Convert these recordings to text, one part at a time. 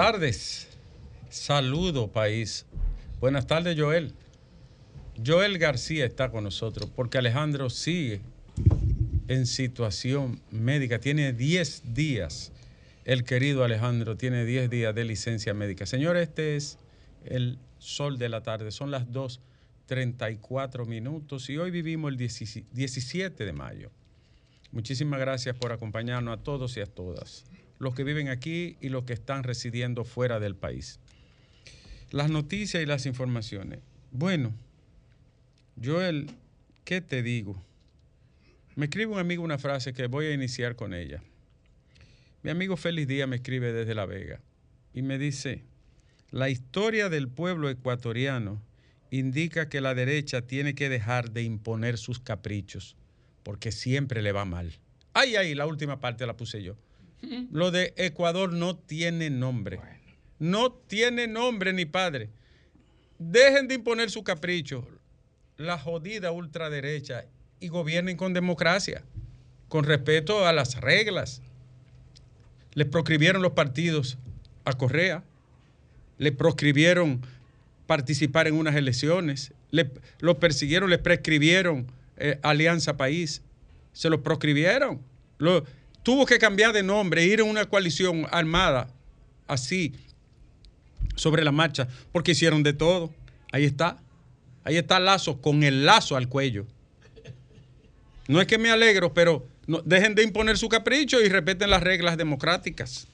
Tardes. Saludo, país. Buenas tardes, Joel. Joel García está con nosotros porque Alejandro sigue en situación médica. Tiene 10 días. El querido Alejandro tiene 10 días de licencia médica. Señor, este es el sol de la tarde. Son las 2.34 minutos y hoy vivimos el 17 de mayo. Muchísimas gracias por acompañarnos a todos y a todas, los que viven aquí y los que están residiendo fuera del país. Las noticias y las informaciones. Bueno, Joel, ¿qué te digo? Me escribe un amigo una frase que voy a iniciar con ella. Mi amigo Félix Díaz me escribe desde La Vega y me dice, la historia del pueblo ecuatoriano indica que la derecha tiene que dejar de imponer sus caprichos, porque siempre le va mal. Ay, ay, la última parte la puse yo. Lo de Ecuador no tiene nombre. No tiene nombre ni padre. Dejen de imponer su capricho la jodida ultraderecha y gobiernen con democracia, con respeto a las reglas. Le proscribieron los partidos a Correa, le proscribieron participar en unas elecciones, le, lo persiguieron, le prescribieron eh, Alianza País, se lo proscribieron. Lo, tuvo que cambiar de nombre, ir a una coalición armada así, sobre la marcha, porque hicieron de todo. Ahí está. Ahí está Lazo con el lazo al cuello. No es que me alegro, pero dejen de imponer su capricho y respeten las reglas democráticas.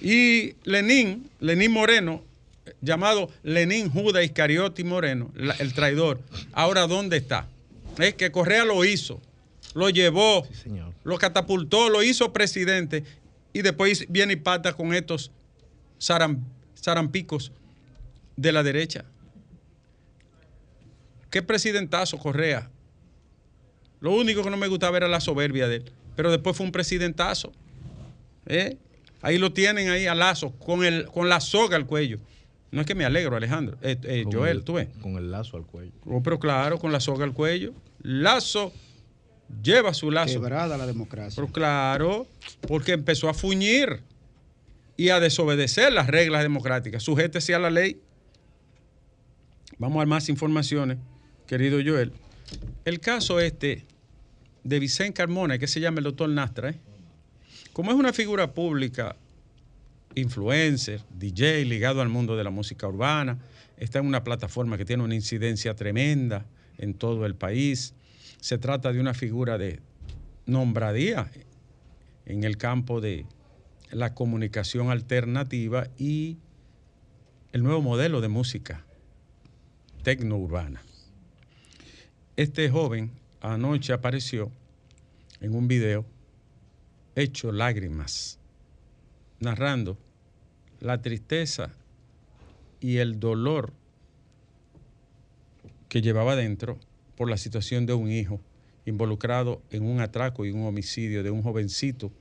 Y Lenín, Lenín Moreno, llamado Lenín Judas Iscariote Moreno, el traidor, ahora ¿dónde está? Es que Correa lo hizo, lo llevó, lo catapultó, lo hizo presidente y después viene y pata con estos zarampicos de la derecha. Qué presidentazo Correa. Lo único que no me gustaba era la soberbia de él. Pero después fue un presidentazo. ¿Eh? Ahí lo tienen ahí a lazo, con, el, con la soga al cuello. No es que me alegro, Alejandro. Eh, eh, Joel, tú ves. Con el lazo al cuello. Oh, pero claro, con la soga al cuello. Lazo lleva su lazo. Quebrada la democracia. Pero claro, porque empezó a fuñir y a desobedecer las reglas democráticas. Sujétese a la ley. Vamos a más informaciones querido Joel. El caso este de Vicente Carmona, que se llama el doctor Nastra, ¿eh? como es una figura pública, influencer, DJ, ligado al mundo de la música urbana, está en una plataforma que tiene una incidencia tremenda en todo el país. Se trata de una figura de nombradía en el campo de la comunicación alternativa y el nuevo modelo de música tecno-urbana. Este joven anoche apareció en un video hecho lágrimas, narrando la tristeza y el dolor que llevaba dentro por la situación de un hijo involucrado en un atraco y un homicidio de un jovencito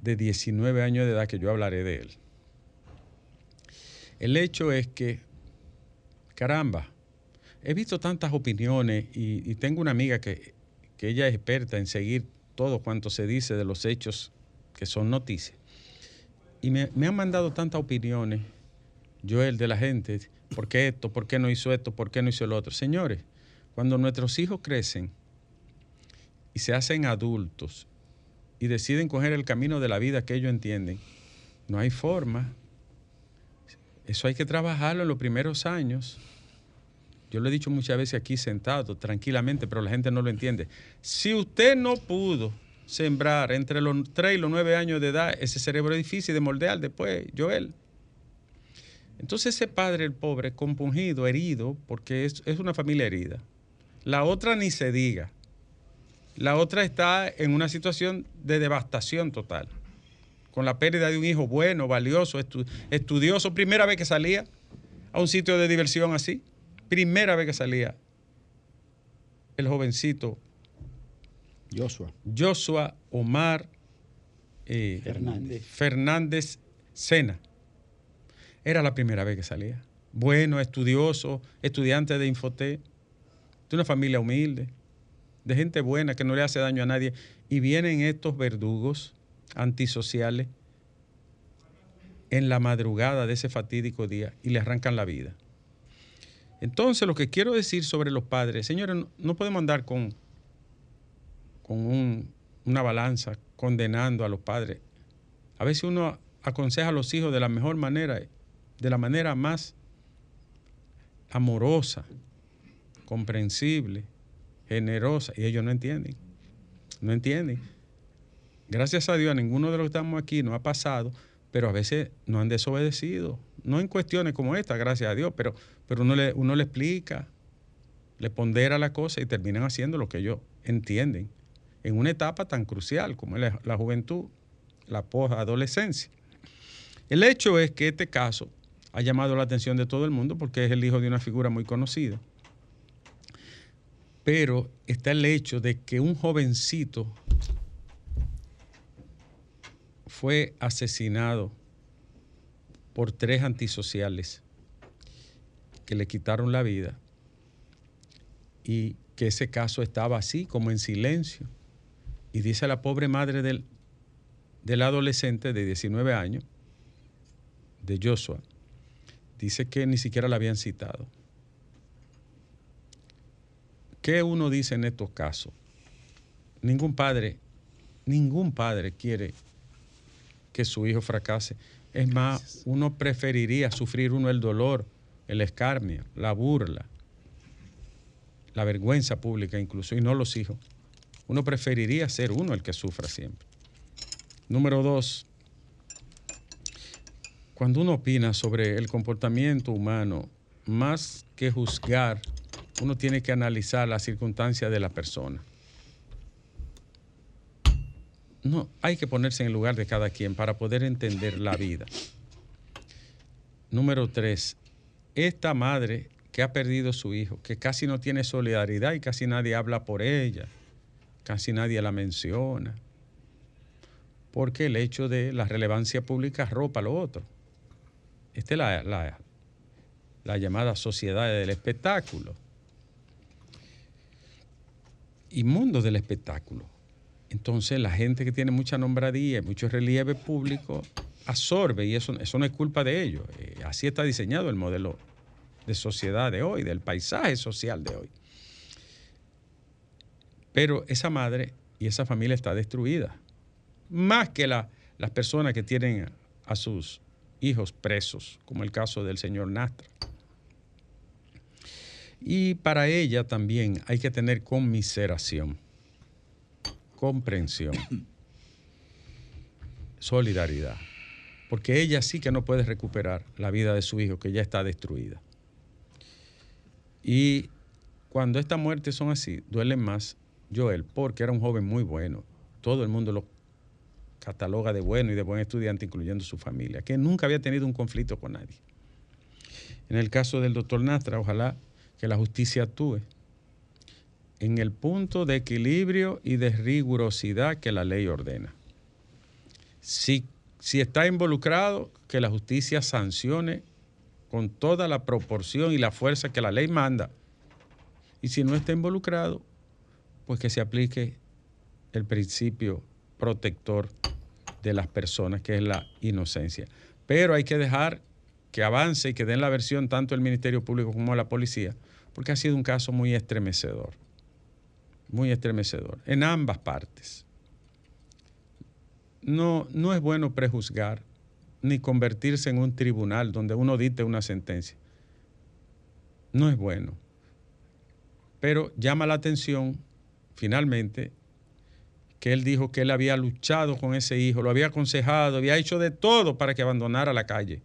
de 19 años de edad que yo hablaré de él. El hecho es que, caramba, he visto tantas opiniones y, tengo una amiga que, ella es experta en seguir todo cuanto se dice de los hechos que son noticias. Y me, han mandado tantas opiniones, Joel, de la gente, ¿por qué esto? ¿Por qué no hizo esto? ¿Por qué no hizo el otro? Señores, cuando nuestros hijos crecen y se hacen adultos y deciden coger el camino de la vida que ellos entienden, no hay forma. Eso hay que trabajarlo en los primeros años. Yo lo he dicho muchas veces aquí sentado, tranquilamente, pero la gente no lo entiende. Si usted no pudo sembrar entre los 3 y los 9 años de edad, ese cerebro difícil de moldear después, Joel. Entonces ese padre, el pobre, compungido, herido, porque es una familia herida. La otra ni se diga. La otra está en una situación de devastación total, con la pérdida de un hijo bueno, valioso, estudioso, primera vez que salía a un sitio de diversión así primera vez que salía el jovencito Joshua. Joshua Omar eh, Fernández. Fernández Sena. Era la primera vez que salía. Bueno, estudioso, estudiante de Infoté, de una familia humilde, de gente buena que no le hace daño a nadie. Y vienen estos verdugos antisociales en la madrugada de ese fatídico día y le arrancan la vida. Entonces, lo que quiero decir sobre los padres, señores, no, podemos andar con, con una balanza condenando a los padres. A veces uno aconseja a los hijos de la mejor manera, de la manera más amorosa, comprensible, generosa, y ellos no entienden. No entienden. Gracias a Dios, a ninguno de los que estamos aquí no ha pasado, pero a veces no han desobedecido. No en cuestiones como esta, gracias a Dios, pero, pero uno, le, uno le explica, le pondera la cosa y terminan haciendo lo que ellos entienden en una etapa tan crucial como es la, juventud, la adolescencia. El hecho es que este caso ha llamado la atención de todo el mundo porque es el hijo de una figura muy conocida. Pero está el hecho de que un jovencito fue asesinado por tres antisociales que le quitaron la vida y que ese caso estaba así, como en silencio. Y dice la pobre madre del, del adolescente de 19 años, de Joshua, dice que ni siquiera la habían citado. ¿Qué uno dice en estos casos? Ningún padre, ningún padre quiere que su hijo fracase. Es más, uno preferiría sufrir uno el dolor, el escarnio, la burla, la vergüenza pública incluso, y no los hijos. Uno preferiría ser uno el que sufra siempre. Número dos, cuando uno opina sobre el comportamiento humano, más que juzgar, uno tiene que analizar las circunstancias de la persona no, hay que ponerse en el lugar de cada quien para poder entender la vida. Número tres, esta madre que ha perdido su hijo, que casi no tiene solidaridad y casi nadie habla por ella, casi nadie la menciona, porque el hecho de la relevancia pública ropa lo otro. Esta es la, la llamada sociedad del espectáculo y mundo del espectáculo entonces la gente que tiene mucha nombradía y mucho relieve público absorbe y eso, eso no es culpa de ellos. Eh, así está diseñado el modelo de sociedad de hoy, del paisaje social de hoy. Pero esa madre y esa familia está destruida. Más que las personas que tienen a sus hijos presos, como el caso del señor Nastra. Y para ella también hay que tener conmiseración comprensión, solidaridad, porque ella sí que no puede recuperar la vida de su hijo, que ya está destruida. Y cuando estas muertes son así, duelen más Joel, porque era un joven muy bueno. Todo el mundo lo cataloga de bueno y de buen estudiante, incluyendo su familia, que nunca había tenido un conflicto con nadie. En el caso del doctor Nastra, ojalá que la justicia actúe en el punto de equilibrio y de rigurosidad que la ley ordena. Si, si está involucrado, que la justicia sancione con toda la proporción y la fuerza que la ley manda. Y si no está involucrado, pues que se aplique el principio protector de las personas, que es la inocencia. Pero hay que dejar que avance y que den la versión tanto el Ministerio Público como la policía, porque ha sido un caso muy estremecedor muy estremecedor, en ambas partes. No, no es bueno prejuzgar ni convertirse en un tribunal donde uno dite una sentencia. No es bueno. Pero llama la atención, finalmente, que él dijo que él había luchado con ese hijo, lo había aconsejado, había hecho de todo para que abandonara la calle.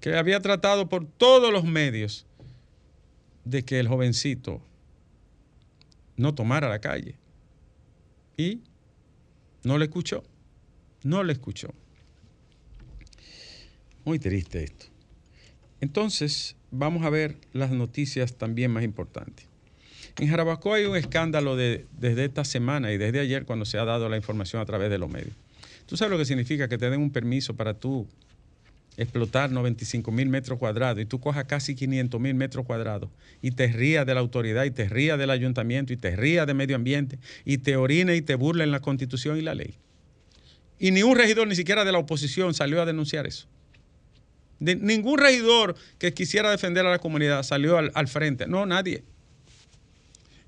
Que había tratado por todos los medios de que el jovencito no tomara la calle. Y no le escuchó, no le escuchó. Muy triste esto. Entonces, vamos a ver las noticias también más importantes. En Jarabacoa hay un escándalo de, desde esta semana y desde ayer cuando se ha dado la información a través de los medios. ¿Tú sabes lo que significa que te den un permiso para tú explotar 95 mil metros cuadrados y tú cojas casi 500 mil metros cuadrados y te rías de la autoridad y te rías del ayuntamiento y te rías de medio ambiente y te orines y te burles en la constitución y la ley. Y ni un regidor, ni siquiera de la oposición, salió a denunciar eso. Ningún regidor que quisiera defender a la comunidad salió al, al frente. No, nadie.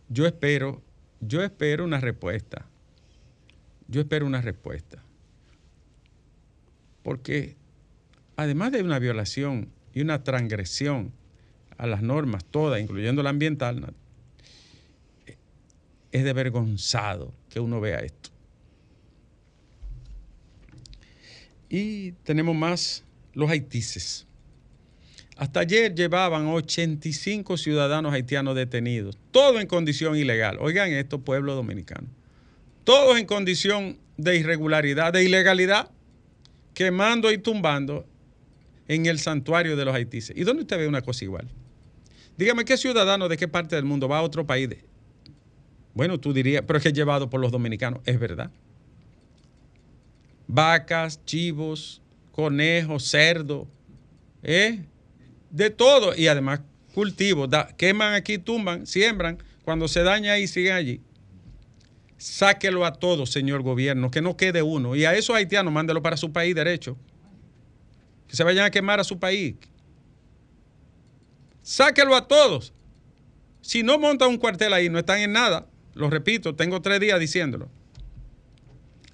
Yo espero, yo espero una respuesta. Yo espero una respuesta. Porque además de una violación y una transgresión a las normas todas, incluyendo la ambiental, ¿no? es de vergonzado que uno vea esto. Y tenemos más los haitises. Hasta ayer llevaban 85 ciudadanos haitianos detenidos, todo en condición ilegal. Oigan esto, pueblo dominicano. Todos en condición de irregularidad, de ilegalidad, quemando y tumbando en el santuario de los haitises. ¿Y dónde usted ve una cosa igual? Dígame, ¿qué ciudadano de qué parte del mundo va a otro país? Bueno, tú dirías, pero es que es llevado por los dominicanos. Es verdad. Vacas, chivos, conejos, cerdo, ¿eh? de todo. Y además cultivos. Queman aquí, tumban, siembran. Cuando se daña ahí, siguen allí. Sáquelo a todos, señor gobierno, que no quede uno. Y a esos haitianos, mándelo para su país derecho. Que se vayan a quemar a su país. Sáquelo a todos. Si no montan un cuartel ahí, no están en nada. Lo repito, tengo tres días diciéndolo.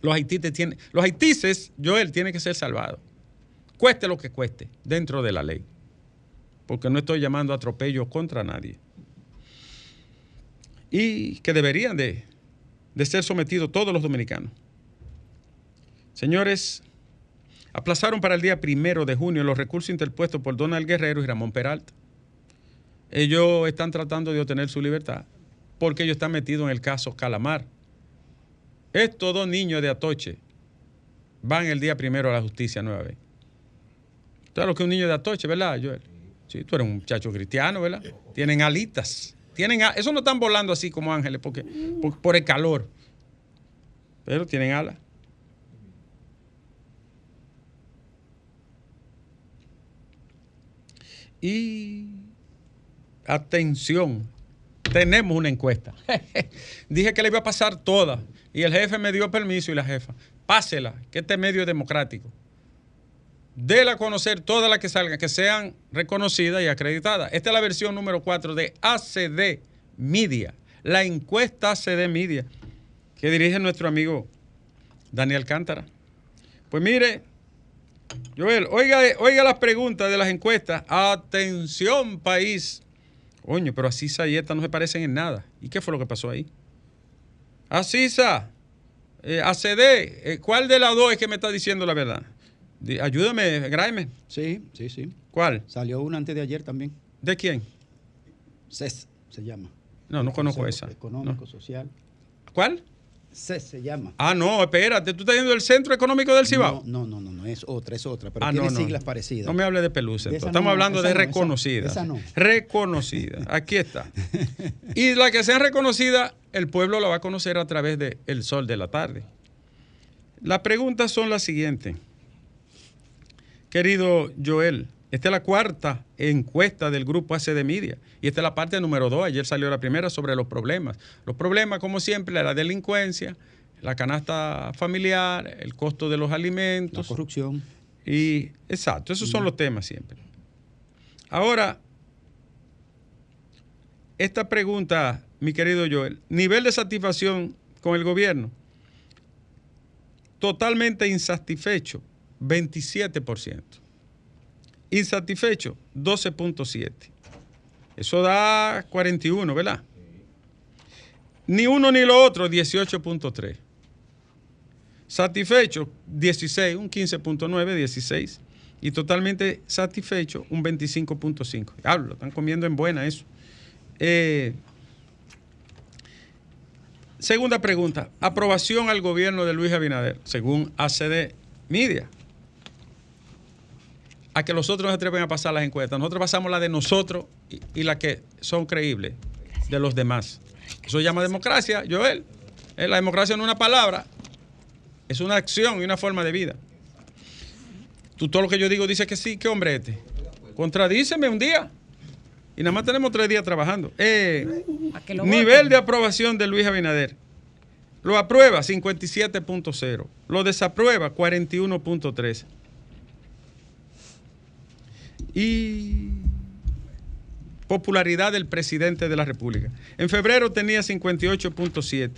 Los haitises tienen, los haitises, Joel, tienen que ser salvados. Cueste lo que cueste, dentro de la ley. Porque no estoy llamando atropello contra nadie. Y que deberían de, de ser sometidos todos los dominicanos. Señores, aplazaron para el día primero de junio los recursos interpuestos por Donald Guerrero y Ramón Peralta. Ellos están tratando de obtener su libertad porque ellos están metidos en el caso Calamar. Estos dos niños de Atoche van el día primero a la justicia nueva vez. ¿Tú sabes lo que un niño de Atoche, verdad, Joel? Sí, tú eres un muchacho cristiano, ¿verdad? Tienen alitas. Tienen, eso no están volando así como ángeles porque, por, por el calor. Pero tienen alas. Y atención, tenemos una encuesta. Dije que le iba a pasar toda y el jefe me dio permiso y la jefa, pásela, que este medio es democrático. Déla a conocer todas las que salgan, que sean reconocidas y acreditadas. Esta es la versión número 4 de ACD Media, la encuesta ACD Media, que dirige nuestro amigo Daniel Cántara. Pues mire, Joel, oiga, oiga las preguntas de las encuestas. Atención, país. Coño, pero Asisa y esta no se parecen en nada. ¿Y qué fue lo que pasó ahí? Asisa, eh, ACD, eh, ¿cuál de las dos es que me está diciendo la verdad? Ayúdame, Graeme. Sí, sí, sí. ¿Cuál? Salió una antes de ayer también. ¿De quién? CES se llama. No, no conozco esa. Económico, No. Social. ¿Cuál? CES se llama. Ah, no, espérate. ¿Tú estás yendo del Centro Económico del Cibao? No, no, no, no, es otra, es otra, pero Ah, tiene no, no. siglas parecidas. No me hable de pelusa. De entonces. Estamos no, hablando de no, esa- esa no. Reconocidas. Aquí está. Y la que sean reconocidas, el pueblo la va a conocer a través de El Sol de la Tarde. Las preguntas son las siguientes. Querido Joel, esta es la cuarta encuesta del grupo ACD Media. Y esta es la parte número dos. Ayer salió la primera sobre los problemas. Los problemas, como siempre, la delincuencia, la canasta familiar, el costo de los La alimentos. corrupción. Y exacto, esos son los temas siempre. Ahora, esta pregunta, mi querido Joel, nivel de satisfacción con el gobierno, totalmente insatisfecho, 27%. Insatisfecho, 12.7. Eso da 41, ¿verdad? Ni uno ni lo otro, 18.3. Satisfecho, 16, un 15.9, 16. Y totalmente satisfecho, un 25.5. Hablo, están comiendo en buena eso. Eh, segunda pregunta. Aprobación al gobierno de Luis Abinader, según ACD Media. A que los otros no se atreven a pasar las encuestas. Nosotros pasamos la de nosotros y, y las que son creíbles de los demás. Eso se llama democracia, Joel. Eh, La democracia no es una palabra, es una acción y una forma de vida. Tú todo lo que yo digo dice que sí, ¿qué hombre este? Contradíceme un día. Y nada más tenemos tres días trabajando. Eh, nivel voten. de aprobación de Luis Abinader. Lo aprueba 57.0. Lo desaprueba 41.3. Y popularidad del presidente de la República. En febrero tenía 58.7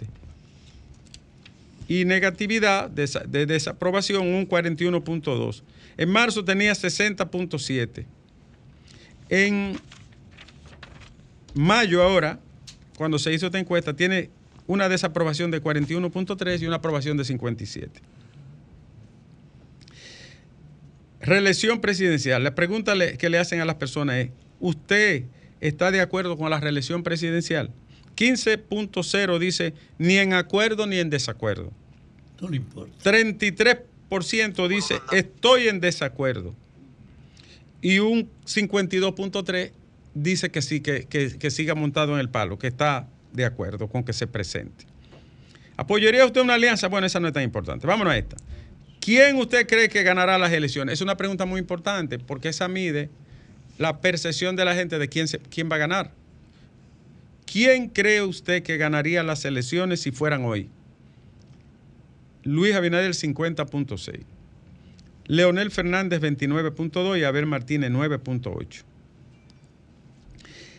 y negatividad de, desa- de desaprobación un 41.2. En marzo tenía 60.7. En mayo ahora, cuando se hizo esta encuesta, tiene una desaprobación de 41.3 y una aprobación de 57. Reelección presidencial. La pregunta que le hacen a las personas es, ¿usted está de acuerdo con la reelección presidencial? 15.0 dice, ni en acuerdo ni en desacuerdo. No le importa. 33% dice, estoy en desacuerdo. Y un 52.3 dice que sí, que, que- que siga montado en el palo, que está de acuerdo con que se presente. ¿Apoyaría usted una alianza? Bueno, esa no es tan importante. Vámonos a esta. ¿Quién usted cree que ganará las elecciones? Es una pregunta muy importante porque esa mide la percepción de la gente de quién, va a ganar. ¿Quién cree usted que ganaría las elecciones si fueran hoy? Luis Abinader 50.6. Leonel Fernández 29.2 y Abel Martínez 9.8.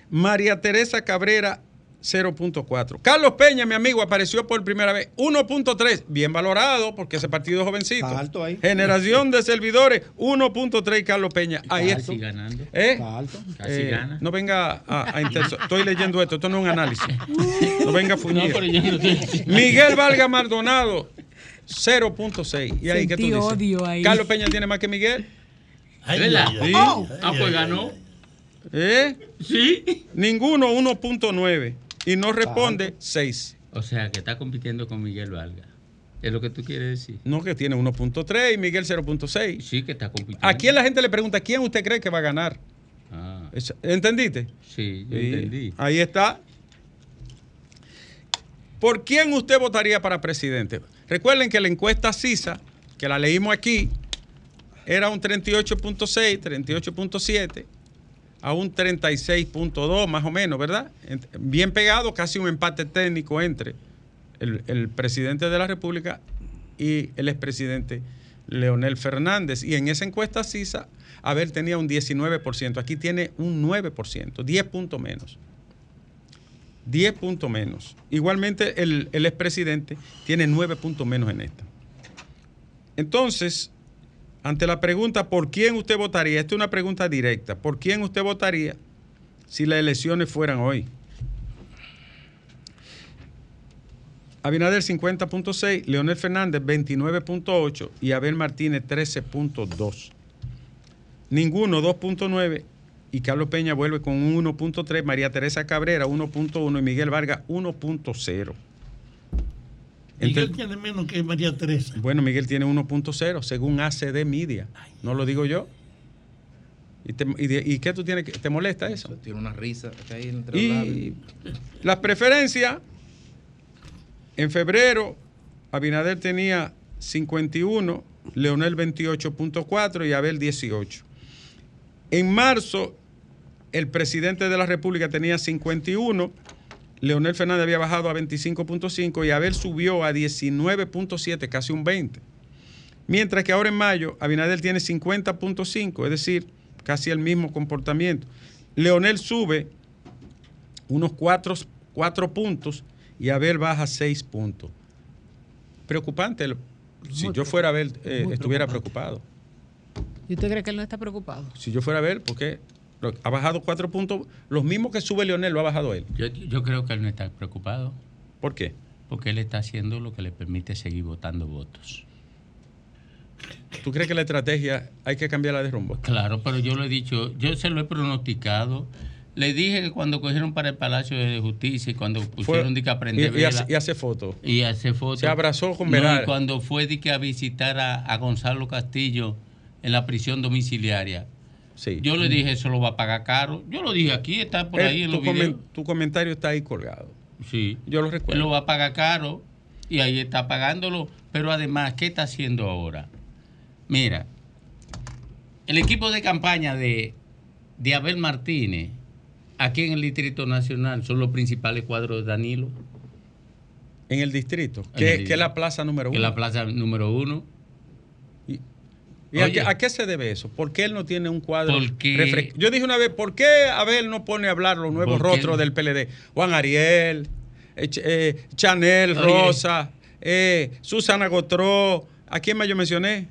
María Teresa Cabrera 0.4. Carlos Peña, mi amigo, apareció por primera vez 1.3. Bien valorado porque ese partido es jovencito. Está alto ahí. Generación de servidores 1.3 Carlos Peña. Ahí Casi está. ganando. ¿Eh? Está alto. Casi Eh, gana. no venga a, a interso- Estoy leyendo esto. Esto no es un análisis. No venga a fuñir. no Miguel Valga Maldonado, 0.6. ¿Y ahí qué tú dices? odio ahí. Carlos Peña tiene más que Miguel. Ay, ¿Verdad? ay, ay, Sí. ay, Ah, pues ganó. ¿Eh? Sí. Ninguno 1.9. Y no responde 6. O sea, que está compitiendo con Miguel Valga. Es lo que tú quieres decir. No, que tiene 1.3 y Miguel 0.6. Sí, que está compitiendo. ¿A quién la gente le pregunta quién usted cree que va a ganar? Ah, ¿Entendiste? sí, yo Sí. entendí. Ahí está. ¿Por quién usted votaría para presidente? Recuerden que la encuesta CISA, que la leímos aquí, era un 38.6, 38.7 a un 36.2 más o menos, ¿verdad? Bien pegado, casi un empate técnico entre el, el presidente de la República y el expresidente Leonel Fernández. Y en esa encuesta CISA, Abel tenía un 19%, aquí tiene un 9%, 10 puntos menos. 10 puntos menos. Igualmente el, el expresidente tiene 9 puntos menos en esta. Entonces, ante la pregunta ¿por quién usted votaría? Esta es una pregunta directa. ¿Por quién usted votaría si las elecciones fueran hoy? Abinader 50.6, Leonel Fernández 29.8 y Abel Martínez 13.2. Ninguno 2.9 y Carlos Peña vuelve con un 1.3, María Teresa Cabrera 1.1 y Miguel Vargas 1.0. Miguel Ente- tiene menos que María Teresa. bueno, Miguel tiene 1.0 según ACD Media. No lo digo yo. ¿Y, te- y de- y qué tú tienes que, te molesta eso? Eso tiene una risa que hay entre. Y las preferencias, en febrero, Abinader tenía 51, Leonel 28.4 y Abel 18. En marzo, el presidente de la República tenía 51, Leonel Fernández había bajado a 25.5 y Abel subió a 19.7, casi un 20. Mientras que ahora en mayo, Abinader tiene 50.5, es decir, casi el mismo comportamiento. Leonel sube unos 4 cuatro, puntos y Abel baja 6 puntos. Preocupante. Si Muy yo fuera Abel, eh, estuviera preocupado. ¿Y usted cree que él no está preocupado? Si yo fuera Abel, porque lo- ha bajado 4 puntos, los mismos que sube Leonel lo ha bajado él. Yo, yo creo que él no está preocupado ¿Por qué? porque él está haciendo lo que le permite seguir votando votos. ¿Tú crees que la estrategia hay que cambiarla de rumbo? Claro, pero yo lo he dicho, yo se lo he pronosticado. Le dije que cuando cogieron para el Palacio de Justicia y cuando pusieron de que y, aprender y hace, y hace foto. y hace fotos. Se abrazó con No, Veral. y cuando fue de que a visitar a, a Gonzalo Castillo en la prisión domiciliaria. Sí. Yo le dije, eso lo va a pagar caro. Yo lo dije aquí, está por Eh, ahí en tu, los videos. comen- tu comentario está ahí colgado. Sí. Yo lo Él recuerdo. lo va a pagar caro y ahí está pagándolo. Pero además, ¿qué está haciendo ahora? Mira, el equipo de campaña de, de Abel Martínez, aquí en el Distrito Nacional, son los principales cuadros de Danilo. En el distrito, que, que es la plaza número que uno. es la plaza número uno. ¿Y a qué, a qué se debe eso? ¿Por qué él no tiene un cuadro? Porque- Yo dije una vez, ¿por qué Abel no pone a hablar los nuevos Porque- rostros del PLD? Juan Ariel, eh, eh, Chanel Oye. Rosa, eh, Susana Gotró. ¿A quién más yo mencioné?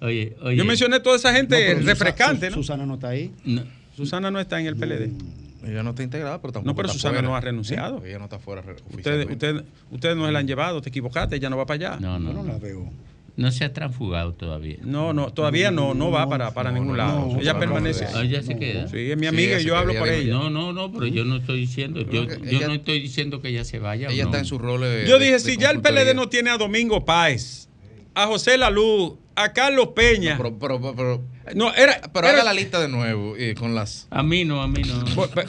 Oye, oye. Yo mencioné toda esa gente No, pero Susa- refrescante, ¿no? Susana no está ahí. No, Susana no está en el PLD. Ella no está integrada, pero tampoco No, pero está Susana fuera. no ha renunciado. Ella no está fuera Ustedes, ustedes, ustedes no se la han llevado, te equivocaste, ella no va para allá. no, no, Yo no no. la veo. No se ha transfugado todavía. No, no, todavía no, no va para, para no, ningún lado. no, ella no, permanece. no, Ah, ahí. ya se queda. Sí, es mi amiga ella y yo hablo por ella ella. No, no, no, pero yo no estoy diciendo, yo, yo ella- no estoy diciendo que ella se vaya. Ella no. está en su rol de. Yo dije, de si ya el. PLD no tiene a Domingo Páez, a José Laluz, a Carlos Peña. Pero, pero, pero, pero, No, era. pero era- haga la lista de nuevo eh, con las. A mí no, a mí no.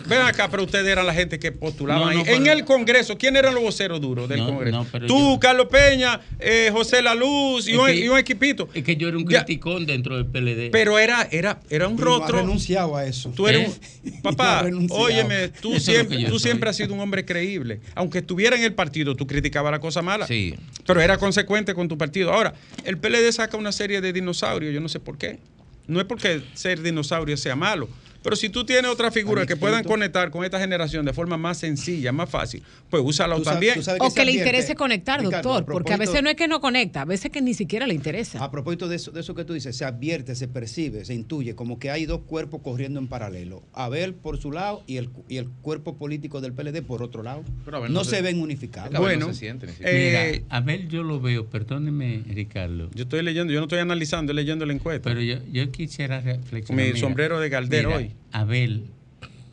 Ven acá, pero ustedes eran la gente que No, no, ahí. pero- en el Congreso, ¿quién eran los voceros duros del No, Congreso? no, pero Tú, yo- Carlos Peña, eh, José Laluz y, Es un, que- y un equipito. Es que yo era un Ya. criticón dentro del PLD. Pero era, era, era un ha rostro. renunciado a eso. Tú eres ¿Eh? un- papá, óyeme, tú, Eso siempre, tú soy. siempre has sido un hombre creíble. Aunque estuviera en el partido, tú criticabas la cosa mala. Sí. Pero era consecuente con tu partido. Ahora, el PLD saca una serie de dinosaurios, yo no sé por qué. No es porque ser dinosaurio sea malo. Pero si tú tienes otra figura que puedan conectar con esta generación de forma más sencilla, más fácil, pues sabes- también. sabes O que le interese conectar, Ricardo, doctor, porque a veces no es que no conecta, a veces que ni siquiera le interesa. A propósito de eso, de eso que tú dices, se advierte, se percibe, se intuye como que hay dos cuerpos corriendo en paralelo. Abel por su lado y el, y el cuerpo político del PLD por otro lado. Pero Abel no, no se, se- ven unificados. Abel Bueno, no se siente ni siquiera. eh, Mira, a ver, yo lo veo, perdóneme, Ricardo. Yo estoy leyendo, yo no estoy analizando, estoy leyendo la encuesta. Pero yo, yo quisiera reflexionar. mi mira, sombrero de Galdero mira, hoy. Abel,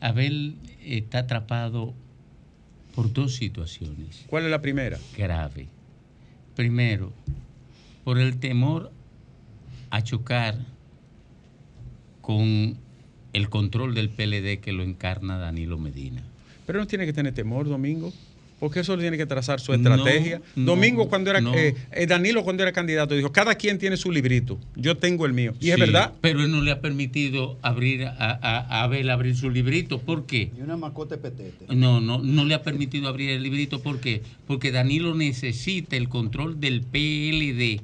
Abel está atrapado por dos situaciones ¿Cuál es la primera? graves. Primero, por el temor a chocar con el control del PLD que lo encarna Danilo Medina. Pero no tiene que tener temor, Domingo. Porque eso tiene que trazar su estrategia. no, Domingo, cuando era. no. eh, eh, Danilo, cuando era candidato, dijo: Cada quien tiene su librito. Yo tengo el mío. Y es verdad. Pero él no le ha permitido abrir a, a- a Abel abrir su librito. ¿Por qué? Y una mascota de petete. No, no, no le ha permitido abrir el librito. ¿Por qué? Porque Danilo necesita el control del PLD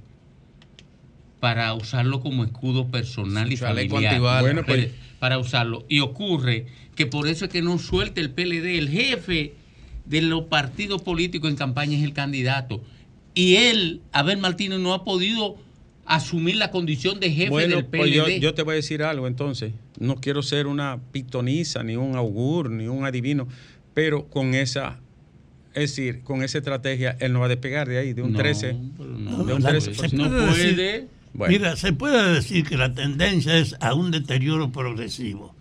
para usarlo como escudo personal y chaleco familiar. Bueno, pues- para usarlo. Y ocurre que por eso es que no suelta el PLD. El jefe de los partidos políticos en campaña es el candidato. Y él, Abel Martínez, no ha podido asumir la condición de jefe Bueno, del pues PLD. yo, yo te voy a decir algo entonces. No quiero ser una pitoniza, ni un augur, ni un adivino, pero con esa, es decir, con esa estrategia, él no va a despegar de ahí, de un No, 13. pero no, de un la- 13%. se no puede decir-. Bueno. Mira, se puede decir que la tendencia es a un deterioro progresivo.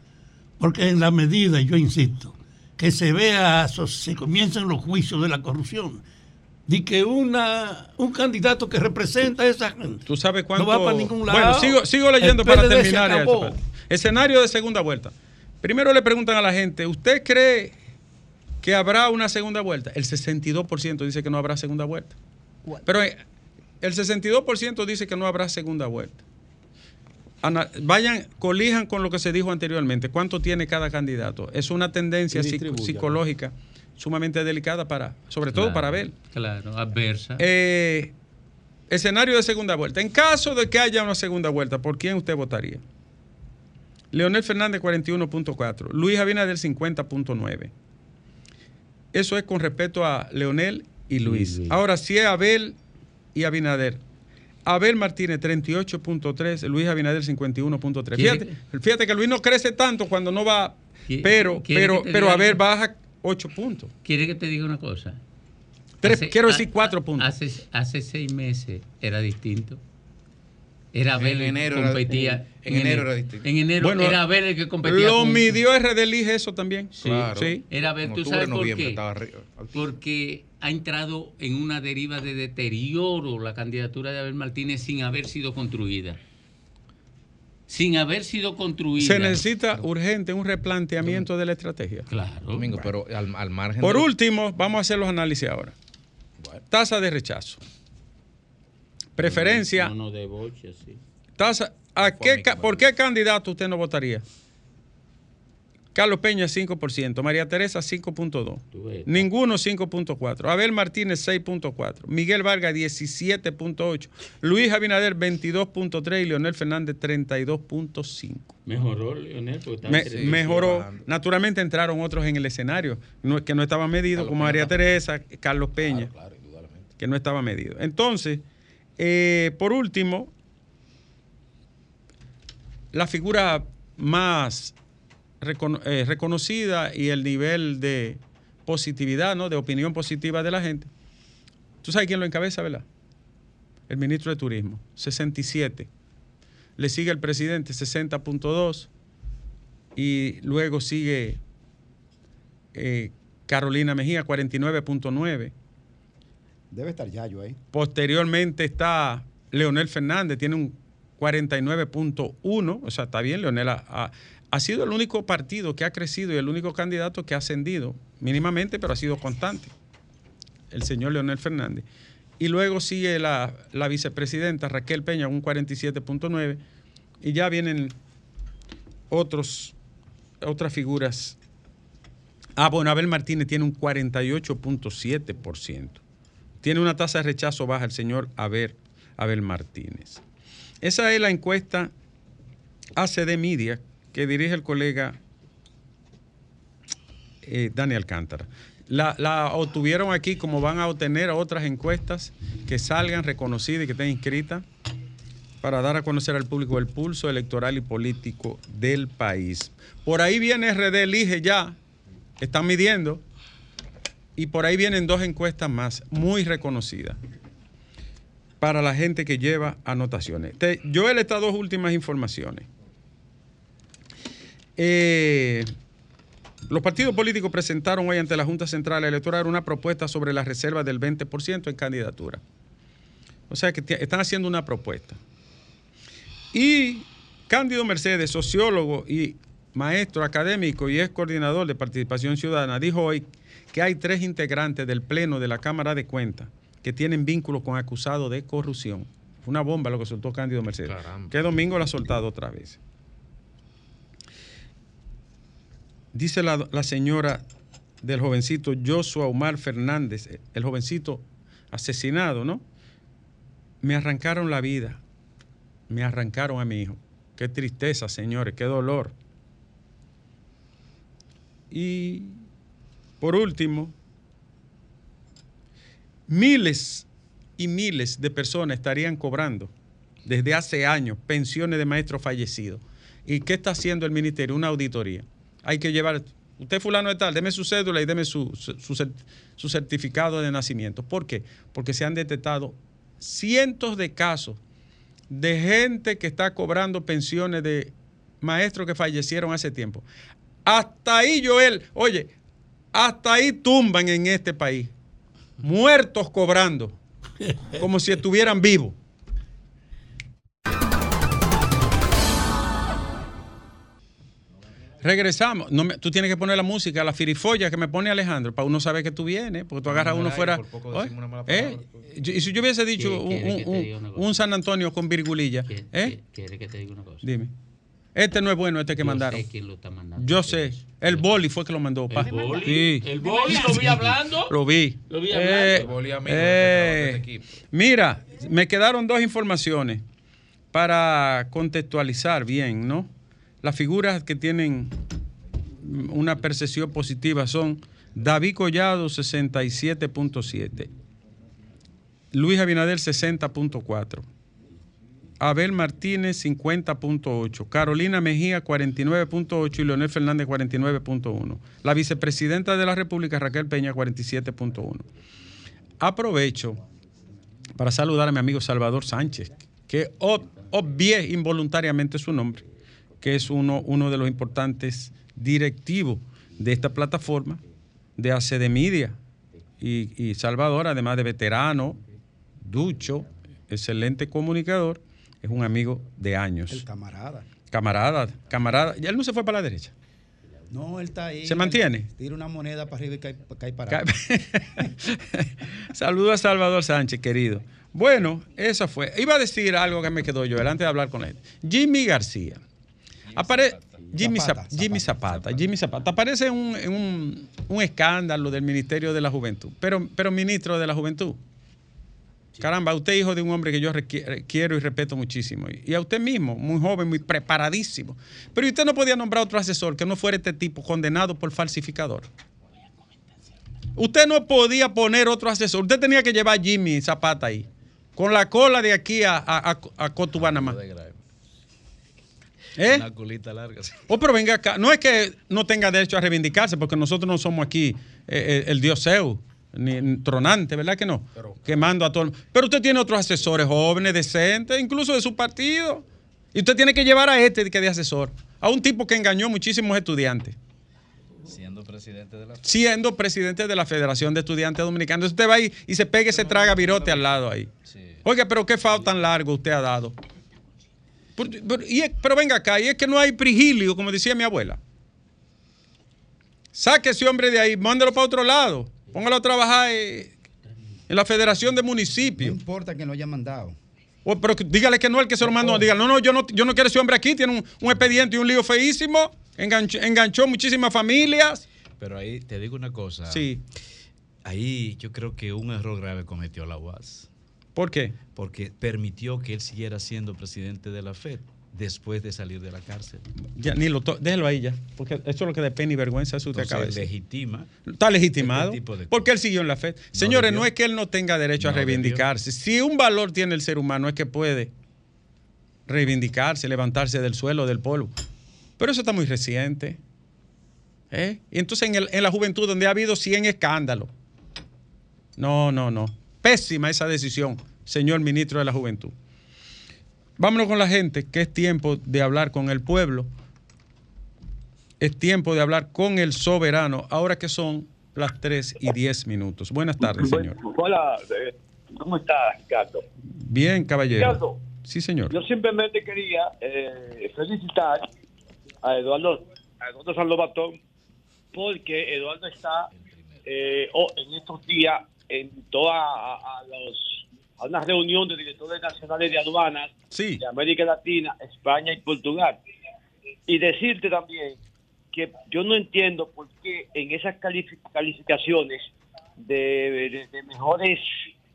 Porque en la medida, yo insisto, que se vea, so- se comiencen los juicios de la corrupción, de que una, un candidato que representa a esa gente ¿Tú sabes cuánto? no va para ningún lado. Bueno, sigo, sigo leyendo El para terminar. Escenario de segunda vuelta. Primero le preguntan a la gente, ¿usted cree que habrá una segunda vuelta? El 62% dice que no habrá segunda vuelta. Pero eh, el 62% dice que no habrá segunda vuelta. Ana- vayan, colijan con lo que se dijo anteriormente. ¿Cuánto tiene cada candidato? Es una tendencia psic- psicológica sumamente delicada para, sobre todo para Abel. Claro, adversa. Eh, escenario de segunda vuelta. En caso de que haya una segunda vuelta, ¿por quién usted votaría? Leonel Fernández 41.4, Luis Abinader 50.9. Eso es con respecto a Leonel y Luis. Luis. Ahora, si es Abel y Abinader. Abel Martínez 38.3, Luis Abinader 51.3. ¿Quiere Fíjate, fíjate que Luis no crece tanto cuando no va, ¿Qui- pero, pero, pero Abel baja 8 puntos. ¿Quiere que te diga una cosa? Tres- Hace- quiero decir 4 a- puntos. Hace, hace seis meses era distinto. Era En Abel el que enero era- competía. en enero era distinto. En enero Bueno, era Abel el que competía. Lo con- midió RD Lige eso también. Sí, Claro. sí. Era Abel, En ¿tú sabes por qué? Porque ha entrado en una deriva de deterioro la candidatura de Abel Martínez sin haber sido construida. Sin haber sido construida. Se necesita urgente un replanteamiento de la estrategia. Claro. Domingo, pero al, al margen. Por de- último, vamos a hacer los análisis ahora. Tasa de rechazo. Preferencia. No, no, de boche, sí. Tasa, ¿a qué, ¿Por qué candidato usted no votaría? Carlos Peña 5%, María Teresa 5.2, ninguno 5.4, Abel Martínez 6.4, Miguel Vargas 17.8, Luis Abinader 22.3 y Leonel Fernández 32.5. Mejoró Leonel porque Me- mejoró. Naturalmente entraron otros en el escenario no- que no estaban medidos, Carlos como Peña María también. Teresa, Carlos Peña, Claro, indudablemente. que no estaba medido. Entonces, eh, por último, la figura más eh, reconocida y el nivel de positividad, ¿no? de opinión positiva de la gente. ¿Tú sabes quién lo encabeza, verdad? El ministro de Turismo, 67. Le sigue el presidente, 60.2. Y luego sigue eh, Carolina Mejía, 49.9. Debe estar Yayo ahí. Posteriormente está Leonel Fernández, tiene un 49.1, o sea, está bien, Leonel ha, sido el único partido que ha crecido y el único candidato que ha ascendido, mínimamente, pero ha sido constante, el señor Leonel Fernández. Y luego sigue la, la vicepresidenta Raquel Peña, un 47.9, y ya vienen otros, otras figuras. Ah, bueno, Abel Martínez tiene un 48.7%. Tiene una tasa de rechazo baja el señor Abel, Abel Martínez. Esa es la encuesta ACD Media que dirige el colega eh, Dani Alcántara. La, la obtuvieron aquí como van a obtener otras encuestas que salgan reconocidas y que estén inscritas para dar a conocer al público el pulso electoral y político del país. Por ahí viene RD Elige ya, están midiendo, y por ahí vienen dos encuestas más, muy reconocidas, para la gente que lleva anotaciones. Te- yo he estas dos últimas informaciones. Eh, los partidos políticos presentaron hoy ante la Junta Central Electoral una propuesta sobre la reserva del 20% en candidatura. O sea que están haciendo una propuesta. Y Cándido Mercedes, sociólogo y maestro académico y ex coordinador de participación ciudadana, dijo hoy que hay tres integrantes del Pleno de la Cámara de Cuentas que tienen vínculos con acusados de corrupción. Fue una bomba lo que soltó Cándido Mercedes. Caramba. Que domingo la ha soltado otra vez. Dice la, la señora del jovencito Joshua Omar Fernández, el jovencito asesinado, ¿no? Me arrancaron la vida, me arrancaron a mi hijo. Qué tristeza, señores, qué dolor. Y por último, miles y miles de personas estarían cobrando desde hace años pensiones de maestros fallecidos. ¿Y qué está haciendo el ministerio? Una auditoría. Hay que llevar, usted fulano de tal, deme su cédula y deme su, su, su cert- su certificado de nacimiento. ¿Por qué? Porque se han detectado cientos de casos de gente que está cobrando pensiones de maestros que fallecieron hace tiempo. Hasta ahí, Joel, oye, hasta ahí tumban en este país. Muertos cobrando, como si estuvieran vivos. Regresamos. No me- tú tienes que poner la música, la firifolla que me pone Alejandro, para uno saber que tú vienes, porque tú agarras a uno fuera. por poco Oye, decimos una mala ¿eh? palabra. Yo- Y si yo hubiese dicho ¿Quiere- un, San Antonio con virgulilla, ¿Quiere, ¿eh? quiere que te diga una cosa? Dime. Este no es bueno, este que Yo mandaron. sé quién lo está mandando. Yo sé. El boli fue que lo mandó. pa. El boli. Sí. El boli lo vi hablando. Lo vi. Lo vi Eh, hablando. El boli amigo eh, de este equipo. mira, me quedaron dos informaciones para contextualizar bien, ¿no? Las figuras que tienen una percepción positiva son David Collado 67.7, Luis Abinader 60.4, Abel Martínez 50.8, Carolina Mejía 49.8 y Leonel Fernández 49.1. La vicepresidenta de la República Raquel Peña 47.1. Aprovecho para saludar a mi amigo Salvador Sánchez, que ob- obvié involuntariamente su nombre, que es uno, de los importantes directivos de esta plataforma de ACD Media. Y Salvador, además de veterano, ducho, excelente comunicador, es un amigo de años. El camarada. Camarada, camarada. Ya él no se fue para la derecha. No, él está ahí. ¿Se mantiene? Tira una moneda para arriba y cae, cae para abajo. Saludos a Salvador Sánchez, querido. Bueno, eso fue. Iba a decir algo que me quedó yo antes de hablar con él. Jimmy García. Apare Jimmy Zapata, Zapata, Jimmy Zapata, Jimmy Zapata. Aparece un, un, un escándalo del Ministerio de la Juventud, pero, pero ministro de la Juventud. Caramba, usted es hijo de un hombre que yo requi- quiero y respeto muchísimo. Y a usted mismo, muy joven, muy preparadísimo. Pero usted no podía nombrar otro asesor que no fuera este tipo condenado por falsificador. Usted no podía poner otro asesor. Usted tenía que llevar a Jimmy Zapata ahí. Con la cola de aquí a, a, a, a Cotubanamá. ¿Eh? Una culita larga. sí. Oh, pero venga acá. No es que no tenga derecho a reivindicarse, porque nosotros no somos aquí eh, eh, el dios Zeus, ni tronante, ¿verdad que no? Quemando a todo el Pero usted tiene otros asesores jóvenes, decentes, incluso de su partido. Y usted tiene que llevar a este que de asesor, a un tipo que engañó muchísimos estudiantes, Siendo presidente de la siendo presidente de la Federación de Estudiantes Dominicanos. Usted va ahí y se pega y se traga virote al lado ahí. Sí. Oiga, pero qué fao tan largo usted ha dado. Y es- pero venga acá, y es que no hay prigilio, como decía mi abuela. Saque ese hombre de ahí, mándelo para otro lado. Póngalo a trabajar eh, en la Federación de No Municipios. importa que lo haya mandado. O- pero dígale que no, el que se lo mandó. Dígale, no, no, yo no, yo no quiero ese hombre aquí. Tiene un, un expediente y un lío feísimo. Enganchó, enganchó muchísimas familias. Pero ahí te digo una cosa. Sí. Ahí yo creo que un error grave cometió la UAS. ¿Por qué? Porque permitió que él siguiera siendo presidente de la FED después de salir de la cárcel. Ya, ni lo to- déjelo ahí ya. Porque eso es lo que de pena y vergüenza eso usted Entonces decir. legitima. Está legitimado. Este Porque él siguió en la fe. Señores, debió. no es que él no tenga derecho a reivindicarse. Si un valor tiene el ser humano es que puede reivindicarse, levantarse del suelo, del polvo. Pero eso está muy reciente. ¿eh? Y entonces en, el- en la juventud donde ha habido 100 escándalos. No, no, no. Pésima esa decisión, señor ministro de la Juventud. Vámonos con la gente, que es tiempo de hablar con el pueblo. Es tiempo de hablar con el soberano, ahora que son las 3 y 10 minutos. Buenas tardes, señor. Hola, eh, ¿cómo estás, Ricardo? Bien, caballero. Ricardo, Sí, señor. yo simplemente quería eh, felicitar a Eduardo, a Eduardo Sanlobatón porque Eduardo está eh, o- en estos días en a los a una reunión de directores nacionales de aduanas Sí. de América Latina, España y Portugal. Y decirte también que yo no entiendo por qué en esas califi- calificaciones de, de- de mejores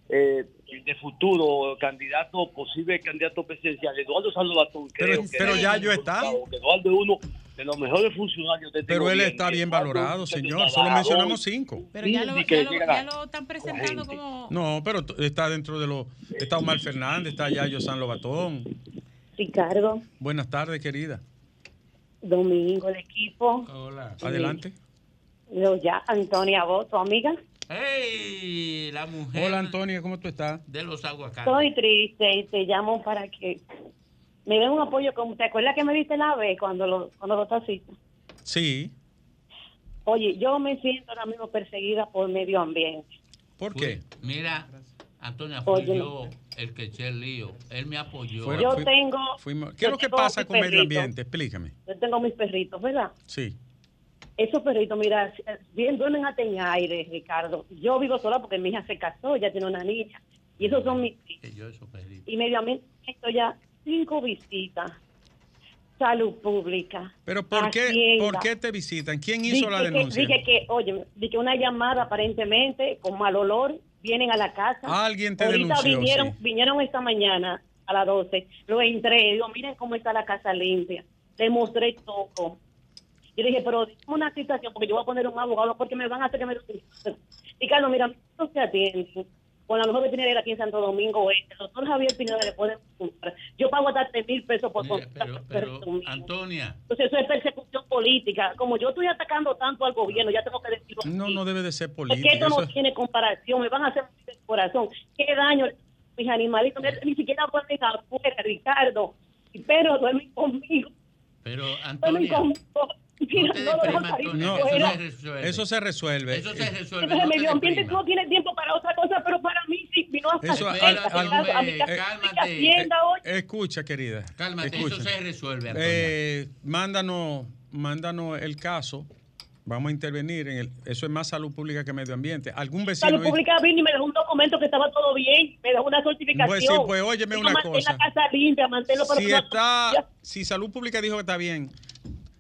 eh, de futuro candidato, posible candidato presidencial, Eduardo Salvatore, Pero- creo que pero es ya yo está. que Eduardo uno de los mejores funcionarios de este Pero él está bien valorado, señor. Solo mencionamos cinco. Pero ya lo, ya ya están presentando como... No, pero está dentro de los... Está Omar Fernández, está Yayo San Lobatón. Ricardo, Buenas tardes, querida. Domingo, el equipo, Hola. Adelante. lo ya, Antonia, vos, tu amiga. ¡Hey! La mujer Hola, Antonia, ¿cómo tú estás? de los aguacates. Estoy triste y te llamo para que me den un apoyo. Como, ¿Te acuerdas que me diste la vez cuando lo, cuando lo taciste? Sí. Oye, yo me siento ahora mismo perseguida por medio ambiente. ¿Por Fui- qué? Mira, Antonia, fui Oye. yo el que eché el lío. Él me apoyó. Yo fui- tengo- fuimos- ¿Qué es lo que pasa con medio ambiente? Explícame. Yo tengo mis perritos, ¿verdad? Sí. Esos perritos, mira, bien duermen aire, Ricardo. Yo vivo sola porque mi hija se casó, ya tiene una niña. Y esos son mis Que yo esos perritos. y medio ambiente estoy ya cinco visitas. Salud pública. Pero ¿por qué. ¿por qué te visitan? ¿Quién hizo Dije la que- denuncia? Dije que, oye, dije una llamada aparentemente con mal olor, vienen a la casa. Alguien te Ahorita denunció, vinieron, sí. vinieron esta mañana a las 12, lo entré, digo, miren cómo está la casa limpia. Le mostré todo. Yo dije, pero dime una situación, porque yo voy a poner un abogado, porque me van a hacer que me... Ricardo, mira, no se atiende. Con la mejor veterinaria aquí en Santo Domingo Este, el doctor Javier Pineda le puede comprar. Yo pago hasta 3 mil pesos por Mira, consulta pero. Antonia, Entonces eso es persecución política. Como yo estoy atacando tanto al gobierno, ya tengo que decirlo. No, aquí. no debe de ser Es político. que esto no es- tiene comparación. Me van a hacer el corazón. Qué daño mis animalitos. Ni siquiera duermen afuera, Ricardo. Pero duermen conmigo. pero Duermen Antonia, conmigo. Mira, no lo Antonia, No, eso se resuelve. Eso se resuelve. Eso se resuelve. Entonces no el medio ambiente no tiene tiempo para otra cosa, pero para mí sí vino a Eso, a, a mi eh, casa, cálmate. a mi hacienda hoy. Escucha, querida. Cálmate, escucha. eso se resuelve. Eh, mándanos, mándanos el caso. Vamos a intervenir en el. Eso es más salud pública que medio ambiente. ¿Algún vecino? Salud Pública vino y me dejó un documento que estaba todo bien, me da una certificación. Pues sí, pues óyeme una mantén cosa. la casa limpia, manténlo para Si está, si Salud Pública dijo que está bien,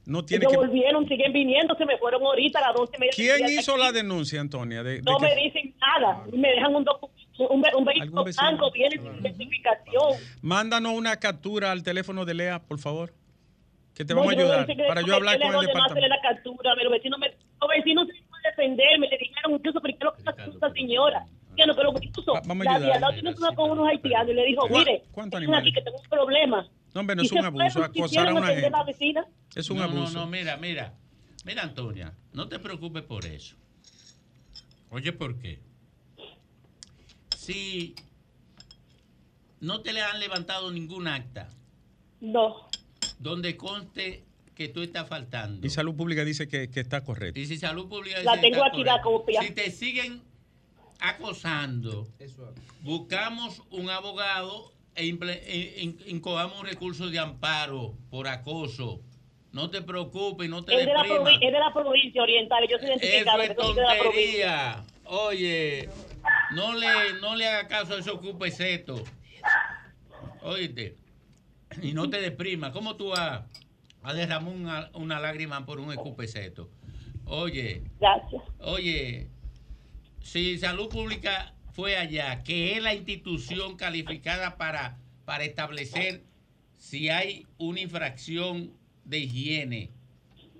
no tiene Ellos que... volvieron, siguen viniendo, se me fueron ahorita a las 12 y media. ¿Quién hizo aquí. la denuncia, Antonia? De, de No que- me dicen nada, y me dejan un, docu- un, un vehículo ¿Algún vecino? blanco, viene sin certificación. Mándanos una captura al teléfono de Lea, por favor. Que te No, vamos a yo no ayudar qué- para yo hablar con el departamento. la captura, los vecinos, me, los vecinos se pueden defenderme, le dijeron incluso, ¿pero qué lo que está haciendo esta señora? Ya no, pero incluso, vamos a la ayudar. al lado tiene una con unos haitianos y le dijo, ¿Cuá- mire, vengan aquí que tengo un problema. No, hombre, no es un abuso, acosar a una gente. la vecina. Es un no, abuso. No, no, mira, mira. Mira, Antonia, no te preocupes por eso. Oye, ¿por qué? Si no te le han levantado ningún acta No, donde conste que tú estás faltando. Y Salud Pública dice que, que está correcto. Y si salud pública La dice que tengo está aquí, la correcto. copia. Si te siguen acosando, buscamos un abogado e e- in- incogamos un recurso de amparo por acoso. No te preocupes, no te es de, la es de la provincia oriental, yo soy Eso identificado. es la provincia. tontería. Oye, no le, no le haga caso a esos cupesetos. Oíste. Y no te deprimas. ¿Cómo tú vas a derramar una, una lágrima por un escupeseto? Oye, Gracias. oye, si Salud Pública fue allá, que es la institución calificada para, para establecer si hay una infracción de higiene,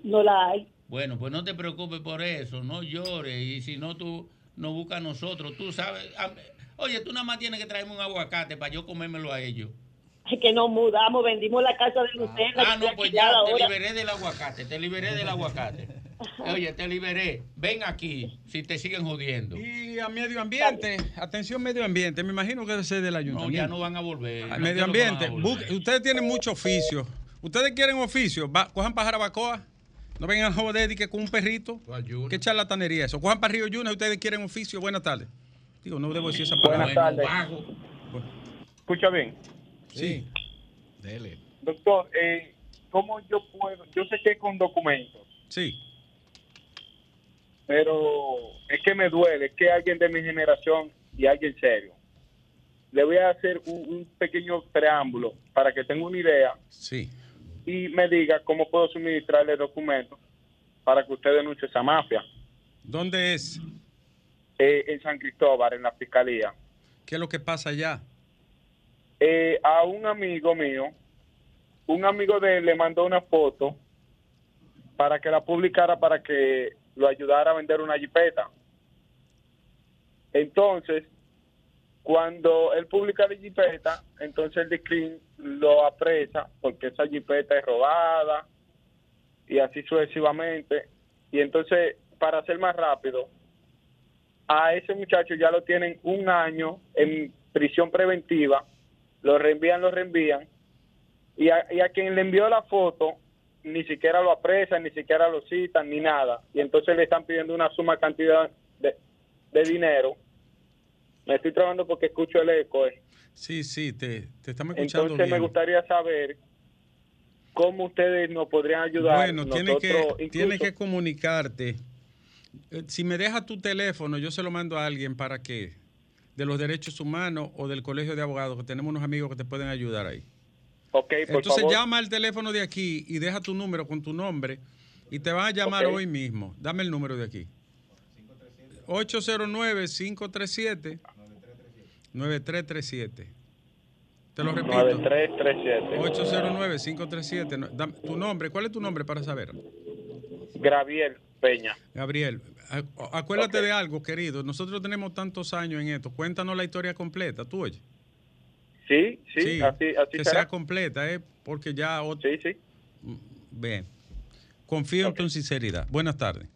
No la hay. bueno, pues no te preocupes por eso, no llores. Y si no, tú nos buscas a nosotros. Tú sabes. oye, tú nada más tienes que traerme un aguacate para yo comérmelo a ellos. Es que nos mudamos, vendimos la casa de Lucena. Ah, no, estoy pues ya te ahora. liberé del aguacate. Te liberé del aguacate. Oye, te liberé. Ven aquí si te siguen jodiendo. Y a medio ambiente, atención medio ambiente, me imagino que debe ser del No, ayuntamiento. ya no van a volver. No medio ambiente, volver. ustedes tienen mucho oficio. Ustedes quieren oficio, va, cojan para Jarabacoa. No vengan a joder y que con un perrito. Qué charlatanería eso. Cojan para Río Yuna, ustedes quieren oficio. Buenas tardes. Digo, no debo decir esa palabra. Buenas tardes. Escucha bien. Sí. Dele. Doctor, eh, ¿cómo yo puedo? Yo sé que es con documentos, Sí. Pero es que me duele, es que alguien de mi generación y alguien serio. Le voy a hacer un, un pequeño preámbulo para que tenga una idea Sí. y me diga cómo puedo suministrarle documentos para que usted denuncie esa mafia. ¿Dónde es? Eh, en San Cristóbal, en la fiscalía. ¿Qué es lo que pasa allá? Eh, a un amigo mío, un amigo de él le mandó una foto para que la publicara para que lo ayudara a vender una jipeta. Entonces, cuando él publica la jipeta, entonces el DICRIN lo apresa porque esa jipeta es robada y así sucesivamente. Y entonces, para ser más rápido, a ese muchacho ya lo tienen un año en prisión preventiva, lo reenvían, lo reenvían, y a, y a quien le envió la foto ni siquiera lo apresan, ni siquiera lo citan, ni nada, y entonces le están pidiendo una suma cantidad de, de dinero. Me estoy trabajando porque escucho el eco. eh. Sí, sí, te, te estamos escuchando Entonces me gustaría saber cómo ustedes nos podrían ayudar. Bueno, tienes que, tienes que comunicarte. Eh, Si me dejas tu teléfono, yo se lo mando a alguien para que, de los derechos humanos o del colegio de abogados, que tenemos unos amigos que te pueden ayudar ahí. Por Entonces favor. llama al teléfono de aquí y deja tu número con tu nombre y te van a llamar hoy mismo. Dame el número de aquí. 809-537. 9337. Te lo repito. 9337. 809-537. No, dame Tu nombre, ¿cuál es tu nombre para saber? Graviel Peña. Gabriel, acuérdate de algo, querido. Nosotros tenemos tantos años en esto. Cuéntanos la historia completa, tú oye. Sí, sí, así, así que será. sea completa, ¿eh? Porque ya... Sí, sí. Bien. Confío en tu sinceridad. Buenas tardes.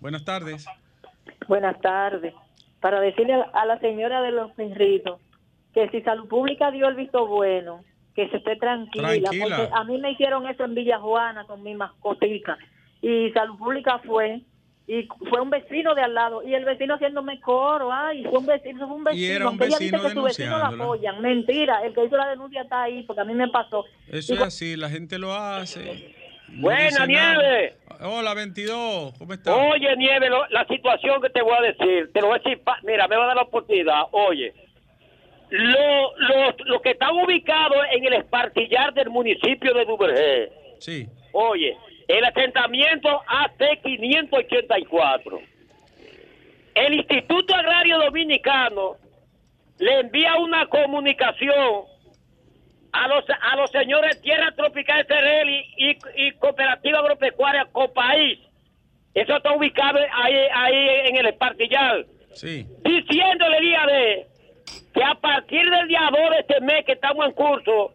Buenas tardes. Buenas tardes. Para decirle a la, señora de los perritos que si Salud Pública dio el visto bueno, que se esté tranquila, Tranquila. porque a mí me hicieron eso en Villa Juana con mi mascotica y Salud Pública fue y fue un vecino de al lado y el vecino haciéndome coro, ay, fue un vecino, fue un vecino, Y era un ella vecino dice que su vecino la apoyan, mentira, el que hizo la denuncia está ahí porque a mí me pasó. Eso Y es así, la gente lo hace. No Buena, nada. Nieve. Hola, 22. ¿Cómo estás? Oye, Nieve, lo- la situación que te voy a decir, te lo voy a decir, pa- mira, me va a dar la oportunidad. Oye, lo- los los que están ubicados en el espartillar del municipio de Duvergé, Sí. oye, el asentamiento AT 584, el Instituto Agrario Dominicano le envía una comunicación a los a los señores Tierra Tropical Cerel y, y, y Cooperativa Agropecuaria Copaís. Eso está ubicado ahí, ahí en el espartillar. Sí. Diciéndole día de que a partir del día 2 de este mes que estamos en curso,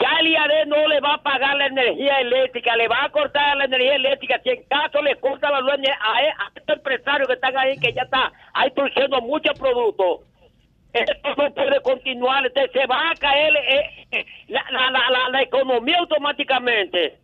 ya el IAD no le va a pagar la energía eléctrica, le va a cortar la energía eléctrica. Si en caso le corta la luz a, a estos empresarios que están ahí, que ya está ahí produciendo muchos productos, esto no puede continuar, entonces se va a caer eh, eh, la, la, la, la- economía automáticamente.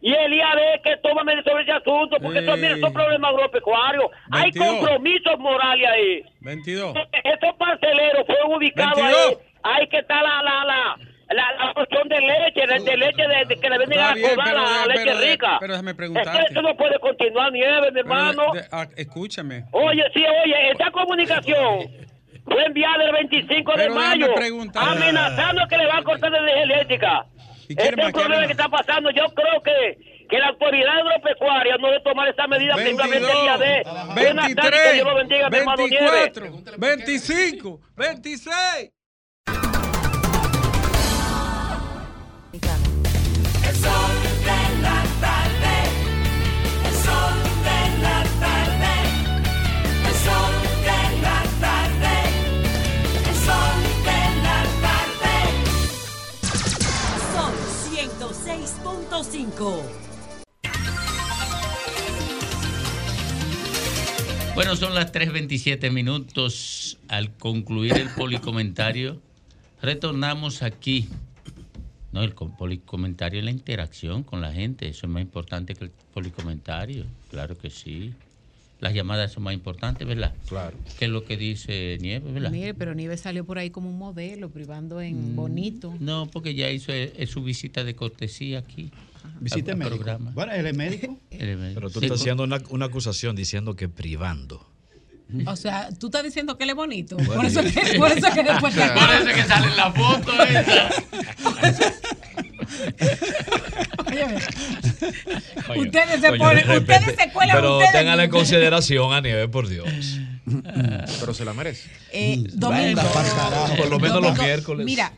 Y el IAD que toma medidas sobre ese asunto, porque eso, mira, son problemas agropecuarios. Hay 22. compromisos morales ahí. 22. Esos parceleros fueron ubicados 22. ahí. Ahí que está la la la la, la porción de leche, de, de leche de, de que le venden a bien, cobrar pero la leche pero rica. pero déjame preguntarte. esto no puede continuar, Nieve, mi hermano. de- ah, escúchame. Oye, sí, oye, esta comunicación fue enviada el 25 de mayo, amenazando que le va a cortar la energía eléctrica. ¿Y Este es el problema ¿Quién que está pasando. Yo creo que, que la autoridad agropecuaria no debe tomar esa medida simplemente el día de. Buenas tardes, que 23, Dios lo bendiga, mi hermano Nieves. 24, 25, 26. Bueno, son las 3.27 minutos. Al concluir el policomentario, retornamos aquí. No, el policomentario es la interacción con la gente. Eso es más importante que el policomentario. Claro que sí. Las llamadas son más importantes, ¿verdad? Claro. Que es lo que dice Nieves, ¿verdad? Mire, pero Nieves salió por ahí como un modelo, privando en Mm. bonito. No, porque ya hizo eh, su visita de cortesía aquí. Visita médico. programa. Bueno, él es médico. Pero tú Sí, estás haciendo una, una acusación diciendo que privando. O sea, tú estás diciendo que él es bonito. Bueno, por, eso que, por eso que después te Por eso que sale en la foto esa. Coño, Ustedes se ponen, ustedes se cuelan Pero mismos. consideración a Nieves, por Dios. Pero se la merece. Eh, Domingo. Por lo menos los miércoles. Mira,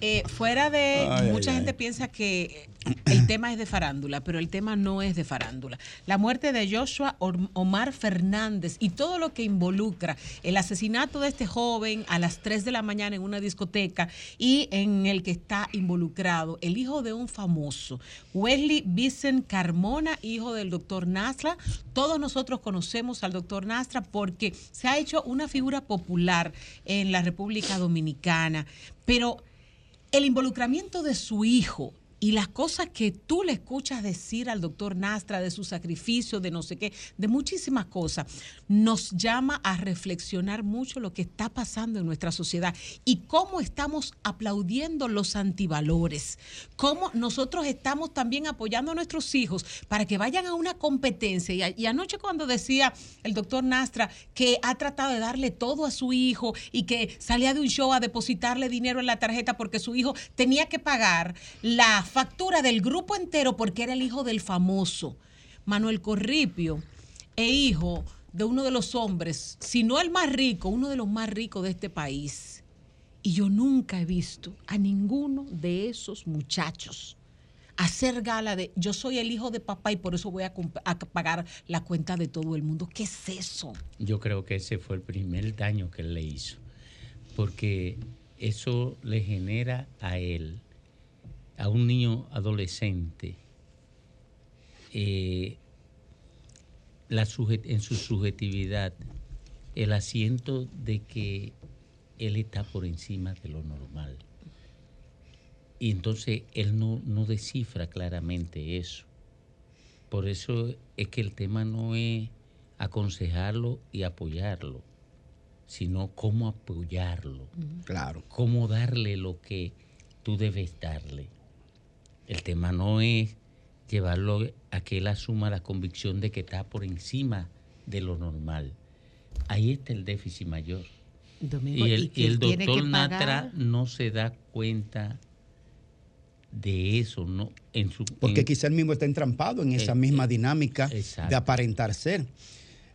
eh, fuera de. Ay, mucha ay, gente ay. piensa que el tema es de farándula, pero el tema no es de farándula. La muerte de Joshua Omar Fernández y todo lo que involucra el asesinato de este joven a las 3 de la mañana en una discoteca y en el que está involucrado el hijo de un famoso, Wesley Vicent Carmona, hijo del doctor Nasra. Todos nosotros conocemos al doctor Nasra porque se ha hecho una figura popular en la República Dominicana, pero el involucramiento de su hijo y las cosas que tú le escuchas decir al doctor Nastra de su sacrificio, de no sé qué, de muchísimas cosas, nos llama a reflexionar mucho lo que está pasando en nuestra sociedad y cómo estamos aplaudiendo los antivalores, cómo nosotros estamos también apoyando a nuestros hijos para que vayan a una competencia. Y, y anoche cuando decía el doctor Nastra que ha tratado de darle todo a su hijo y que salía de un show a depositarle dinero en la tarjeta porque su hijo tenía que pagar la factura del grupo entero porque era el hijo del famoso Manuel Corripio e hijo de uno de los hombres, si no el más rico, uno de los más ricos de este país. Y yo nunca he visto a ninguno de esos muchachos hacer gala de yo soy el hijo de papá y por eso voy a, pagar la cuenta de todo el mundo. ¿Qué es eso? Yo creo que ese fue el primer daño que él le hizo, porque eso le genera a él, a un niño adolescente, eh, la en su subjetividad, el asiento de que él está por encima de lo normal. Y entonces él no, no descifra claramente eso. Por eso es que el tema no es aconsejarlo y apoyarlo, sino cómo apoyarlo. Claro. Cómo darle lo que tú debes darle. El tema no es llevarlo a que él asuma la convicción de que está por encima de lo normal. Ahí está el déficit mayor. Domingo, y el, y doctor Natra no se da cuenta de eso, ¿no? En su, Porque en- quizá él mismo está entrampado en esa Eh, misma dinámica exacto. de aparentar ser.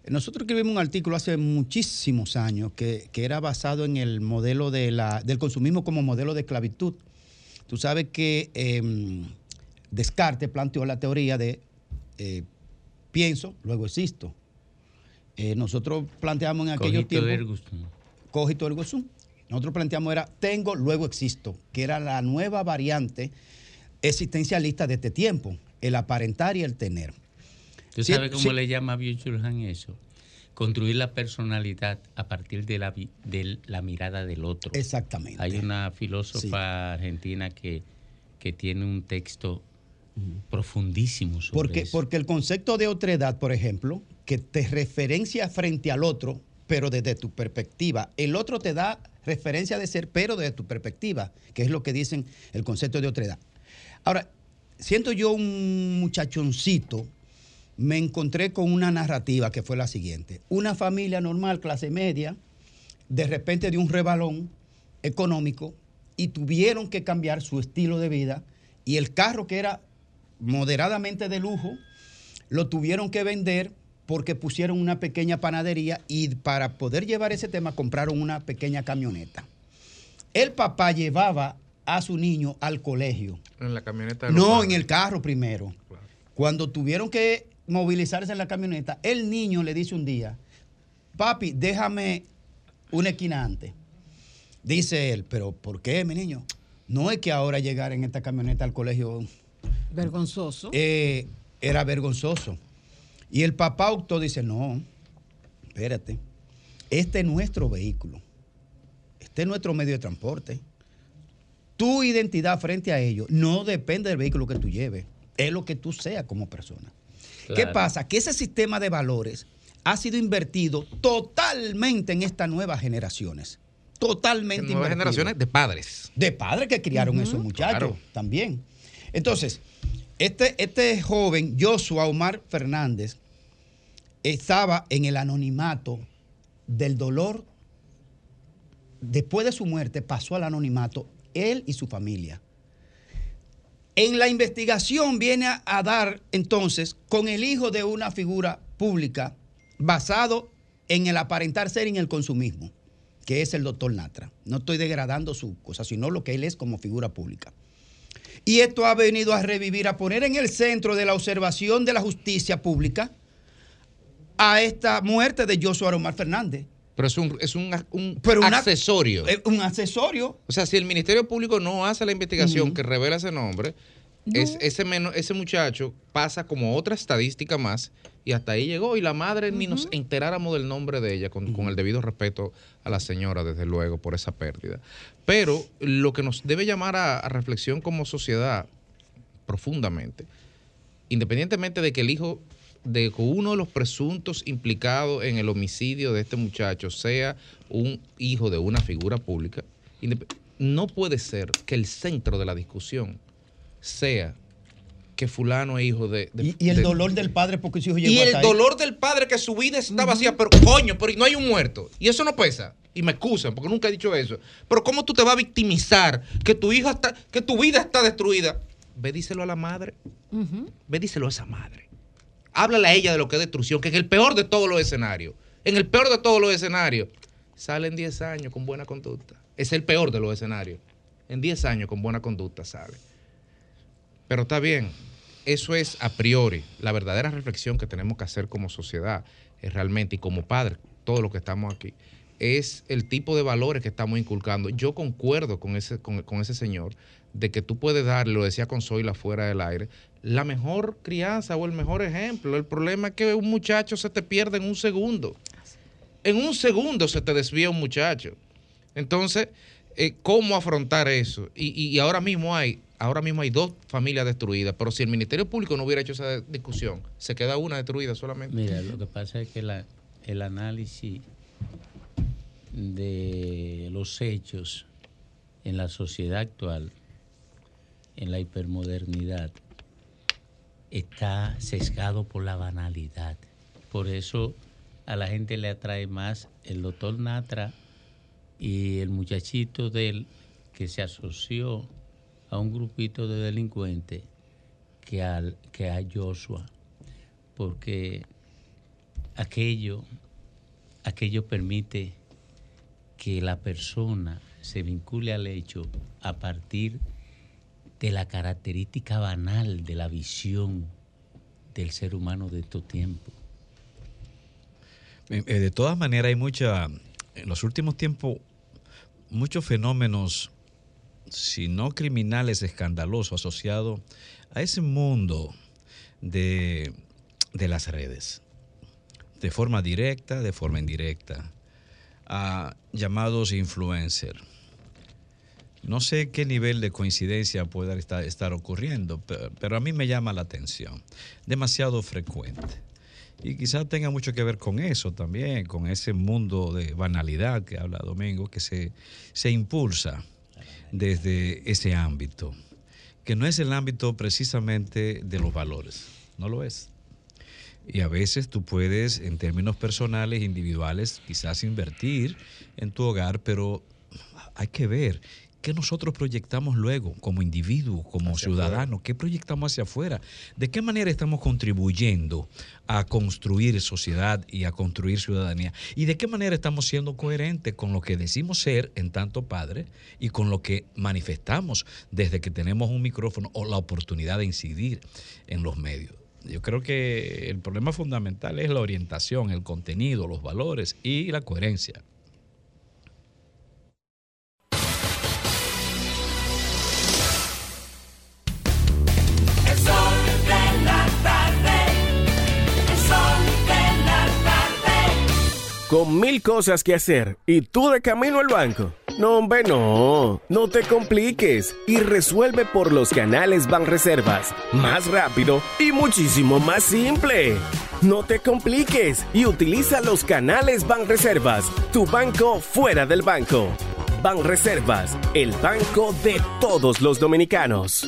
Nosotros escribimos un artículo hace muchísimos años que, que era basado en el modelo de la, del consumismo como modelo de esclavitud. Tú sabes que em, Descartes planteó la teoría de eh, pienso, luego existo. Eh, nosotros planteamos en aquellos Cogito tiempos ergo sum. cogito ergo sum. Nosotros planteamos era tengo, luego existo, que era la nueva variante existencialista de este tiempo, el aparentar y el tener. ¿Tú Sí, sabes cómo sí. le llama Byung-Chul Han eso? Construir la personalidad a partir de la, de la mirada del otro. Exactamente. Hay una filósofa argentina que, que tiene un texto profundísimo sobre Porque, eso. porque el concepto de otredad, por ejemplo, que te referencia frente al otro, pero desde tu perspectiva. El otro te da referencia de ser, pero desde tu perspectiva, que es lo que dicen el concepto de otredad. Ahora, siento yo un muchachoncito, me encontré con una narrativa que fue la siguiente. Una familia normal, clase media, de repente de un rebalón económico y tuvieron que cambiar su estilo de vida y el carro que era moderadamente de lujo lo tuvieron que vender porque pusieron una pequeña panadería y para poder llevar ese tema compraron una pequeña camioneta. El papá llevaba a su niño al colegio. En la camioneta de No, padres. en el carro primero. Cuando tuvieron que movilizarse en la camioneta, el niño le dice un día, papi, déjame una esquina antes. Dice él, pero ¿por qué, mi niño? No es que ahora llegar en esta camioneta al colegio Vergonzoso. eh, era vergonzoso. Y el papá optó, dice, no, espérate, este es nuestro vehículo, este es nuestro medio de transporte. Tu identidad frente a ellos no depende del vehículo que tú lleves, es lo que tú seas como persona. ¿Qué pasa? Que ese sistema de valores ha sido invertido totalmente en estas nuevas generaciones. Totalmente Nuevas invertido. generaciones de padres. De padres que criaron Ujú. esos muchachos Claro. también. Entonces, este, este joven, Joshua Omar Fernández, estaba en el anonimato del dolor. Después de su muerte, pasó al anonimato él y su familia. En la investigación viene a, dar entonces con el hijo de una figura pública basado en el aparentar ser en el consumismo, que es el doctor Natra. No estoy degradando su cosa, sino lo que él es como figura pública. Y esto ha venido a revivir, a poner en el centro de la observación de la justicia pública a esta muerte de Joshua Omar Fernández. Pero es un, es un, un Pero una- accesorio. Eh, Un accesorio. O sea, si el Ministerio Público no hace la investigación que revela ese nombre, es- ese, meno- ese muchacho pasa como otra estadística más y hasta ahí llegó. Y la madre ni nos enteráramos del nombre de ella, con, con el debido respeto a la señora, desde luego, por esa pérdida. Pero lo que nos debe llamar a, a reflexión como sociedad profundamente, independientemente de que el hijo de que uno de los presuntos implicados en el homicidio de este muchacho sea un hijo de una figura pública, no puede ser que el centro de la discusión sea que fulano es hijo de... de- Y, y el de- dolor del padre porque su hijo llegó y el ahí. dolor del padre que su vida está vacía, pero coño, pero no hay un muerto. Y eso no pesa. Y me excusan porque nunca he dicho eso. Pero ¿cómo tú te vas a victimizar que tu hija está, que tu vida está destruida? Ve, díselo a la madre. Ve, díselo a esa madre. Háblale a ella de lo que es destrucción, que en el peor de todos los escenarios, en el peor de todos los escenarios, salen 10 años con buena conducta. Es el peor de los escenarios. En 10 años con buena conducta sale. Pero está bien, eso es a priori. La verdadera reflexión que tenemos que hacer como sociedad es realmente, y como padres, todos los que estamos aquí, es el tipo de valores que estamos inculcando. Yo concuerdo con ese, con, con ese señor de que tú puedes darle, lo decía con Zoila fuera del aire, la mejor crianza o el mejor ejemplo. El problema es que un muchacho se te pierde en un segundo. En un segundo se te desvía un muchacho. Entonces, eh, ¿cómo afrontar eso? Y, y- ahora mismo hay, ahora mismo hay dos familias destruidas, pero si el Ministerio Público no hubiera hecho esa discusión, se queda una destruida solamente. Mira, lo que pasa es que la- el análisis de los hechos en la sociedad actual en la hipermodernidad está sesgado por la banalidad. Por eso a la gente le atrae más el doctor Natra y el muchachito del que se asoció a un grupito de delincuentes que, al, que a Joshua, porque aquello, aquello permite que la persona se vincule al hecho a partir de la característica banal de la visión del ser humano de estos tiempos. Eh, eh, De todas maneras, hay mucha, en los últimos tiempos, muchos fenómenos, si no criminales, escandalosos, asociados a ese mundo de, de las redes, de forma directa, de forma indirecta, a llamados influencers. No sé qué nivel de coincidencia pueda estar, estar ocurriendo, pe- pero a mí me llama la atención. Demasiado frecuente. Y quizás tenga mucho que ver con eso también, con ese mundo de banalidad que habla Domingo, que se, se impulsa desde ese ámbito, que no es el ámbito precisamente de los valores, no lo es. Y a veces tú puedes, en términos personales, individuales, quizás invertir en tu hogar, pero hay que ver qué nosotros proyectamos luego como individuos, como ciudadanos, qué proyectamos hacia afuera, de qué manera estamos contribuyendo a construir sociedad y a construir ciudadanía, y de qué manera estamos siendo coherentes con lo que decimos ser en tanto padre y con lo que manifestamos desde que tenemos un micrófono o la oportunidad de incidir en los medios. Yo creo que el problema fundamental es la orientación, el contenido, los valores y la coherencia. Con mil cosas que hacer y tú de camino al banco. No, hombre, no. No te compliques y resuelve por los canales Banreservas. Más rápido y muchísimo más simple. No te compliques y utiliza los canales Banreservas. Tu banco fuera del banco. Banreservas, el banco de todos los dominicanos.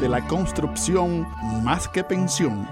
de la construcción más que pensión.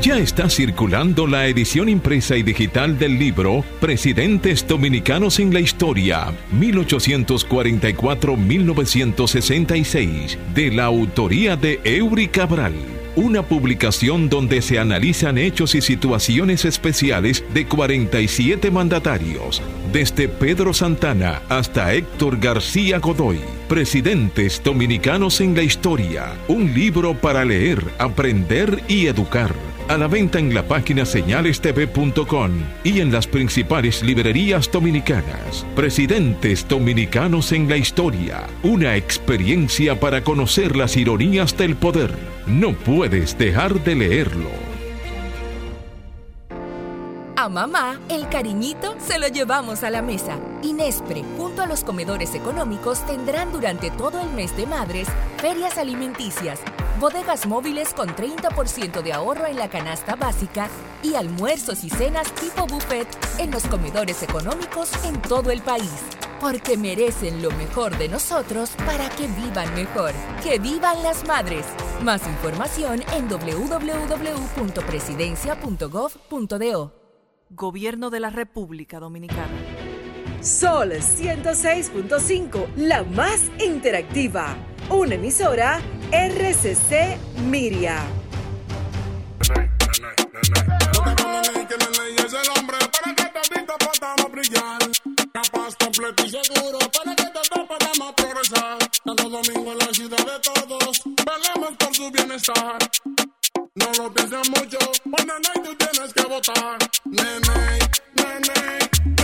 Ya está circulando la edición impresa y digital del libro Presidentes Dominicanos en la Historia, 1844-1966, de la autoría de Eury Cabral. Una publicación donde se analizan hechos y situaciones especiales de 47 mandatarios, desde Pedro Santana hasta Héctor García Godoy. Presidentes Dominicanos en la Historia, un libro para leer, aprender y educar. A la venta en la página señalestv.com y en las principales librerías dominicanas. Presidentes Dominicanos en la Historia, una experiencia para conocer las ironías del poder. No puedes dejar de leerlo. A mamá, el cariñito se lo llevamos a la mesa. Inespre, junto a los comedores económicos, tendrán durante todo el mes de madres ferias alimenticias, bodegas móviles con 30% de ahorro en la canasta básica y almuerzos y cenas tipo buffet en los comedores económicos en todo el país. Porque merecen lo mejor de nosotros para que vivan mejor. ¡Que vivan las madres! Más información en www.presidencia.gov.do. Gobierno de la República Dominicana. Sol 106.5, la más interactiva. Una emisora RCC Miria. Capaz, completo y seguro para que todos podamos progresar. Santo Domingo es la ciudad de todos. Velemos por su bienestar. No lo pienses mucho, pues nene, tú tienes que votar. Nene, nene.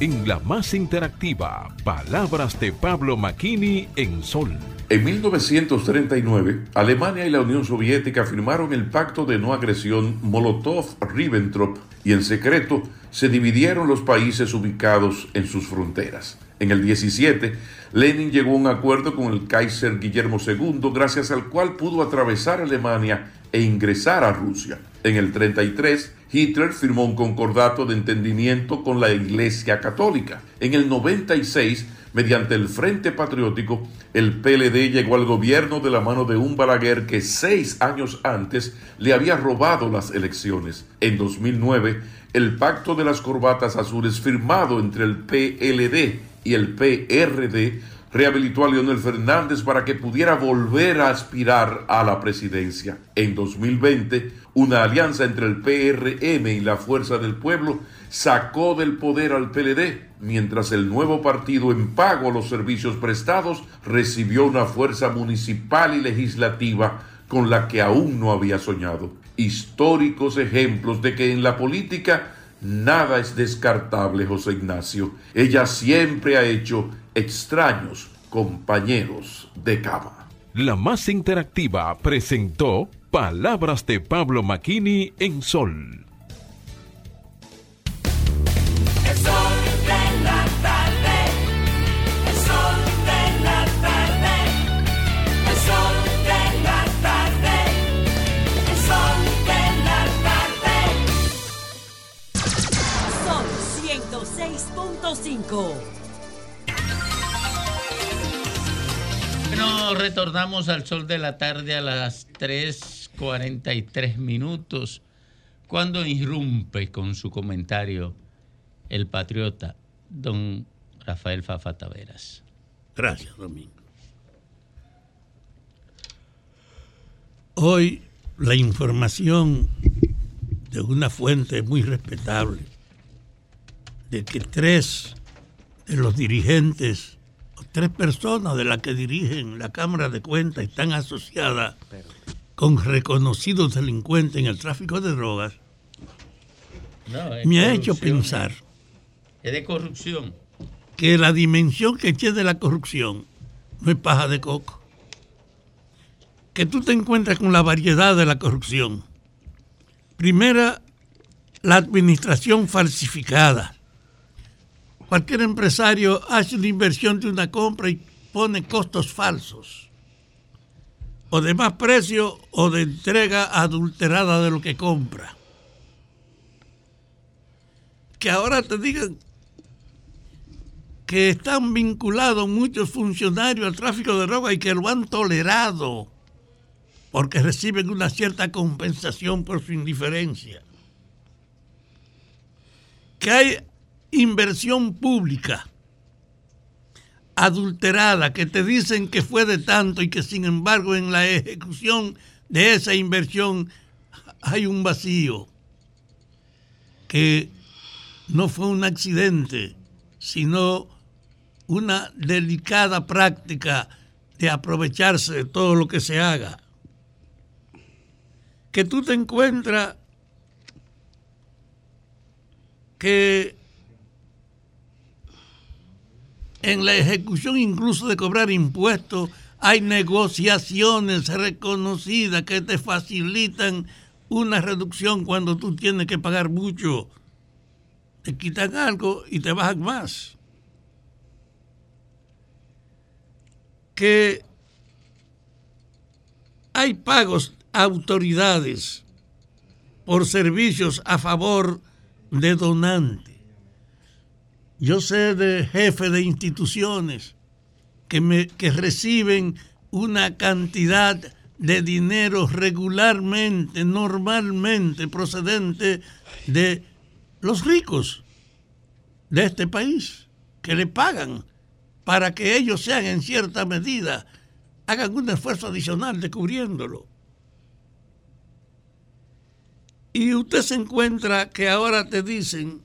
En la más interactiva, palabras de Pablo Makini en Sol. En 1939, Alemania y la Unión Soviética firmaron el Pacto de No Agresión Molotov-Ribbentrop y en secreto se dividieron los países ubicados en sus fronteras. En el 17, Lenin llegó a un acuerdo con el Kaiser Guillermo II, gracias al cual pudo atravesar Alemania e ingresar a Rusia. En el 33, Hitler firmó un concordato de entendimiento con la Iglesia Católica. En el 96, mediante el Frente Patriótico, el PLD llegó al gobierno de la mano de un Balaguer que seis años antes le había robado las elecciones. En 2009, el pacto de las corbatas azules firmado entre el PLD y el PRD rehabilitó a Leonel Fernández para que pudiera volver a aspirar a la presidencia. En 2020, una alianza entre el PRM y la Fuerza del Pueblo sacó del poder al PLD, mientras el nuevo partido en pago a los servicios prestados recibió una fuerza municipal y legislativa con la que aún no había soñado. Históricos ejemplos de que en la política nada es descartable, José Ignacio. Ella siempre ha hecho extraños compañeros de cama. La más interactiva presentó Palabras de Pablo Makini en Sol. El sol de la tarde, el sol de la tarde, el sol de la tarde, el sol de la tarde. Sol 106.5. retornamos al sol de la tarde a las 3.43 minutos, cuando irrumpe con su comentario el patriota don Rafael Fafa Taveras. Gracias, Domingo. Hoy la información de una fuente muy respetable de que tres de los dirigentes, tres personas de las que dirigen la Cámara de Cuentas están asociadas con reconocidos delincuentes en el tráfico de drogas, No, me ha hecho pensar Es de corrupción. que la dimensión que tiene la corrupción no es paja de coco. Que tú te encuentras con la variedad de la corrupción. Primera, la administración falsificada. Cualquier empresario hace una inversión de una compra y pone costos falsos. O de más precio o de entrega adulterada de lo que compra. Que ahora te digan que están vinculados muchos funcionarios al tráfico de droga y que lo han tolerado porque reciben una cierta compensación por su indiferencia. Que hay inversión pública adulterada que te dicen que fue de tanto y que sin embargo en la ejecución de esa inversión hay un vacío que no fue un accidente, sino una delicada práctica de aprovecharse de todo lo que se haga. Que tú te encuentras que en la ejecución incluso de cobrar impuestos hay negociaciones reconocidas que te facilitan una reducción cuando tú tienes que pagar mucho. Te quitan algo y te bajan más. Que hay pagos a autoridades por servicios a favor de donantes. Yo sé de jefes de instituciones que, me, que reciben una cantidad de dinero regularmente, normalmente procedente de los ricos de este país, que le pagan para que ellos sean en cierta medida, hagan un esfuerzo adicional descubriéndolo. Y usted se encuentra que ahora te dicen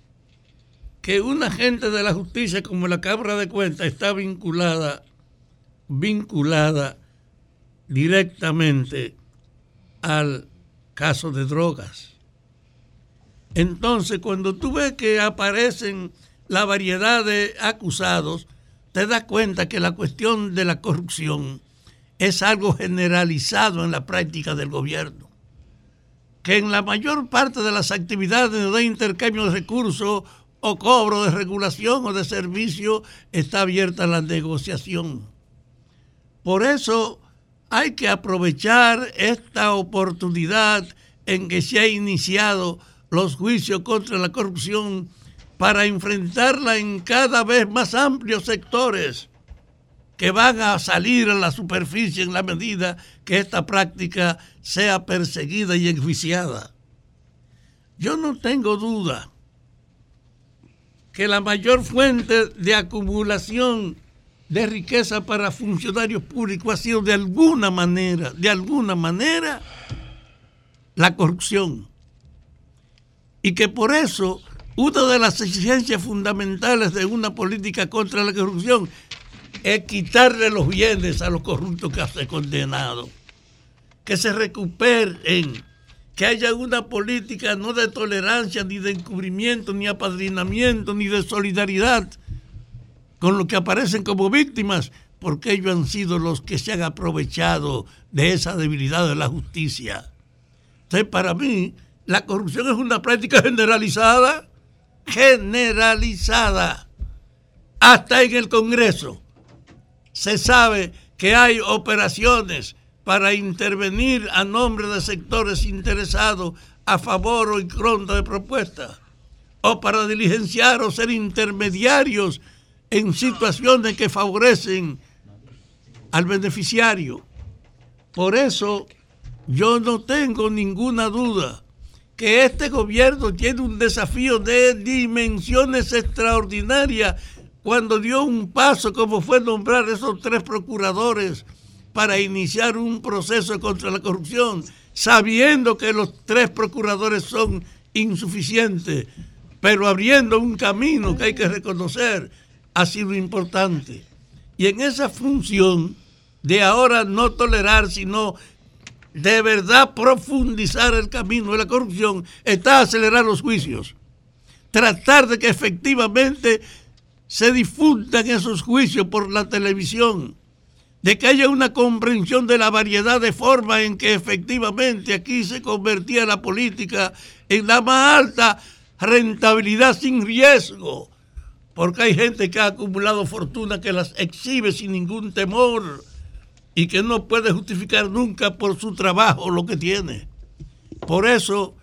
que un agente de la justicia como la Cámara de Cuentas está vinculada, vinculada directamente al caso de drogas. Entonces, cuando tú ves que aparecen la variedad de acusados, te das cuenta que la cuestión de la corrupción es algo generalizado en la práctica del gobierno. Que en la mayor parte de las actividades de intercambio de recursos o cobro de regulación o de servicio está abierta la negociación. Por eso hay que aprovechar esta oportunidad en que se ha iniciado los juicios contra la corrupción para enfrentarla en cada vez más amplios sectores que van a salir a la superficie en la medida que esta práctica sea perseguida y enjuiciada. Yo no tengo duda que la mayor fuente de acumulación de riqueza para funcionarios públicos ha sido de alguna manera, de alguna manera, la corrupción. Y que por eso una de las exigencias fundamentales de una política contra la corrupción es quitarle los bienes a los corruptos que se condenado, que se recuperen, que haya una política no de tolerancia, ni de encubrimiento, ni apadrinamiento, ni de solidaridad con los que aparecen como víctimas, porque ellos han sido los que se han aprovechado de esa debilidad de la justicia. Entonces, para mí, la corrupción es una práctica generalizada, generalizada, hasta en el Congreso. Se sabe que hay operaciones para intervenir a nombre de sectores interesados a favor o en contra de propuestas, o para diligenciar o ser intermediarios en situaciones que favorecen al beneficiario. Por eso yo no tengo ninguna duda que este gobierno tiene un desafío de dimensiones extraordinarias cuando dio un paso como fue nombrar esos tres procuradores para iniciar un proceso contra la corrupción, sabiendo que los tres procuradores son insuficientes, pero abriendo un camino que hay que reconocer ha sido importante. Y en esa función de ahora no tolerar, sino de verdad profundizar el camino de la corrupción, está acelerar los juicios. Tratar de que efectivamente se difundan esos juicios por la televisión de que haya una comprensión de la variedad de formas en que efectivamente aquí se convertía la política en la más alta rentabilidad sin riesgo, porque hay gente que ha acumulado fortuna que las exhibe sin ningún temor y que no puede justificar nunca por su trabajo lo que tiene. Por eso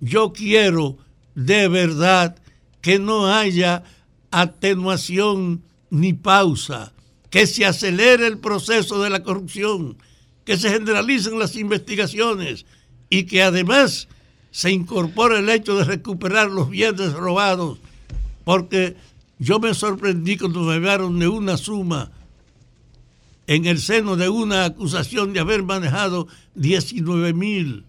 yo quiero de verdad que no haya atenuación ni pausa que se acelere el proceso de la corrupción, que se generalicen las investigaciones y que además se incorpore el hecho de recuperar los bienes robados, porque yo me sorprendí cuando me hablaron de una suma en el seno de una acusación de haber manejado 19 mil,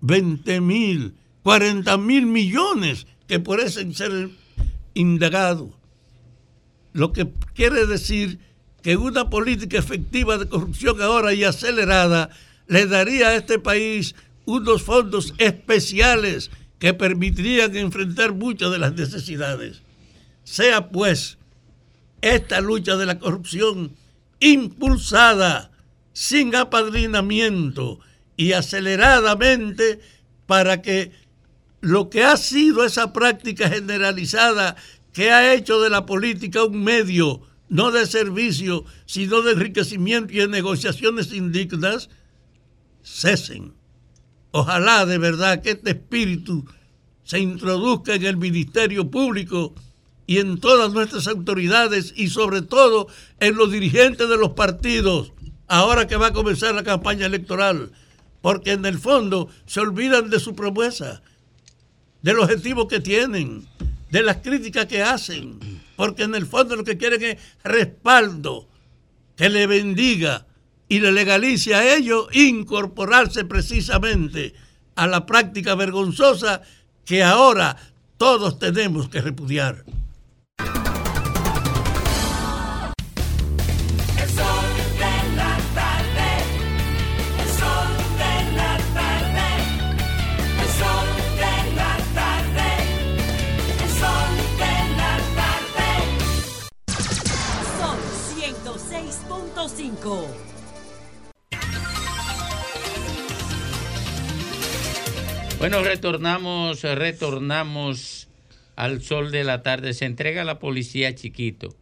20 mil, 40 mil millones que parecen ser indagados. Lo que quiere decir que una política efectiva de corrupción ahora y acelerada le daría a este país unos fondos especiales que permitirían enfrentar muchas de las necesidades. Sea pues esta lucha de la corrupción impulsada sin apadrinamiento y aceleradamente para que lo que ha sido esa práctica generalizada que ha hecho de la política un medio no de servicio, sino de enriquecimiento y de negociaciones indignas, cesen. Ojalá de verdad que este espíritu se introduzca en el Ministerio Público y en todas nuestras autoridades y sobre todo en los dirigentes de los partidos ahora que va a comenzar la campaña electoral, porque en el fondo se olvidan de su promesa, del objetivo que tienen, de las críticas que hacen, porque en el fondo lo que quieren es respaldo, que le bendiga y le legalice a ellos incorporarse precisamente a la práctica vergonzosa que ahora todos tenemos que repudiar. Son 106.5. Bueno, retornamos, retornamos al sol de la tarde. Se entrega a la policía chiquito,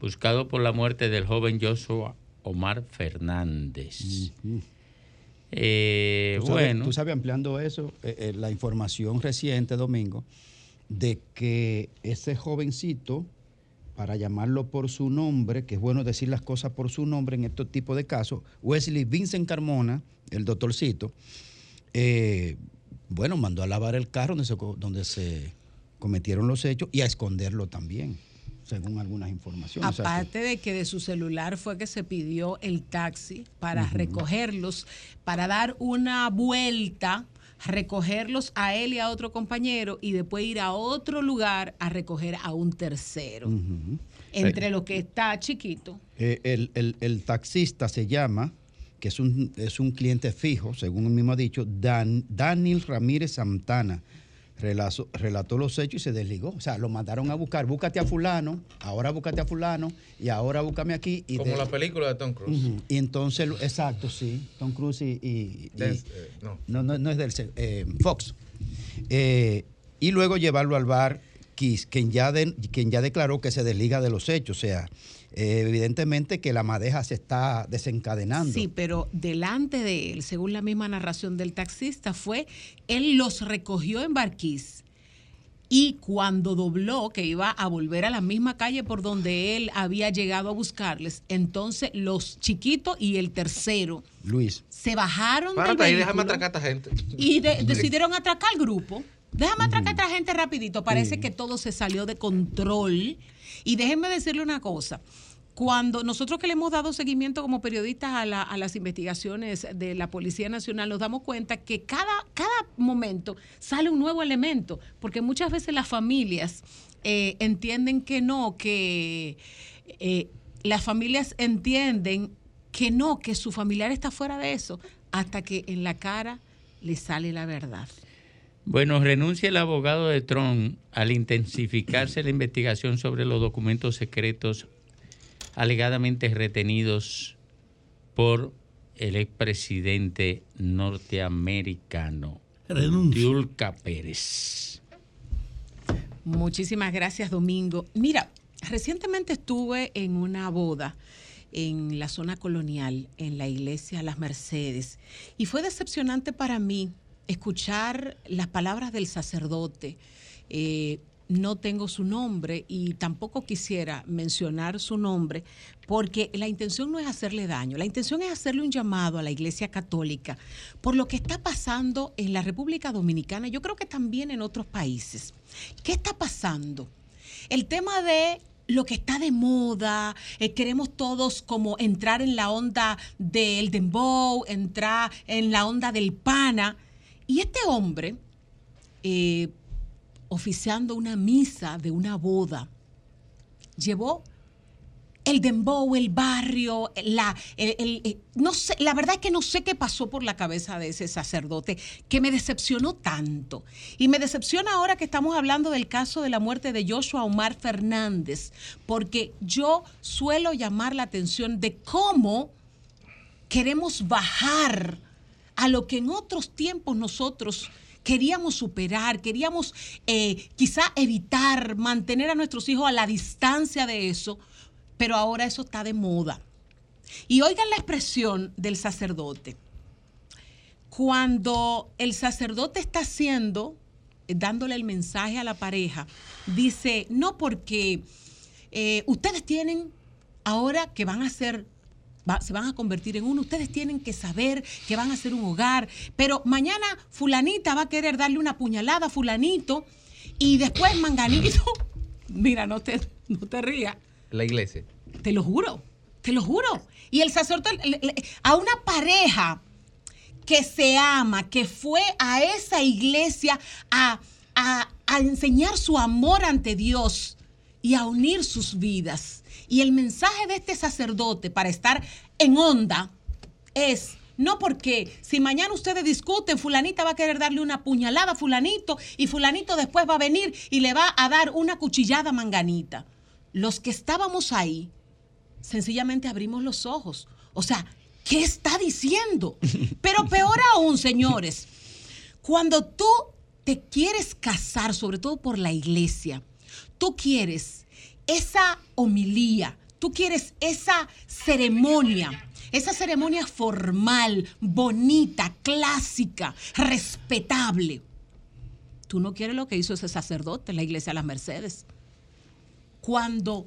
buscado por la muerte del joven Joshua Omar Fernández. Eh, Tú sabes, bueno, tú sabes, ampliando eso, eh, eh, la información reciente, Domingo, de que ese jovencito, para llamarlo por su nombre, que es bueno decir las cosas por su nombre en estos tipos de casos, Wesley Vincent Carmona, el doctorcito, eh, bueno, mandó a lavar el carro donde se, donde se cometieron los hechos y a esconderlo también, según algunas informaciones. O sea que- Aparte de que de su celular fue que se pidió el taxi para recogerlos, para dar una vuelta, recogerlos a él y a otro compañero y después ir a otro lugar a recoger a un tercero. Entre lo que está chiquito. Eh, el, el- el taxista se llama, que es un, es un cliente fijo, según él mismo ha dicho, Dan, Daniel Ramírez Santana. Relazo- relató los hechos y se desligó. O sea, lo mandaron a buscar. Búscate a fulano, ahora búscate a fulano y ahora búscame aquí. Y Como de- la película de Tom Cruise. Y entonces, exacto, sí. Tom Cruise y... y- eh, no. no, no, no es del eh, Fox. Eh, y luego llevarlo al bar Kiss, quien ya, de- quien ya declaró que se desliga de los hechos. O sea, eh, evidentemente que la madeja se está desencadenando. Sí, pero delante de él, según la misma narración del taxista, fue, él los recogió en Barquís y cuando dobló, que iba a volver a la misma calle por donde él había llegado a buscarles, entonces los chiquitos y el tercero Luis. se bajaron Párate del ahí, déjame atracar a esta gente. y de- decidieron atracar al grupo. Déjame atracar a esta gente rapidito. Parece que todo se salió de control. Y déjenme decirle una cosa. Cuando nosotros que le hemos dado seguimiento como periodistas a, la- a las investigaciones de la Policía Nacional, nos damos cuenta que cada, cada momento sale un nuevo elemento, porque muchas veces las familias eh, entienden que no, que eh, las familias entienden que no, que su familiar está fuera de eso, hasta que en la cara le sale la verdad. Bueno, renuncia el abogado de Trump al intensificarse la investigación sobre los documentos secretos alegadamente retenidos por el expresidente norteamericano Renuncia. Yulka Pérez. Muchísimas gracias, Domingo. Mira, recientemente estuve en una boda en la zona colonial, en la iglesia Las Mercedes, y fue decepcionante para mí escuchar las palabras del sacerdote. Eh, no tengo su nombre y tampoco quisiera mencionar su nombre porque la intención no es hacerle daño, la intención es hacerle un llamado a la Iglesia Católica por lo que está pasando en la República Dominicana, yo creo que también en otros países. ¿Qué está pasando? El tema de lo que está de moda, eh, queremos todos como entrar en la onda del dembow, entrar en la onda del pana. Y este hombre, eh, oficiando una misa de una boda, llevó el dembow, el barrio, la, el- no sé, la verdad es que no sé qué pasó por la cabeza de ese sacerdote que me decepcionó tanto. Y me decepciona ahora que estamos hablando del caso de la muerte de Joshua Omar Fernández, porque yo suelo llamar la atención de cómo queremos bajar a lo que en otros tiempos nosotros queríamos superar, queríamos eh, quizá evitar, mantener a nuestros hijos a la distancia de eso, pero ahora eso está de moda. Y oigan la expresión del sacerdote. Cuando el sacerdote está haciendo, eh, dándole el mensaje a la pareja, dice, no porque eh, ustedes tienen ahora que van a ser va- se van a convertir en uno. Ustedes tienen que saber que van a ser un hogar. Pero mañana fulanita va a querer darle una puñalada a fulanito y después manganito. Mira, no te, no te rías. La iglesia. Te lo juro, te lo juro. Y el sacerdote, a una pareja que se ama, que fue a esa iglesia a, a- a enseñar su amor ante Dios y a unir sus vidas. Y el mensaje de este sacerdote para estar en onda es, no porque si mañana ustedes discuten, fulanita va a querer darle una puñalada a fulanito y fulanito después va a venir y le va a dar una cuchillada manganita. Los que estábamos ahí, sencillamente abrimos los ojos. O sea, ¿qué está diciendo? Pero peor aún, señores, cuando tú te quieres casar, sobre todo por la iglesia, tú quieres esa homilía, tú quieres esa ceremonia, esa ceremonia formal, bonita, clásica, respetable. Tú no quieres lo que hizo ese sacerdote en la iglesia de las Mercedes. Cuando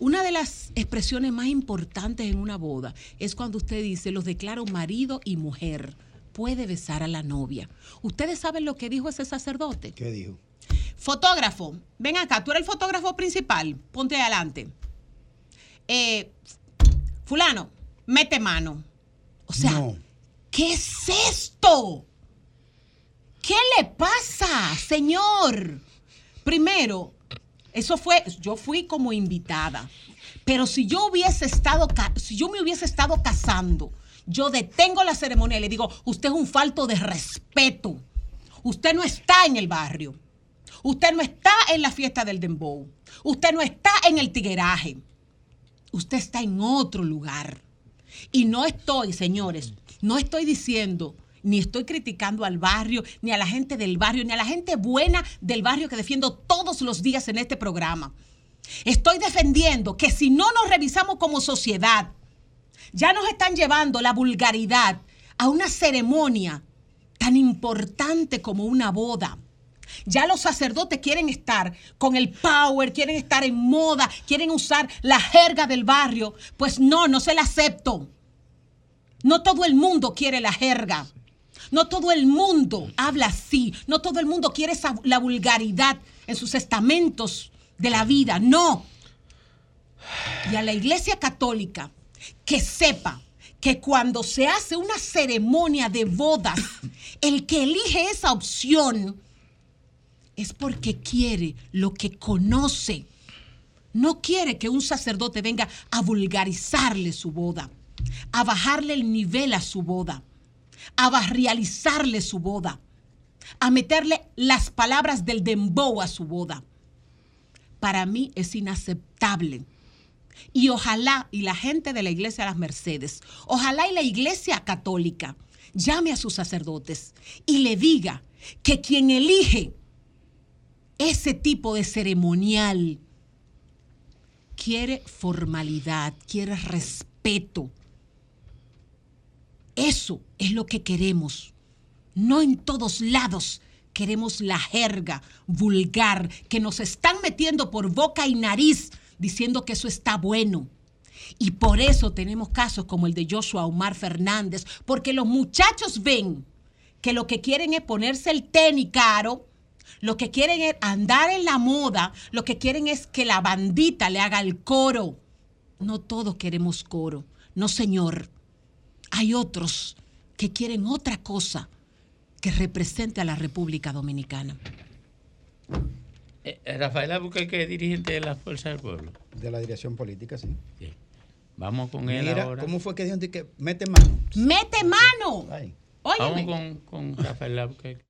una de las expresiones más importantes en una boda es cuando usted dice, los declaro marido y mujer, puede besar a la novia. ¿Ustedes saben lo que dijo ese sacerdote? ¿Qué dijo? Fotógrafo, ven acá, tú eres el fotógrafo principal, ponte adelante. Eh, fulano, mete mano. O sea, ¿qué es esto? ¿Qué le pasa, señor? Primero, eso fue, yo fui como invitada. Pero si yo hubiese estado, si yo me hubiese estado casando, yo detengo la ceremonia y le digo, usted es un falto de respeto. Usted no está en el barrio. Usted no está en la fiesta del dembow. Usted no está en el tigueraje. Usted está en otro lugar. Y no estoy, señores, no estoy diciendo, ni estoy criticando al barrio, ni a la gente del barrio, ni a la gente buena del barrio que defiendo todos los días en este programa. Estoy defendiendo que si no nos revisamos como sociedad, ya nos están llevando la vulgaridad a una ceremonia tan importante como una boda. Ya los sacerdotes quieren estar con el power, quieren estar en moda, quieren usar la jerga del barrio. Pues no, no se la acepto. No todo el mundo quiere la jerga. No todo el mundo habla así. No todo el mundo quiere la vulgaridad en sus estamentos de la vida. No. Y a la iglesia católica que sepa que cuando se hace una ceremonia de bodas, el que elige esa opción es porque quiere lo que conoce. No quiere que un sacerdote venga a vulgarizarle su boda, a bajarle el nivel a su boda, a barrializarle su boda, a meterle las palabras del dembow a su boda. Para mí es inaceptable. Y ojalá, y la gente de la iglesia de las Mercedes, ojalá y la iglesia católica llame a sus sacerdotes y le diga que quien elige ese tipo de ceremonial quiere formalidad, quiere respeto. Eso es lo que queremos. No en todos lados queremos la jerga vulgar que nos están metiendo por boca y nariz diciendo que eso está bueno. Y por eso tenemos casos como el de Joshua Omar Fernández, porque los muchachos ven que lo que quieren es ponerse el tenis caro, lo que quieren es andar en la moda, lo que quieren es que la bandita le haga el coro. No todos queremos coro, no señor. Hay otros que quieren otra cosa que represente a la República Dominicana. Eh, Rafael Albuquerque es dirigente de la Fuerza del Pueblo. De la dirección política, sí. Vamos con él ahora. ¿cómo fue que dijo que mete mano? ¡Mete mano! Vamos Óyeme. con, con Rafael Albuquerque.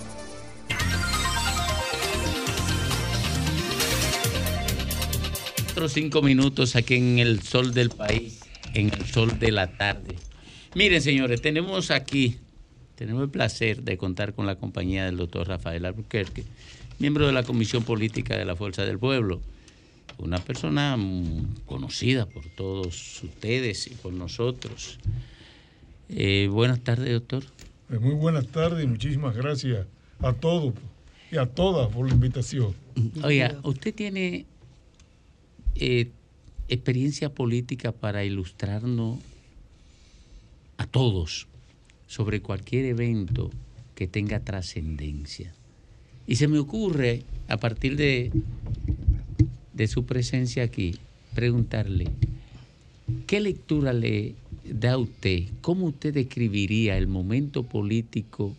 Otros cinco minutos aquí en el sol del país, en el sol de la tarde. Miren, señores, tenemos aquí, tenemos el placer de contar con la compañía del doctor Rafael Albuquerque, miembro de la Comisión Política de la Fuerza del Pueblo. Una persona mm, conocida por todos ustedes y por nosotros. Eh, buenas tardes, doctor. Eh, Muy buenas tardes y muchísimas gracias a todos y a todas por la invitación. Oiga, usted tiene eh, experiencia política para ilustrarnos a todos sobre cualquier evento que tenga trascendencia. Y se me ocurre, a partir de, de su presencia aquí, preguntarle, ¿qué lectura le da usted? ¿Cómo usted describiría el momento político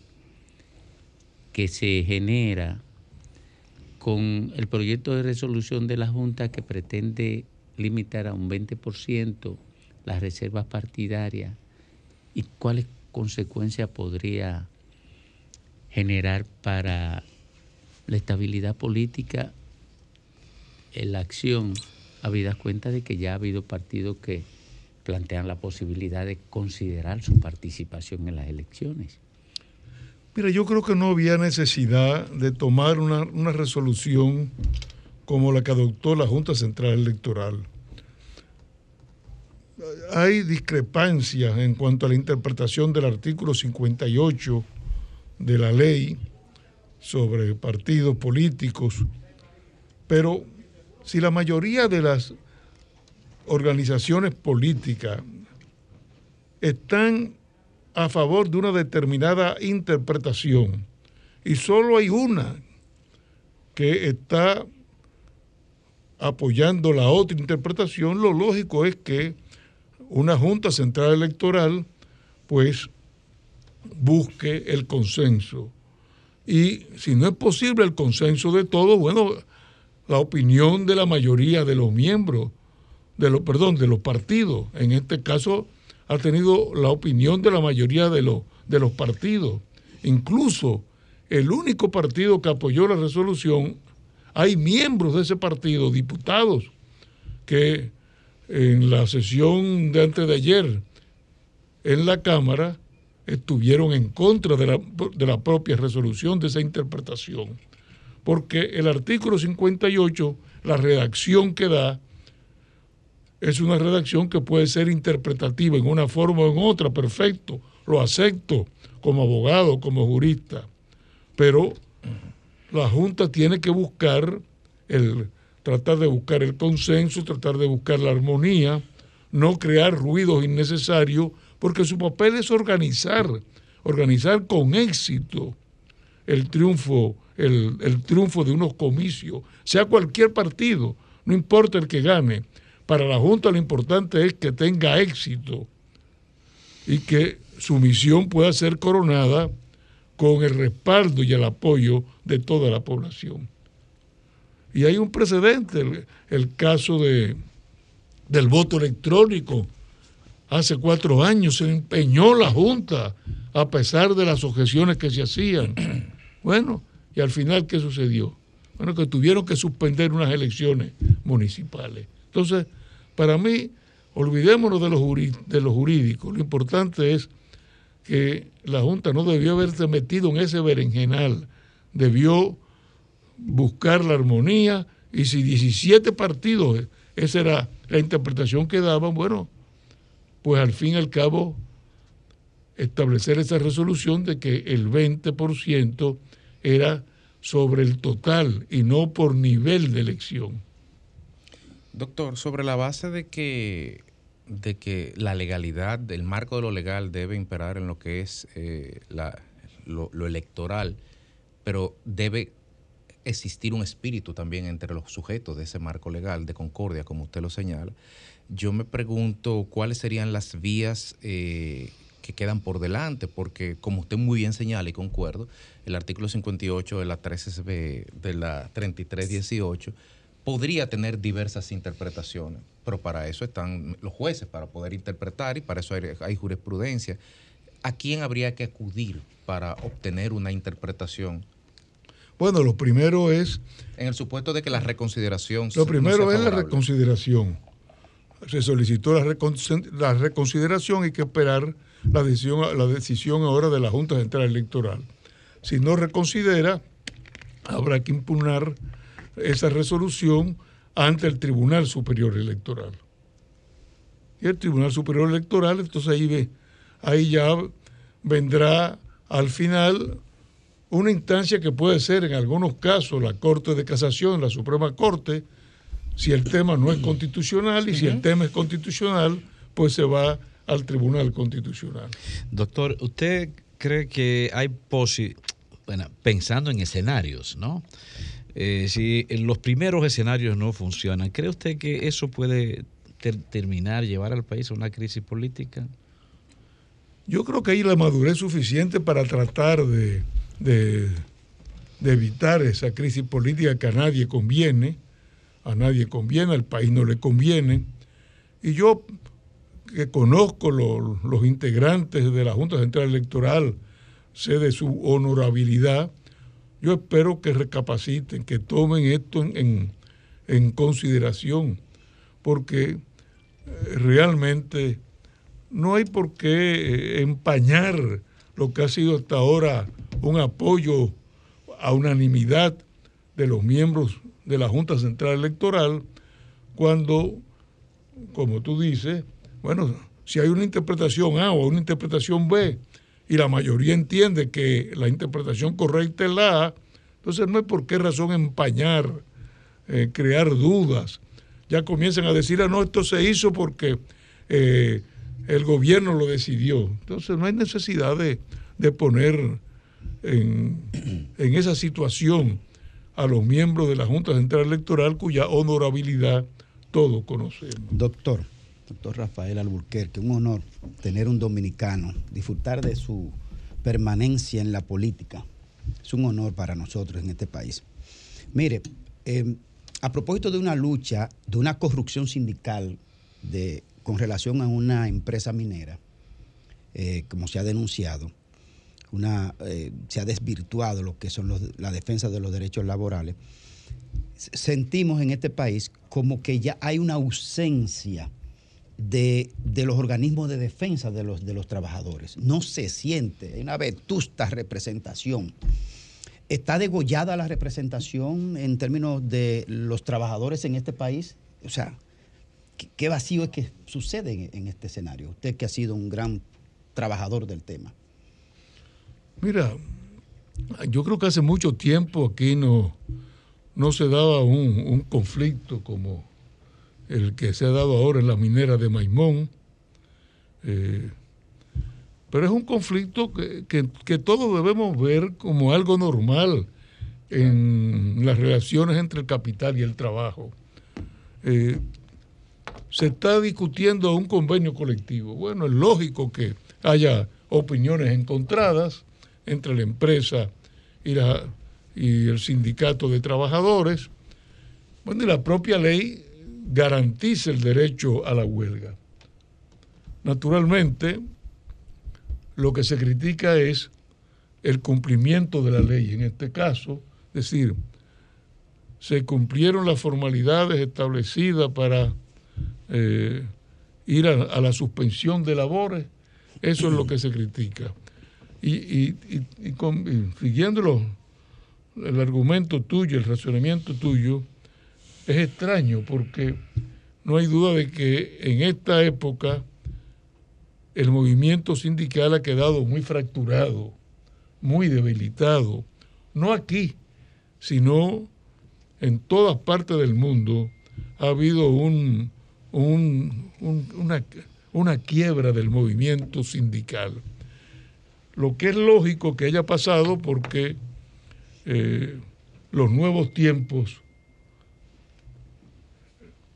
que se genera con el proyecto de resolución de la Junta que pretende limitar a un 20% las reservas partidarias y cuáles consecuencias podría generar para la estabilidad política la acción, habidas cuenta de que ya ha habido partidos que plantean la posibilidad de considerar su participación en las elecciones. Mira, yo creo que no había necesidad de tomar una, resolución como la que adoptó la Junta Central Electoral. Hay discrepancias en cuanto a la interpretación del artículo 58 de la ley sobre partidos políticos, pero si la mayoría de las organizaciones políticas están a favor de una determinada interpretación y solo hay una que está apoyando la otra interpretación, lo lógico es que una Junta Central Electoral pues busque el consenso. Y si no es posible el consenso de todos, bueno, la opinión de la mayoría de los miembros, de los, perdón, de los partidos, en este caso ha tenido la opinión de la mayoría de los, de los partidos. Incluso el único partido que apoyó la resolución, hay miembros de ese partido, diputados, que en la sesión de antes de ayer en la Cámara estuvieron en contra de la, de la propia resolución, de esa interpretación. Porque el artículo 58, la redacción que da, es una redacción que puede ser interpretativa en una forma o en otra, perfecto, lo acepto como abogado, como jurista, pero la Junta tiene que buscar el tratar de buscar el consenso, tratar de buscar la armonía, no crear ruidos innecesarios, porque su papel es organizar, organizar con éxito el triunfo, el, el triunfo de unos comicios, sea cualquier partido, no importa el que gane. Para la Junta lo importante es que tenga éxito y que su misión pueda ser coronada con el respaldo y el apoyo de toda la población. Y hay un precedente, el, caso de, del voto electrónico. Hace cuatro años se empeñó la Junta a pesar de las objeciones que se hacían. Bueno, y al final, ¿qué sucedió? Bueno, que tuvieron que suspender unas elecciones municipales. Entonces, para mí, olvidémonos de lo, de jurídico. Lo importante es que la Junta no debió haberse metido en ese berenjenal. Debió buscar la armonía y si 17 partidos, esa era la interpretación que daban, bueno, pues al fin y al cabo establecer esa resolución de que el 20% era sobre el total y no por nivel de elección. Doctor, sobre la base de que, de que la legalidad, el marco de lo legal debe imperar en lo que es eh, la- lo, electoral, pero debe existir un espíritu también entre los sujetos de ese marco legal de concordia, como usted lo señala. Yo me pregunto cuáles serían las vías eh, que quedan por delante, porque como usted muy bien señala y concuerdo, el artículo 58 de la 13 de la 3318 podría tener diversas interpretaciones, pero para eso están los jueces, para poder interpretar y para eso hay, hay jurisprudencia. ¿a quién habría que acudir para obtener una interpretación? Bueno, lo primero es... En el supuesto de que la reconsideración... Lo primero es la reconsideración. Se solicitó la, recon- la reconsideración, hay que esperar la decisión, la decisión ahora de la Junta Central Electoral. Si no reconsidera, habrá que impugnar esa resolución ante el Tribunal Superior Electoral. Y el Tribunal Superior Electoral, entonces ahí, ve, ahí ya vendrá al final una instancia que puede ser en algunos casos la Corte de Casación, la Suprema Corte, si el tema no es constitucional y si el tema es constitucional, pues se va al Tribunal Constitucional. Doctor, ¿usted cree que hay posi bueno, pensando en escenarios, ¿no? Eh, si los primeros escenarios no funcionan, ¿cree usted que eso puede ter- terminar, llevar al país a una crisis política? Yo creo que hay la madurez suficiente para tratar de, de- evitar esa crisis política que a nadie conviene, a nadie conviene, al país no le conviene. Y yo, que conozco lo- los integrantes de la Junta Central Electoral, sé de su honorabilidad, yo espero que recapaciten, que tomen esto en, consideración, porque eh, realmente no hay por qué eh, empañar lo que ha sido hasta ahora un apoyo a unanimidad de los miembros de la Junta Central Electoral cuando, como tú dices, bueno, si hay una interpretación A o una interpretación B y la mayoría entiende que la interpretación correcta es la A, entonces no hay por qué razón empañar, eh, crear dudas. Ya comienzan a decir, ah, no, esto se hizo porque eh, el gobierno lo decidió. Entonces no hay necesidad de, de poner en, en esa situación a los miembros de la Junta Central Electoral cuya honorabilidad todos conocemos. Doctor, doctor Rafael Alburquerque, un honor tener un dominicano, disfrutar de su permanencia en la política. Es un honor para nosotros en este país. Mire, eh, a propósito de una lucha, de una corrupción sindical de, con relación a una empresa minera, eh, como se ha denunciado, una, eh, se ha desvirtuado lo que son la defensa de los derechos laborales, sentimos en este país como que ya hay una ausencia de, de los organismos de defensa de los, de los trabajadores. No se siente, una vetusta representación. ¿Está degollada la representación en términos de los trabajadores en este país? O sea, ¿qué, vacío es que sucede en, este escenario? Usted que ha sido un gran trabajador del tema. Mira, yo creo que hace mucho tiempo aquí no, no se daba un conflicto como el que se ha dado ahora en la minera de Maimón. Eh, pero es un conflicto que, que- que todos debemos ver como algo normal en las relaciones entre el capital y el trabajo. Eh, se está discutiendo un convenio colectivo. Bueno, es lógico que haya opiniones encontradas entre la empresa y, la, y el sindicato de trabajadores. Bueno, y la propia ley garantiza el derecho a la huelga. Naturalmente, lo que se critica es el cumplimiento de la ley. En este caso, es decir, se cumplieron las formalidades establecidas para eh, ir a, la suspensión de labores. Eso es lo que se critica. Y, y- y- y siguiéndolo, el argumento tuyo, el razonamiento tuyo, es extraño porque no hay duda de que en esta época el movimiento sindical ha quedado muy fracturado, muy debilitado, no aquí, sino en todas partes del mundo ha habido un, un- un- una, una quiebra del movimiento sindical. Lo que es lógico que haya pasado porque eh, los nuevos tiempos,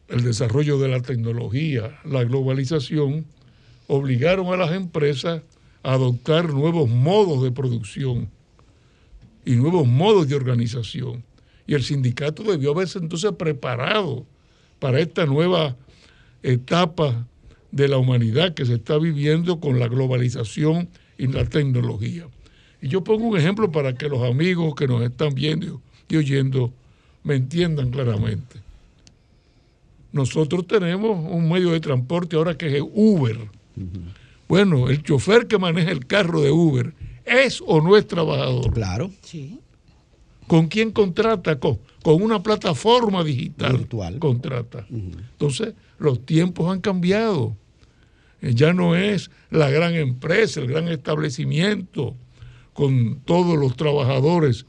el desarrollo de la tecnología, la globalización, obligaron a las empresas a adoptar nuevos modos de producción y nuevos modos de organización. Y el sindicato debió haberse entonces preparado para esta nueva etapa de la humanidad que se está viviendo con la globalización y la tecnología. Y yo pongo un ejemplo para que los amigos que nos están viendo y oyendo me entiendan claramente. Nosotros tenemos un medio de transporte ahora que es Uber. Bueno, el chofer que maneja el carro de Uber es o no es trabajador. Claro. Sí. ¿Con quién contrata? Con, con una plataforma digital. Virtual. Contrata. Entonces, los tiempos han cambiado. Eh, Ya no es la gran empresa, el gran establecimiento, con todos los trabajadores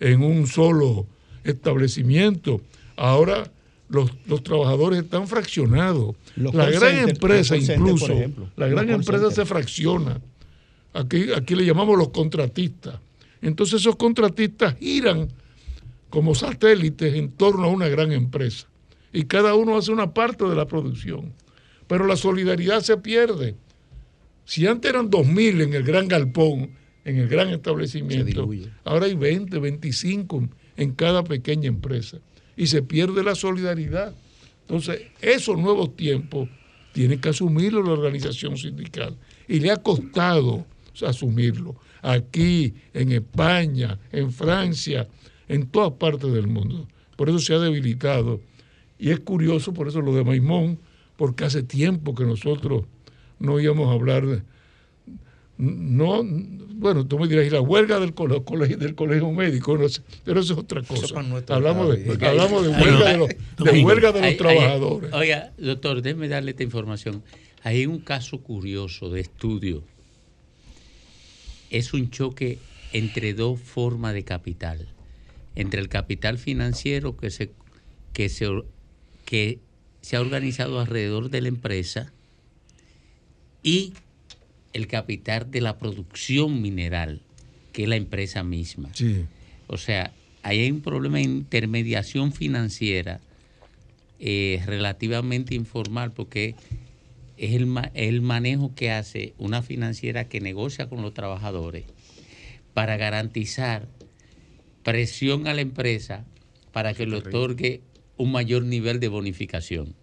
en un solo establecimiento. Ahora los, los trabajadores están fraccionados. Los la gran center, empresa center, incluso, ejemplo. la gran empresa center. se fracciona. Aquí, aquí le llamamos los contratistas. Entonces esos contratistas giran como satélites en torno a una gran empresa. Y cada uno hace una parte de la producción. Pero la solidaridad se pierde. Si antes eran 2.000 en el gran galpón, en el gran establecimiento, ahora hay 20, 25 en cada pequeña empresa. Y se pierde la solidaridad. Entonces, esos nuevos tiempos tiene que asumirlo la organización sindical. Y le ha costado asumirlo. Aquí, en España, en Francia, en todas partes del mundo. Por eso se ha debilitado. Y es curioso, por eso lo de Maimón, porque hace tiempo que nosotros no íbamos a hablar. No, bueno, tú me dirás, y la huelga del colegio, del colegio médico, no sé, pero eso es otra cosa. Hablamos de, hablamos de huelga de los, de huelga de los Hay- hay- trabajadores. Oiga, doctor, déjeme darle esta información. Hay un caso curioso de estudio. Es un choque entre dos formas de capital. Entre el capital financiero que se, que se, que se ha organizado alrededor de la empresa y el capital de la producción mineral, que es la empresa misma. Sí. O sea, ahí hay un problema de intermediación financiera eh, relativamente informal porque es el, ma- el manejo que hace una financiera que negocia con los trabajadores para garantizar presión a la empresa para que le otorgue un mayor nivel de bonificación.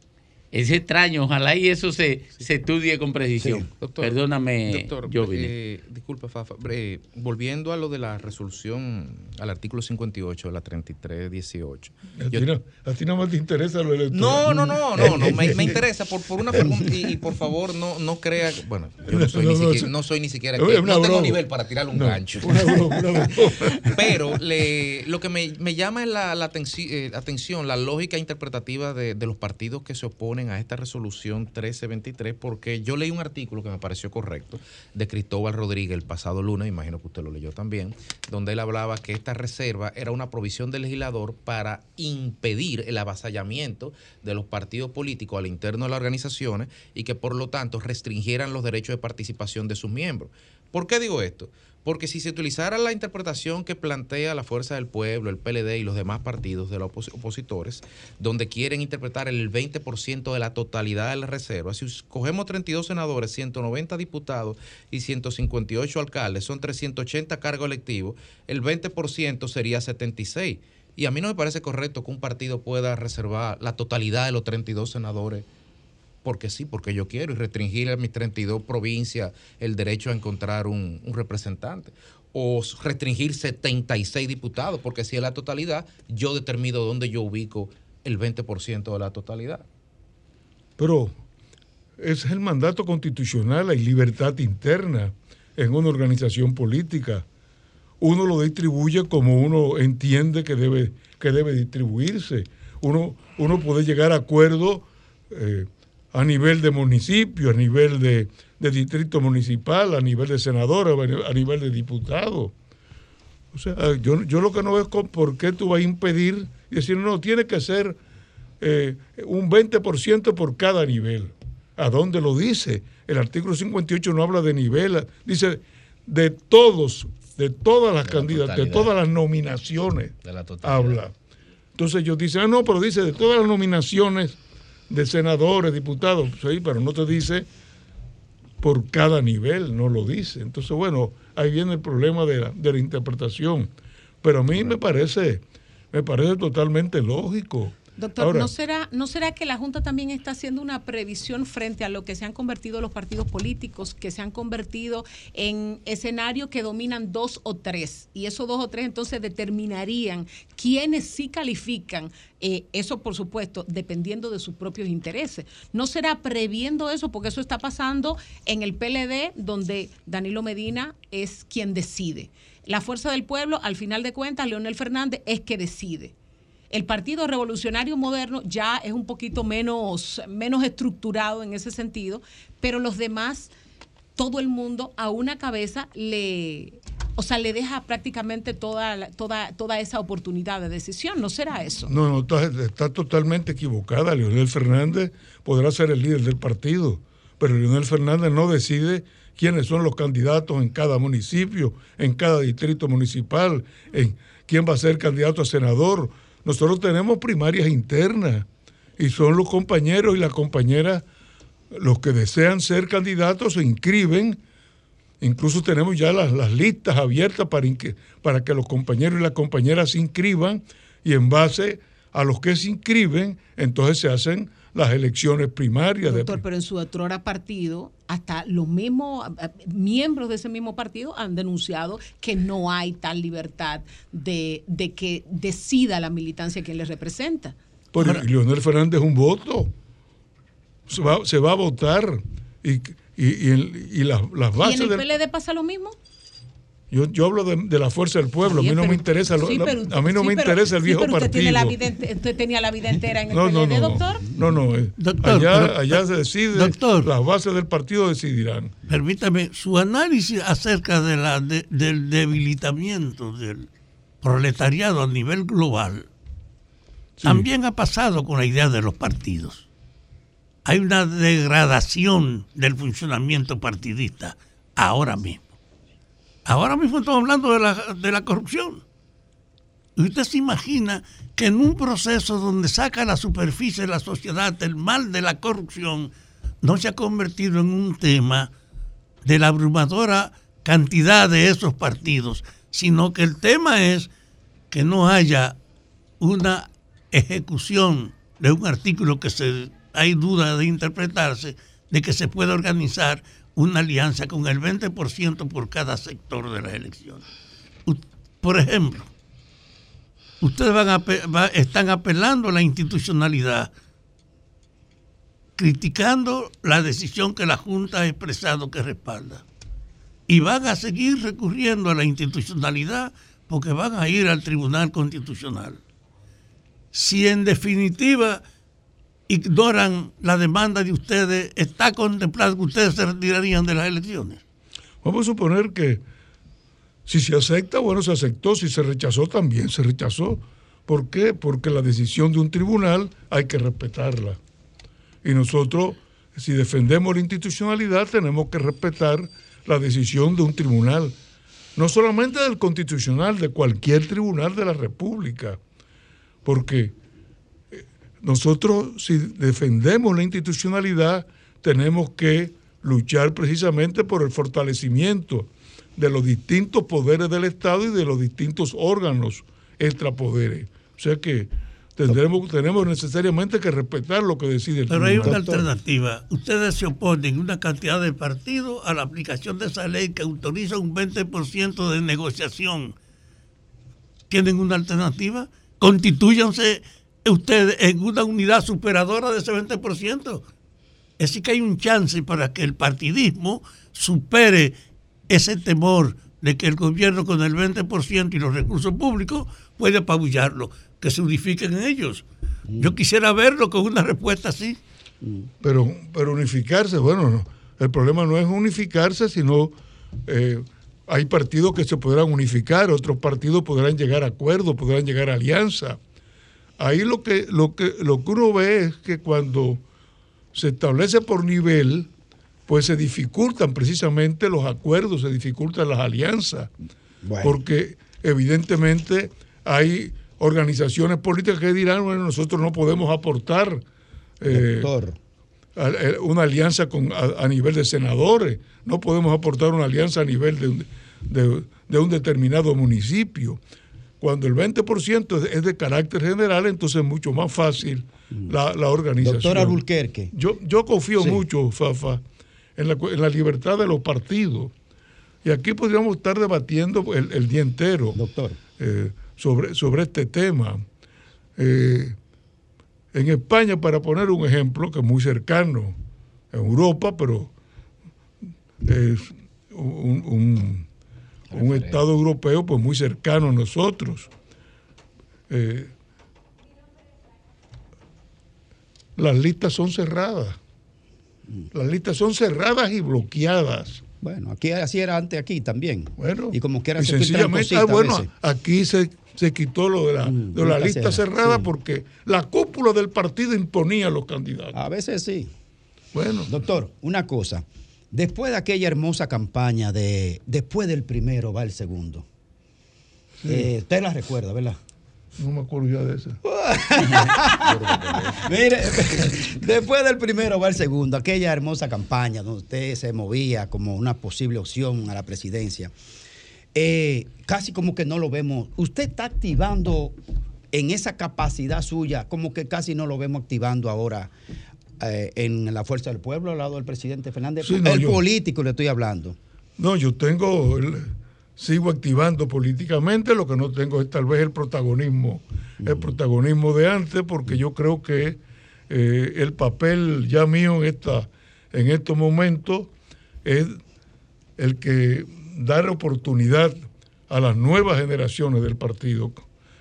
Es extraño, ojalá y eso se, se estudie con precisión. Doctor, Perdóname, doctor, Jovine. eh, disculpa, Fafa. eh, volviendo a lo de la resolución, al artículo 58 de la 3318. A Yo- ti, no, a ti no más te interesa lo electoral. no, no, no, no, no, me, me interesa por, por una pregunta y, y por favor no, no crea, bueno, yo no soy, No, ni, no, siquiera, no soy ni siquiera, es que- una no tengo nivel para tirarle un No, gancho. una broma, una broma. Pero le- lo que me, me llama es la, la atenci- eh, atención, la lógica interpretativa de, de los partidos que se oponen a esta resolución 1323, porque yo leí un artículo que me pareció correcto de Cristóbal Rodríguez el pasado lunes, imagino que usted lo leyó también, donde él hablaba que esta reserva era una provisión del legislador para impedir el avasallamiento de los partidos políticos al interno de las organizaciones y que por lo tanto restringieran los derechos de participación de sus miembros. ¿Por qué digo esto? Porque si se utilizara la interpretación que plantea la Fuerza del Pueblo, el PLD y los demás partidos de los opos- opositores, donde quieren interpretar el 20% de la totalidad de la reserva, si cogemos 32 senadores, 190 diputados y 158 alcaldes, son 380 cargos electivos, el 20% sería 76. Y a mí no me parece correcto que un partido pueda reservar la totalidad de los 32 senadores porque sí, porque yo quiero, y restringir a mis 32 provincias el derecho a encontrar un, un representante. O restringir 76 diputados, porque si es la totalidad, yo determino dónde yo ubico el 20% de la totalidad. Pero es el mandato constitucional, hay libertad interna en una organización política. Uno lo distribuye como uno entiende que debe, que debe distribuirse. Uno, uno puede llegar a acuerdos eh, a nivel de municipio, a nivel de, de distrito municipal, a nivel de senador, a ni- a nivel de diputado. O sea, yo, yo lo que no veo es por qué tú vas a impedir decir, no, tiene que ser eh, un 20% por cada nivel. ¿A dónde lo dice? El artículo 58 no habla de nivel, dice de todos, de todas las candidatas, de todas las nominaciones. De la. Habla. Entonces ellos dicen, ah, no, pero dice de todas las nominaciones de senadores, diputados, sí, pero no te dice por cada nivel, no lo dice. Entonces, bueno, ahí viene el problema de la, de la interpretación. Pero a mí me parece, me parece totalmente lógico Doctor, Ahora- ¿no, será, ¿no será que la Junta también está haciendo una previsión frente a lo que se han convertido los partidos políticos, que se han convertido en escenarios que dominan dos o tres? Y esos dos o tres entonces determinarían quiénes sí califican. eh, eso, por supuesto, dependiendo de sus propios intereses. ¿No será previendo eso? Porque eso está pasando en el PLD, donde Danilo Medina es quien decide. La fuerza del pueblo, al final de cuentas, Leonel Fernández es que decide. El Partido Revolucionario Moderno ya es un poquito menos, menos estructurado en ese sentido, pero los demás, todo el mundo a una cabeza le, o sea, le deja prácticamente toda, toda, toda esa oportunidad de decisión. ¿No será eso? No, no, está, está totalmente equivocada. Leonel Fernández podrá ser el líder del partido, pero Leonel Fernández no decide quiénes son los candidatos en cada municipio, en cada distrito municipal, en quién va a ser candidato a senador. Nosotros tenemos primarias internas y son los compañeros y las compañeras los que desean ser candidatos se inscriben. Incluso tenemos ya las, listas abiertas para, para que los compañeros y las compañeras se inscriban y en base a los que se inscriben, entonces se hacen las elecciones primarias. de- Doctor, pero en su otrora partido, hasta los mismos eh, miembros de ese mismo partido han denunciado que no hay tal libertad de, de que decida la militancia quien les representa. Pero y Leonel Fernández es un voto. Se va, se va a votar. Y, y, y y las, las ¿Y bases en el del- PLD pasa lo mismo? Yo, yo hablo de, de la fuerza del pueblo. a mí no me interesa, lo- sí, la- a mí no sí, me pero- interesa el sí, viejo pero usted partido. tiene la vida ente- usted tenía la vida entera en el No, PLD, no. doctor. No, no. eh, Doctor, allá, pero- allá se decide. Doctor. Las bases del partido decidirán. Permítame, su análisis acerca de la, de- del debilitamiento del proletariado a nivel global también ha pasado con la idea de los partidos. Hay una degradación del funcionamiento partidista ahora mismo. Ahora mismo estamos hablando de la, de la corrupción. ¿Y usted se imagina que en un proceso donde saca a la superficie de la sociedad el mal de la corrupción, no se ha convertido en un tema de la abrumadora cantidad de esos partidos, sino que el tema es que no haya una ejecución de un artículo que se hay duda de interpretarse, de que se pueda organizar una alianza con el 20% por cada sector de las elecciones. Por ejemplo, ustedes están apelando a la institucionalidad, criticando la decisión que la Junta ha expresado que respalda. Y van a seguir recurriendo a la institucionalidad porque van a ir al Tribunal Constitucional. Si en definitiva ignoran la demanda de ustedes, está contemplado que ustedes se retirarían de las elecciones. Vamos a suponer que si se acepta, bueno, se aceptó. Si se rechazó, también se rechazó. ¿Por qué? Porque la decisión de un tribunal hay que respetarla. Y nosotros, si defendemos la institucionalidad, tenemos que respetar la decisión de un tribunal. No solamente del constitucional, de cualquier tribunal de la República. Porque nosotros, si defendemos la institucionalidad, tenemos que luchar precisamente por el fortalecimiento de los distintos poderes del Estado y de los distintos órganos extrapoderes. O sea que tendremos, tenemos necesariamente que respetar lo que decide el Pero hay una alternativa. Ustedes se oponen una cantidad de partidos a la aplicación de esa ley que autoriza un 20% de negociación. ¿Tienen una alternativa? Constituyanse ustedes en una unidad superadora de ese 20%. Es decir, que hay un chance para que el partidismo supere ese temor de que el gobierno con el 20% y los recursos públicos puede apabullarlo, que se unifiquen en ellos. Yo quisiera verlo con una respuesta así. Pero, pero unificarse, bueno, no, el problema no es unificarse, sino eh, hay partidos que se podrán unificar, otros partidos podrán llegar a acuerdos, podrán llegar a alianza. Ahí lo que, lo que, lo que uno ve es que cuando se establece por nivel, pues se dificultan precisamente los acuerdos, se dificultan las alianzas, porque evidentemente hay organizaciones políticas que dirán, bueno, nosotros no podemos aportar eh, a- a- una alianza con, a, a nivel de senadores, no podemos aportar una alianza a nivel de- de un determinado municipio. Cuando el 20% es- de carácter general, entonces es mucho más fácil la, la organización. Doctor Alburquerque. Yo, yo confío Sí. mucho, Fafa, en la, en la libertad de los partidos. Y aquí podríamos estar debatiendo el, el día entero eh, sobre, sobre este tema. Eh, en España, para poner un ejemplo que es muy cercano, en Europa, pero es un, un- un Estado europeo pues muy cercano a nosotros. Eh, las listas son cerradas. Las listas son cerradas y bloqueadas. Bueno, aquí así era antes aquí también. Bueno, y como quiera y se sencillamente, ah, bueno, aquí se, se quitó lo de la, de la lista cerrada, cerrada sí. porque la cúpula del partido imponía a los candidatos. A veces sí. Bueno. Doctor, una cosa. Después de aquella hermosa campaña de después del primero va el segundo. Sí. Eh, usted la recuerda, ¿verdad? No me acuerdo ya de eso. Mire, después del primero va el segundo, aquella hermosa campaña donde usted se movía como una posible opción a la presidencia. Eh, casi como que no lo vemos. Usted está activando en esa capacidad suya, como que casi no lo vemos activando ahora eh, en la Fuerza del Pueblo al lado del presidente Fernández. Sí, no, el yo- político le estoy hablando. No, yo tengo, el- sigo activando políticamente, lo que no tengo es tal vez el protagonismo, el protagonismo de antes, porque yo creo que eh, el papel ya mío en, esta, en estos momentos es el que dar oportunidad a las nuevas generaciones del partido,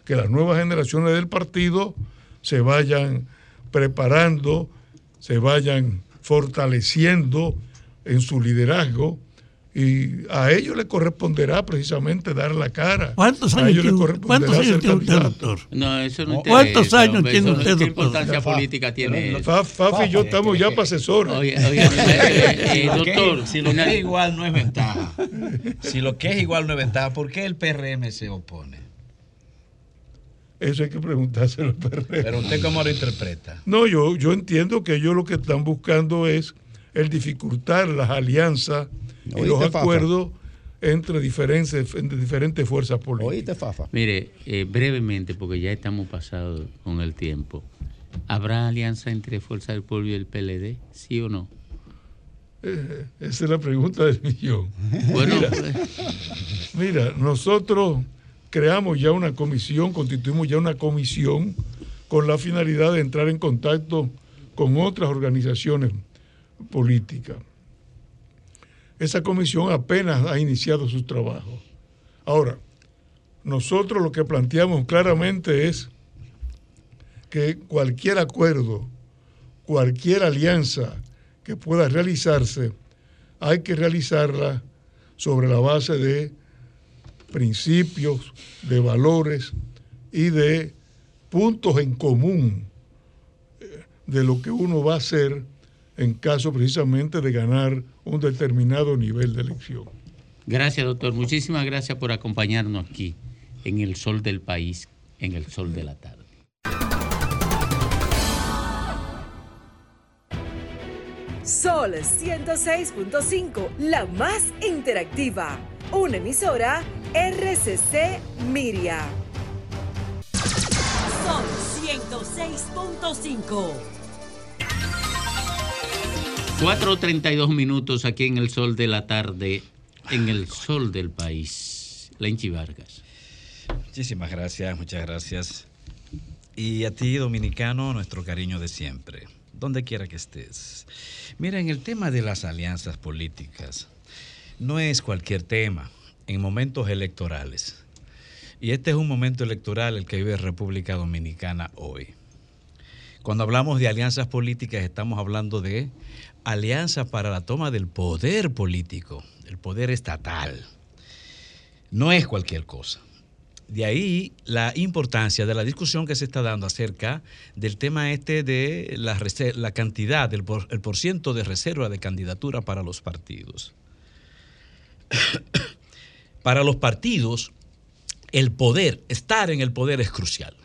que las nuevas generaciones del partido se vayan preparando, se vayan fortaleciendo en su liderazgo y a ellos les corresponderá precisamente dar la cara. ¿Cuántos a años ellos les tiene- corresponderá cuántos años ser tiene usted, doctor? No, eso no ¿Cuántos interesa, años hombre, tiene no- usted, ¿Qué doctor? importancia Fa- política tiene eso? Fa- Fafi y yo estamos ya para asesores. Oye, oye, eh, eh, Lo que- doctor, si lo que es igual no es ventaja. Si lo que es igual no es ventaja, ¿por qué el PRM se opone? Eso hay que preguntárselo al PRM. Pero usted cómo lo interpreta. No, yo, yo entiendo que ellos lo que están buscando es el dificultar las alianzas y ¿Oíste, los Fafa? acuerdos entre diferentes, entre diferentes fuerzas políticas. ¿Oíste, Fafa? Mire, eh, brevemente, porque ya estamos pasados con el tiempo. ¿Habrá alianza entre Fuerza del Pueblo y el PLD? ¿Sí o no? Eh, esa es la pregunta del millón. Bueno, mira, pues. mira, nosotros creamos ya una comisión, constituimos ya una comisión con la finalidad de entrar en contacto con otras organizaciones políticas. Esa comisión apenas ha iniciado sus trabajos. Ahora, nosotros lo que planteamos claramente es que cualquier acuerdo, cualquier alianza que pueda realizarse, hay que realizarla sobre la base de principios, de valores y de puntos en común eh, de lo que uno va a hacer en caso precisamente de ganar un determinado nivel de elección. Gracias, doctor. Muchísimas gracias por acompañarnos aquí, en el sol del país, en el sol de la tarde. Sol 106.5, la más interactiva. Una emisora RCC Miria. Sol 106.5. 4.32 minutos aquí en el sol de la tarde, en el sol del país. Lenchi Vargas. Muchísimas gracias, muchas gracias. Y a ti, dominicano, nuestro cariño de siempre, donde quiera que estés. Mira, en el tema de las alianzas políticas, no es cualquier tema en momentos electorales. Y este es un momento electoral el que vive República Dominicana hoy. Cuando hablamos de alianzas políticas, estamos hablando de alianzas para la toma del poder político, el poder estatal. No es cualquier cosa. De ahí la importancia de la discusión que se está dando acerca del tema este de la, la cantidad, el por, el porciento de reserva de candidatura para los partidos. para los partidos, el poder, estar en el poder es crucial.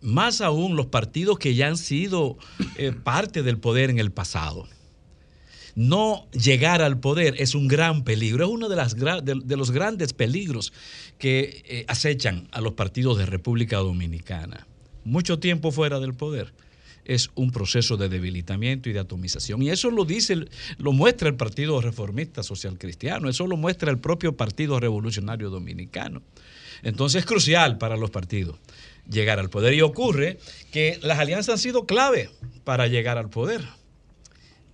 Más aún los partidos que ya han sido eh, parte del poder en el pasado. no llegar al poder es un gran peligro, es uno de, los grandes peligros que eh, acechan a los partidos de República Dominicana. Mucho tiempo fuera del poder es un proceso de debilitamiento y de atomización. Y eso lo dice, lo muestra el Partido Reformista Social Cristiano, eso lo muestra el propio Partido Revolucionario Dominicano. Entonces es crucial para los partidos llegar al poder. Y ocurre que las alianzas han sido clave para llegar al poder.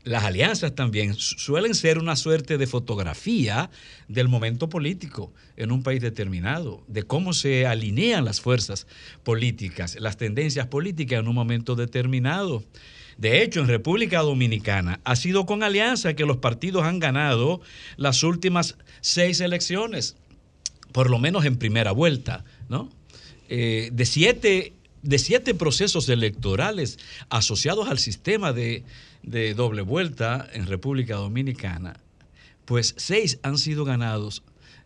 Las alianzas también su- suelen ser una suerte de fotografía del momento político en un país determinado, de cómo se alinean las fuerzas políticas, las tendencias políticas en un momento determinado. De hecho, en República Dominicana ha sido con alianza que los partidos han ganado las últimas seis elecciones, por lo menos en primera vuelta, ¿no? Eh, de siete de siete procesos electorales asociados al sistema de, de doble vuelta en República Dominicana, pues seis han sido ganados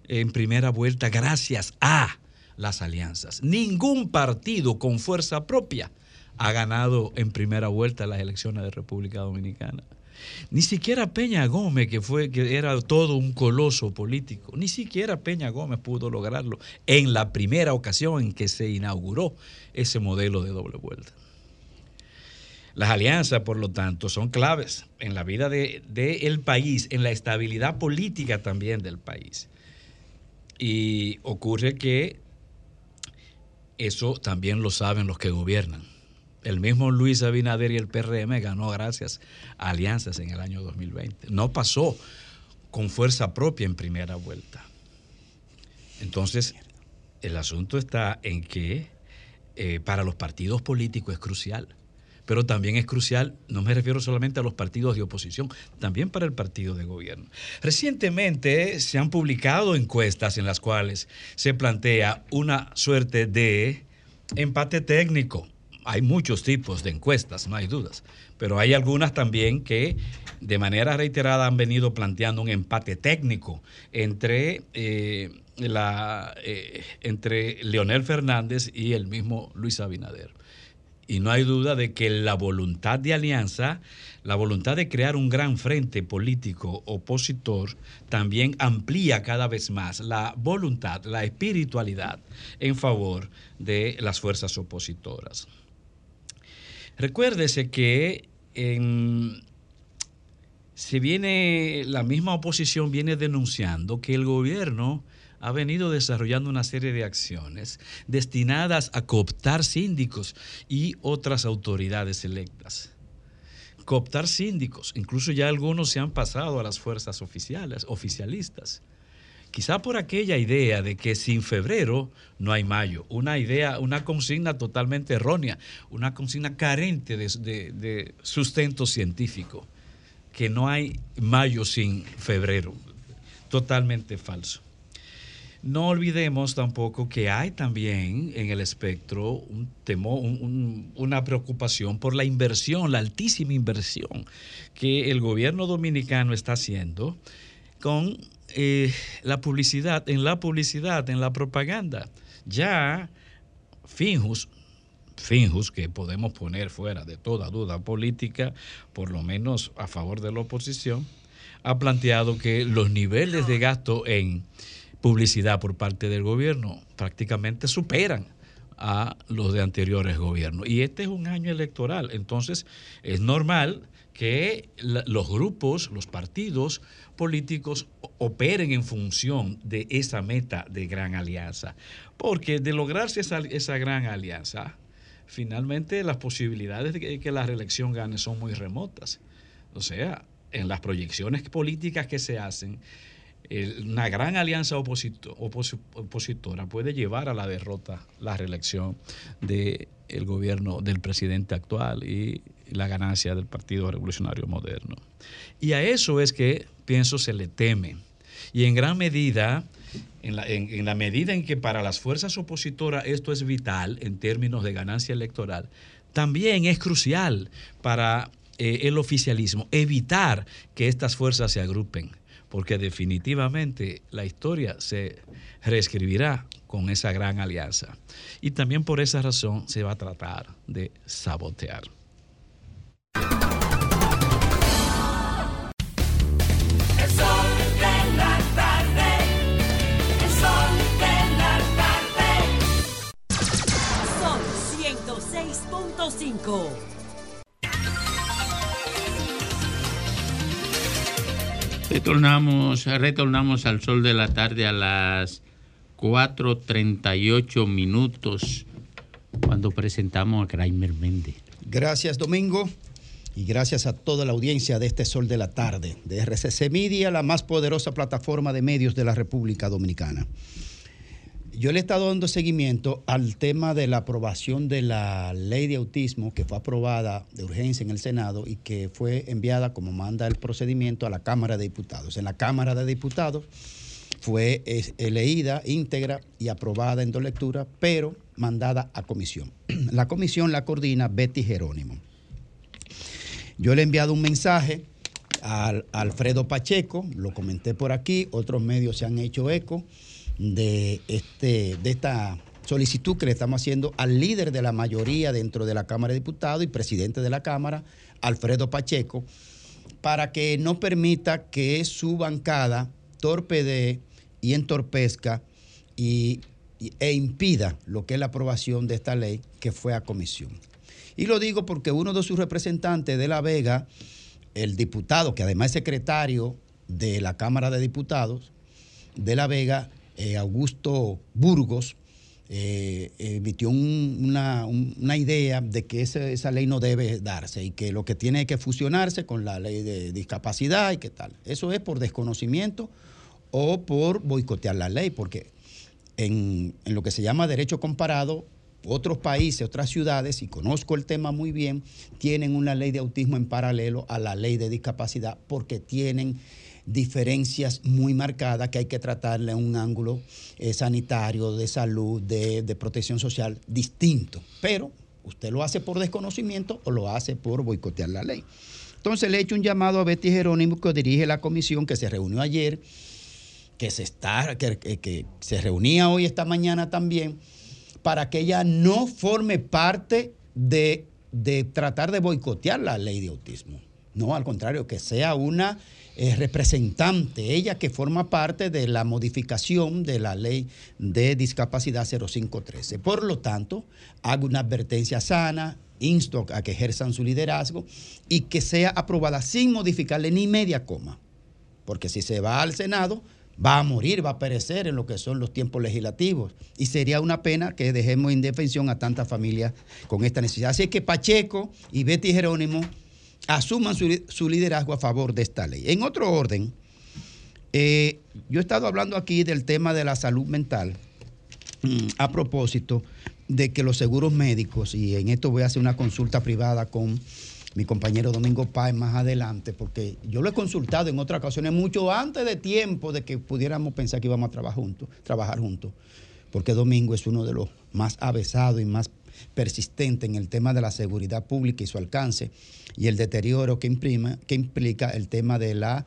en primera vuelta gracias a las alianzas. Ningún partido con fuerza propia ha ganado en primera vuelta las elecciones de República Dominicana. Ni siquiera Peña Gómez, que fue que era todo un coloso político, ni siquiera Peña Gómez pudo lograrlo en la primera ocasión en que se inauguró ese modelo de doble vuelta. Las alianzas, por lo tanto, son claves en la vida del de, el país, en la estabilidad política también del país. Y ocurre que eso también lo saben los que gobiernan. El mismo Luis Abinader y el PRM ganó gracias a alianzas en el año 2020. No pasó con fuerza propia en primera vuelta. Entonces, el asunto está en que eh, para los partidos políticos es crucial, pero también es crucial, no me refiero solamente a los partidos de oposición, también para el partido de gobierno. Recientemente se han publicado encuestas en las cuales se plantea una suerte de empate técnico hay muchos tipos de encuestas, no hay dudas, pero hay algunas también que de manera reiterada han venido planteando un empate técnico entre, eh, eh, entre Leonel Fernández y el mismo Luis Abinader. Y no hay duda de que la voluntad de alianza, la voluntad de crear un gran frente político opositor, también amplía cada vez más la voluntad, la espiritualidad en favor de las fuerzas opositoras. Recuérdese que se viene, la misma oposición viene denunciando que el gobierno ha venido desarrollando una serie de acciones destinadas a cooptar síndicos y otras autoridades electas. Cooptar síndicos, incluso ya algunos se han pasado a las fuerzas oficiales, oficialistas. Quizá por aquella idea de que sin febrero no hay mayo, una idea, una consigna totalmente errónea, una consigna carente de, de, sustento científico, que no hay mayo sin febrero, totalmente falso. No olvidemos tampoco que hay también en el espectro un temor, un, un, una preocupación por la inversión, la altísima inversión que el gobierno dominicano está haciendo con eh, la publicidad, en la publicidad, en la propaganda. Ya Finjus, Finjus, que podemos poner fuera de toda duda política, por lo menos a favor de la oposición, ha planteado que los niveles de gasto en publicidad por parte del gobierno prácticamente superan a los de anteriores gobiernos. Y este es un año electoral, entonces es normal que los grupos, los partidos políticos operen en función de esa meta de gran alianza. Porque de lograrse esa, esa gran alianza, finalmente las posibilidades de que, que la reelección gane son muy remotas. O sea, en las proyecciones políticas que se hacen, una gran alianza oposito, opos, opositora puede llevar a la derrota, la reelección del de gobierno del presidente actual y la ganancia del Partido Revolucionario Moderno. Y a eso es que, pienso, se le teme. Y en gran medida, en la, en, en la medida en que para las fuerzas opositoras esto es vital en términos de ganancia electoral, también es crucial para eh, el oficialismo evitar que estas fuerzas se agrupen porque definitivamente la historia se reescribirá con esa gran alianza. Y también por esa razón se va a tratar de sabotear. Go. Retornamos, retornamos al sol de la tarde a las 4.38 minutos cuando presentamos a Kramer Méndez. Gracias, Domingo. Y gracias a toda la audiencia de este Sol de la Tarde, de RCC Media, la más poderosa plataforma de medios de la República Dominicana. Yo le he estado dando seguimiento al tema de la aprobación de la ley de autismo que fue aprobada de urgencia en el Senado y que fue enviada, como manda el procedimiento, a la Cámara de Diputados. En la Cámara de Diputados fue leída íntegra y aprobada en dos lecturas, pero mandada a comisión. La comisión la coordina Betty Jerónimo. Yo le he enviado un mensaje a Alfredo Pacheco, lo comenté por aquí, otros medios se han hecho eco de, este, de esta solicitud que le estamos haciendo al líder de la mayoría dentro de la Cámara de Diputados y presidente de la Cámara, Alfredo Pacheco, para que no permita que su bancada torpedee y entorpezca y, y- e impida lo que es la aprobación de esta ley que fue a comisión. Y lo digo porque uno de sus representantes de La Vega, el diputado, que además es secretario de la Cámara de Diputados de La Vega, eh, Augusto Burgos, eh, emitió un- una, un- una idea de que esa ley no debe darse y que lo que tiene que fusionarse con la ley de discapacidad y qué tal. Eso es por desconocimiento o por boicotear la ley, porque en, en lo que se llama derecho comparado, otros países, otras ciudades, y conozco el tema muy bien, tienen una ley de autismo en paralelo a la ley de discapacidad porque tienen diferencias muy marcadas que hay que tratarle en un ángulo eh, sanitario, de salud, de, de protección social distinto. Pero usted lo hace por desconocimiento o lo hace por boicotear la ley. Entonces le he hecho un llamado a Betty Jerónimo que dirige la comisión que se reunió ayer que se está, que, que- se reunía hoy esta mañana también, para que ella no forme parte de, de tratar de boicotear la ley de autismo. No, al contrario, que sea una eh, representante, ella que forma parte de la modificación de la ley de discapacidad 0513. Por lo tanto, hago una advertencia sana, insto a que ejerzan su liderazgo y que sea aprobada sin modificarle ni media coma porque si se va al Senado, va a morir, va a perecer en lo que son los tiempos legislativos. Y sería una pena que dejemos indefensión a tantas familias con esta necesidad. Así que Pacheco y Betty Jerónimo asuman su, su liderazgo a favor de esta ley. En otro orden, eh, yo he estado hablando aquí del tema de la salud mental mm, a propósito de que los seguros médicos, y en esto voy a hacer una consulta privada con mi compañero Domingo Páez más adelante, porque yo lo he consultado en otras ocasiones, mucho antes de tiempo de que pudiéramos pensar que íbamos a trabajar juntos, trabajar juntos, porque Domingo es uno de los más avesados y más persistentes en el tema de la seguridad pública y su alcance, y el deterioro que, imprima, que implica el tema de la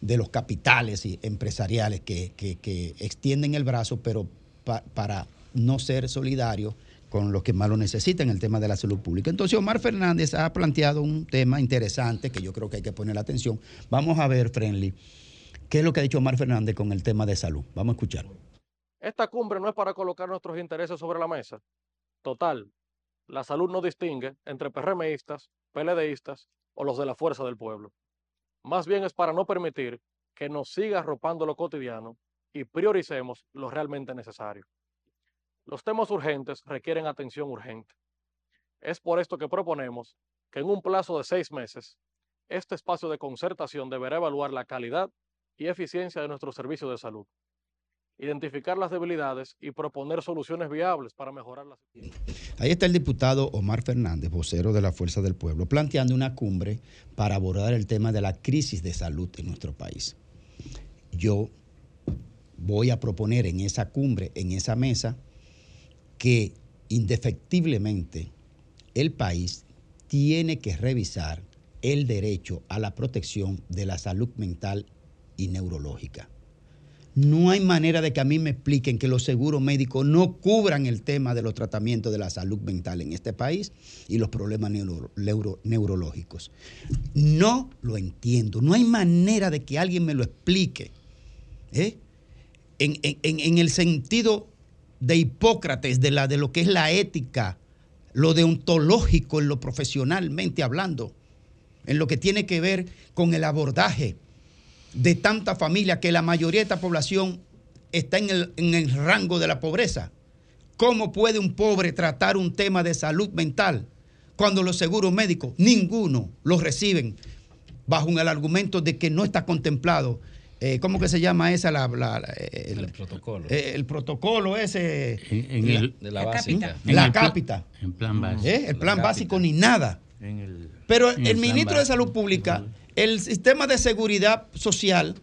de los capitales y empresariales que, que- que extienden el brazo, pero pa- para no ser solidarios con los que más lo necesitan, el tema de la salud pública. Entonces, Omar Fernández ha planteado un tema interesante que yo creo que hay que poner atención. Vamos a ver, Friendly, qué es lo que ha dicho Omar Fernández con el tema de salud. Vamos a escuchar. Esta cumbre no es para colocar nuestros intereses sobre la mesa. Total, la salud no distingue entre PRMistas, PLDistas o los de la fuerza del pueblo. Más bien es para no permitir que nos siga arropando lo cotidiano y prioricemos lo realmente necesario. Los temas urgentes requieren atención urgente. Es por esto que proponemos que en un plazo de seis meses, este espacio de concertación deberá evaluar la calidad y eficiencia de nuestros servicios de salud identificar las debilidades y proponer soluciones viables para mejorar las. Ahí está el diputado Omar Fernández, vocero de la Fuerza del Pueblo, planteando una cumbre para abordar el tema de la crisis de salud en nuestro país. Yo voy a proponer en esa cumbre, en esa mesa, que indefectiblemente el país tiene que revisar el derecho a la protección de la salud mental y neurológica. No hay manera de que a mí me expliquen que los seguros médicos no cubran el tema de los tratamientos de la salud mental en este país y los problemas neuro- neuro- neurológicos. No lo entiendo. No hay manera de que alguien me lo explique. ¿eh? En, el sentido de Hipócrates, de, de lo que es la ética lo deontológico en lo profesionalmente hablando, en lo que tiene que ver con el abordaje de tanta familia que la mayoría de esta población está en el, en el rango de la pobreza. ¿Cómo puede un pobre tratar un tema de salud mental cuando los seguros médicos, ninguno los reciben bajo el argumento de que no está contemplado? eh, ¿Cómo que se llama esa? La, la- la- el, El protocolo. eh, el protocolo ese. En el- de la básica. En La cápita. En plan básico. ¿eh? El plan básico ni nada. Pero en el, ministro de básico. Salud Pública, el sistema de seguridad social,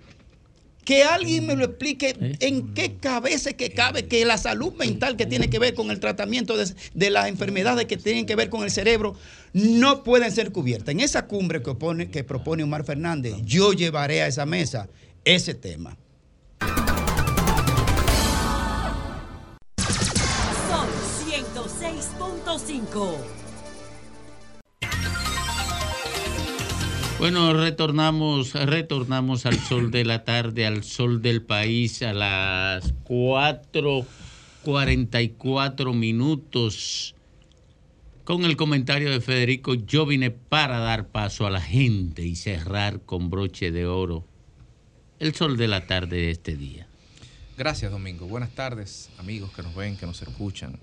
que alguien me lo explique en qué cabeza que cabe que la salud mental que tiene que ver con el tratamiento de, de las enfermedades que tienen que ver con el cerebro no pueden ser cubiertas. En esa cumbre que, opone- que propone Omar Fernández, yo llevaré a esa mesa ese tema. Sol 106.5. Bueno, retornamos, retornamos al sol de la tarde, al sol del país a las 4:44 minutos. Con el comentario de Federico, yo vine para dar paso a la gente y cerrar con broche de oro el sol de la tarde de este día. Gracias, Domingo. Buenas tardes, amigos que nos ven, que nos escuchan.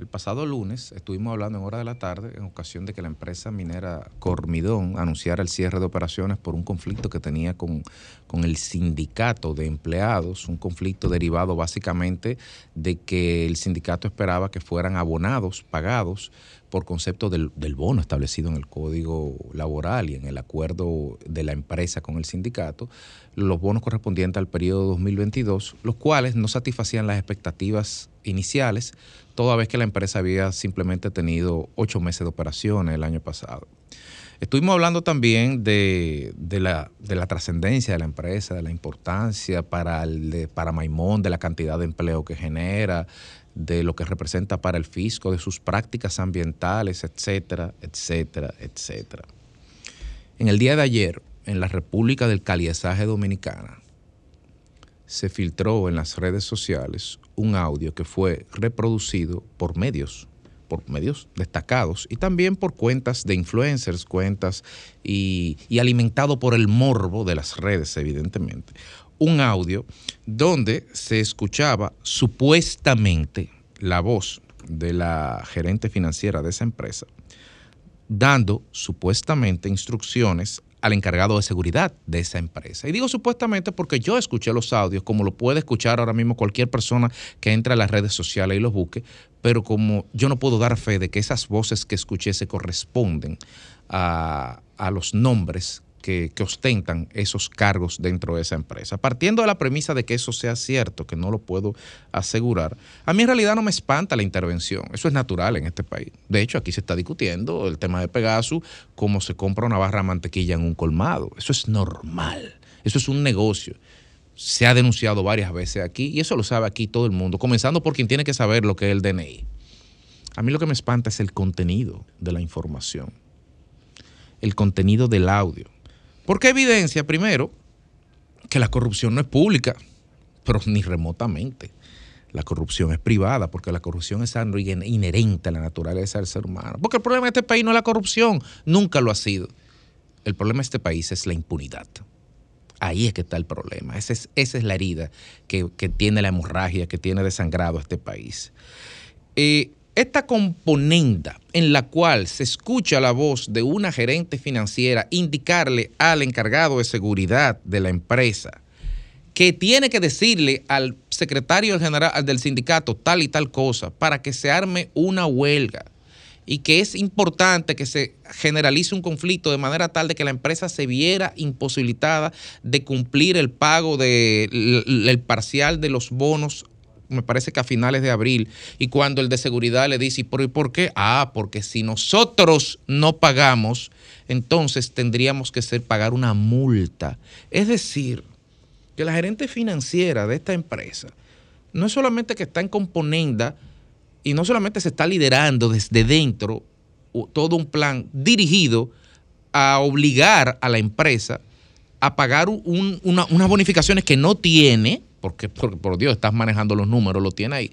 El pasado lunes estuvimos hablando en hora de la tarde en ocasión de que la empresa minera Cormidón anunciara el cierre de operaciones por un conflicto que tenía con, con el sindicato de empleados, un conflicto derivado básicamente de que el sindicato esperaba que fueran abonados, pagados por concepto del, del bono establecido en el código laboral y en el acuerdo de la empresa con el sindicato, los bonos correspondientes al periodo 2022, los cuales no satisfacían las expectativas iniciales, toda vez que la empresa había simplemente tenido ocho meses de operaciones el año pasado. Estuvimos hablando también de, la, de la trascendencia de la empresa, de la importancia para, el, para Maimón, de la cantidad de empleo que genera, de lo que representa para el fisco, de sus prácticas ambientales, etcétera, etcétera, etcétera. En el día de ayer, en la República del Caliesaje Dominicana, se filtró en las redes sociales un audio que fue reproducido por medios, por medios destacados y también por cuentas de influencers, cuentas y, y alimentado por el morbo de las redes, evidentemente. Un audio donde se escuchaba supuestamente la voz de la gerente financiera de esa empresa dando supuestamente instrucciones al encargado de seguridad de esa empresa. Y digo supuestamente porque yo escuché los audios, como lo puede escuchar ahora mismo cualquier persona que entre a las redes sociales y los busque, pero como yo no puedo dar fe de que esas voces que escuché se corresponden a, a los nombres que, ostentan esos cargos dentro de esa empresa. Partiendo de la premisa de que eso sea cierto, que no lo puedo asegurar, a mí en realidad no me espanta la intervención. Eso es natural en este país. De hecho, aquí se está discutiendo el tema de Pegasus, cómo se compra una barra de mantequilla en un colmado. Eso es normal. Eso es un negocio. Se ha denunciado varias veces aquí y eso lo sabe aquí todo el mundo, comenzando por quien tiene que saber lo que es el DNI. A mí lo que me espanta es el contenido de la información, el contenido del audio. Porque evidencia, primero, que la corrupción no es pública, pero ni remotamente. La corrupción es privada, porque la corrupción es algo in- inherente a la naturaleza del ser humano. Porque el problema de este país no es la corrupción, nunca lo ha sido. El problema de este país es la impunidad. Ahí es que está el problema. Esa es, la herida que, que tiene la hemorragia, que tiene desangrado este país. Eh, esta componenda en la cual se escucha la voz de una gerente financiera indicarle al encargado de seguridad de la empresa que tiene que decirle al secretario general del sindicato tal y tal cosa para que se arme una huelga y que es importante que se generalice un conflicto de manera tal de que la empresa se viera imposibilitada de cumplir el pago del parcial de los bonos me parece que a finales de abril, y cuando el de seguridad le dice, ¿y por, y por qué? Ah, porque si nosotros no pagamos, entonces tendríamos que ser pagar una multa. Es decir, que la gerente financiera de esta empresa no es solamente que está en componenda y no solamente se está liderando desde dentro todo un plan dirigido a obligar a la empresa a pagar un- una- unas bonificaciones que no tiene, porque por, Dios estás manejando los números, lo tiene ahí,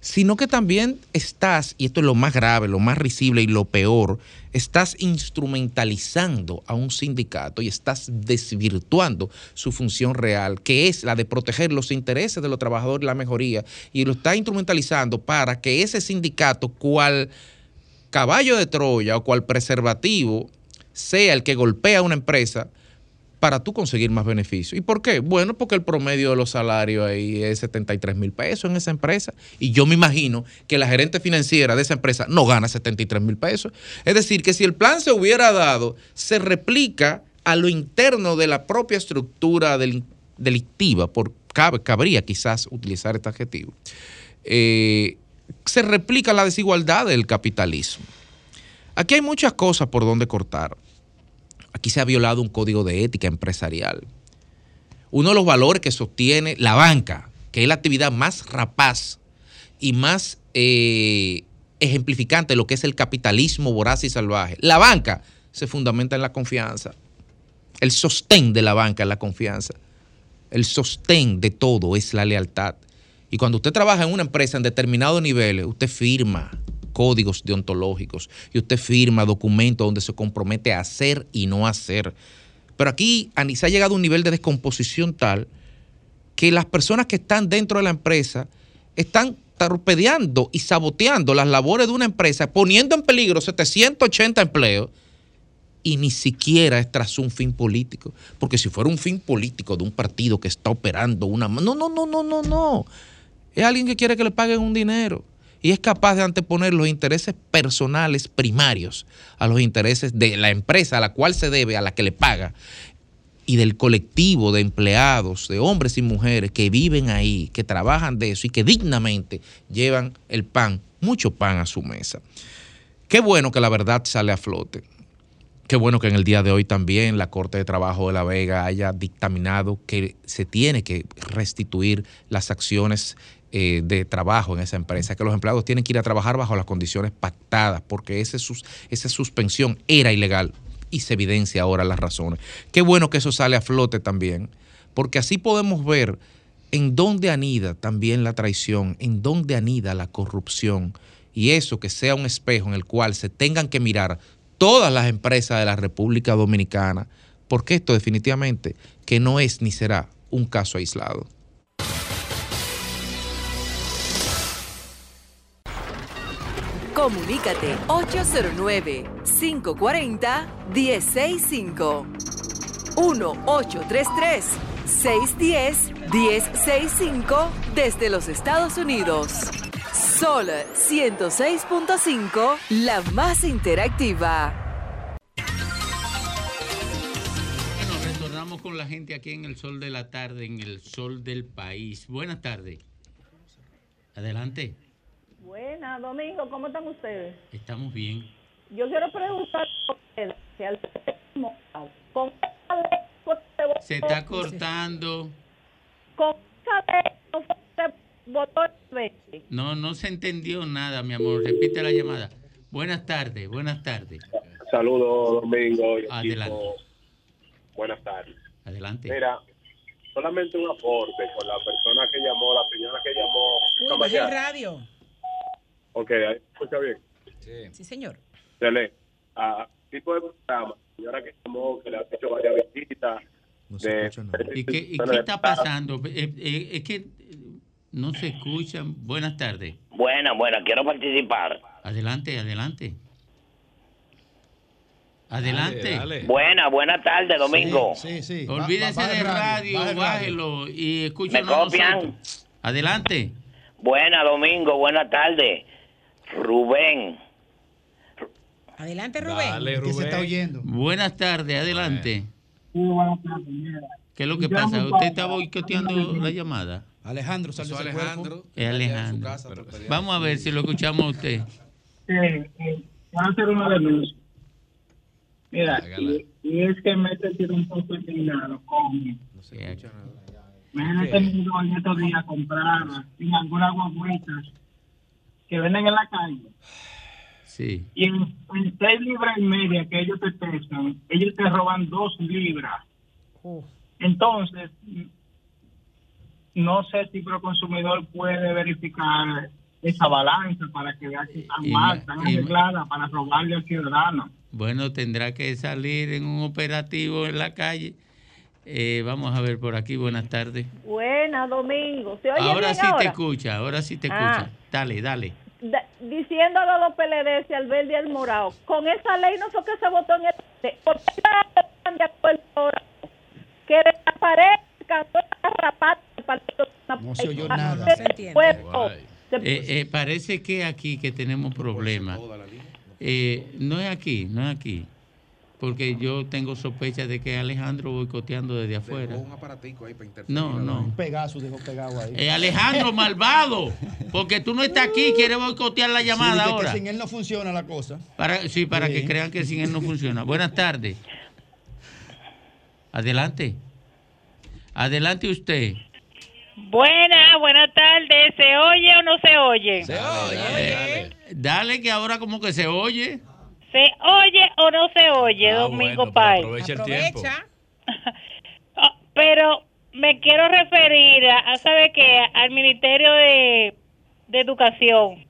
sino que también estás, y esto es lo más grave, lo más risible y lo peor, estás instrumentalizando a un sindicato y estás desvirtuando su función real, que es la de proteger los intereses de los trabajadores y la mejoría, y lo estás instrumentalizando para que ese sindicato, cual caballo de Troya o cual preservativo, sea el que golpea a una empresa para tú conseguir más beneficios. ¿Y por qué? Bueno, porque el promedio de los salarios ahí es 73 mil pesos en esa empresa. Y yo me imagino que la gerente financiera de esa empresa no gana 73 mil pesos. Es decir, que si el plan se hubiera dado, se replica a lo interno de la propia estructura del- delictiva, por, cabría quizás utilizar este adjetivo, eh, se replica la desigualdad del capitalismo. Aquí hay muchas cosas por donde cortar. Aquí se ha violado un código de ética empresarial. Uno de los valores que sostiene la banca, que es la actividad más rapaz y más eh, ejemplificante de lo que es el capitalismo voraz y salvaje. La banca se fundamenta en la confianza. El sostén de la banca es la confianza. El sostén de todo es la lealtad. Y cuando usted trabaja en una empresa en determinados niveles, usted firma códigos deontológicos y usted firma documentos donde se compromete a hacer y no hacer. Pero aquí se ha llegado a un nivel de descomposición tal que las personas que están dentro de la empresa están torpedeando y saboteando las labores de una empresa, poniendo en peligro 780 empleos y ni siquiera es tras un fin político. Porque si fuera un fin político de un partido que está operando una... No, no, no, no, no, no. Es alguien que quiere que le paguen un dinero y es capaz de anteponer los intereses personales primarios a los intereses de la empresa a la cual se debe, a la que le paga, y del colectivo de empleados, de hombres y mujeres que viven ahí, que trabajan de eso y que dignamente llevan el pan, mucho pan a su mesa. Qué bueno que la verdad sale a flote. Qué bueno que en el día de hoy también la Corte de Trabajo de La Vega haya dictaminado que se tiene que restituir las acciones eh, de trabajo en esa empresa, que los empleados tienen que ir a trabajar bajo las condiciones pactadas, porque sus- esa suspensión era ilegal y se evidencia ahora las razones. Qué bueno que eso sale a flote también, porque así podemos ver en dónde anida también la traición, en dónde anida la corrupción, y eso que sea un espejo en el cual se tengan que mirar todas las empresas de la República Dominicana, porque esto definitivamente que no es ni será un caso aislado. Comunícate 809-540-1065. 1-833-610-1065 desde los Estados Unidos. Sol 106.5, la más interactiva. Bueno, retornamos con la gente aquí en el sol de la tarde, en el sol del país. Buenas tardes. Adelante, Buenas, Domingo, ¿cómo están ustedes? estamos bien. Yo quiero preguntar si al con Se está cortando. con. No, no se entendió nada, mi amor. Repite la llamada. Buenas tardes, buenas tardes. Saludos, Domingo. Adelante. Buenas tardes. Adelante. Mira, solamente un aporte con la persona que llamó, la señora que llamó. Uy, radio. Ok, ahí escucha bien. Sí, señor. Se lee. Tipo de programa, señora que llamó, que le ha hecho varias visitas. de- ¿Y qué, y qué está pasando? Eh, eh, es que eh, no se escuchan. Buenas tardes. Buena, buena, quiero participar. Adelante, adelante. Adelante. Buena, buena tarde, Domingo. Sí, sí. Baja de radio, bájelo y escúchenos ¿Me copian? nosotros. Adelante. Buena, Domingo, buena tarde. Rubén. Adelante, Rubén. ¿Qué se está oyendo? Buenas tardes, adelante. buenas tardes. mira. ¿Qué es lo que pasa? ¿Usted está boicoteando la llamada? Alejandro, sal de ese Alejandro. Es Alejandro. Vamos a ver si lo escuchamos a usted. Eh, eh, voy a hacer una denuncia. Mira, y, y es que me he sentido un poco indignado con me he detenido en estos días a comprar en algunas guaguitas que venden en la calle. Sí. Y en, en seis libras y media que ellos te pesan, ellos te roban dos libras. Entonces, no sé si Proconsumidor puede verificar esa balanza para que vean que están Y mal, ma- están arregladas para robarle al ciudadano. Bueno, tendrá que salir en un operativo en la calle. Eh, vamos a ver por aquí, buenas tardes. Buena, Domingo. ¿Se oye Ahora bien sí te escucha, ahora sí te Ah. escucha. Dale, dale. Da- diciéndole a los PLD, al verde y al morado, con esa ley no fue que se votó en el... ¿Por qué están de acuerdo ahora? Que desaparezcan todas las rapatas del partido. No se oyó nada. Se entiende. Eh, eh, parece que aquí que tenemos problemas. Eh, no es aquí, no es aquí. Porque yo tengo sospecha de que Alejandro boicoteando desde afuera. un aparatico ahí para interferir. No, no. Un Pegaso dejó pegado ahí. Eh, Alejandro, malvado. Porque tú no estás aquí, quieres boicotear la Sí, llamada que ahora. sin él no funciona la cosa. Para, sí, para Sí. que crean que sin él no funciona. Buenas tardes. Adelante. Adelante usted. Buena, buenas tardes. ¿Se oye o no se oye? Eh, Dale que ahora como que se oye. ¿Se oye o no se oye, Ah, Domingo bueno, pero Páez? aprovecha el tiempo. Ah, Pero me quiero referir a, a, ¿sabe qué? Al Ministerio de, de Educación.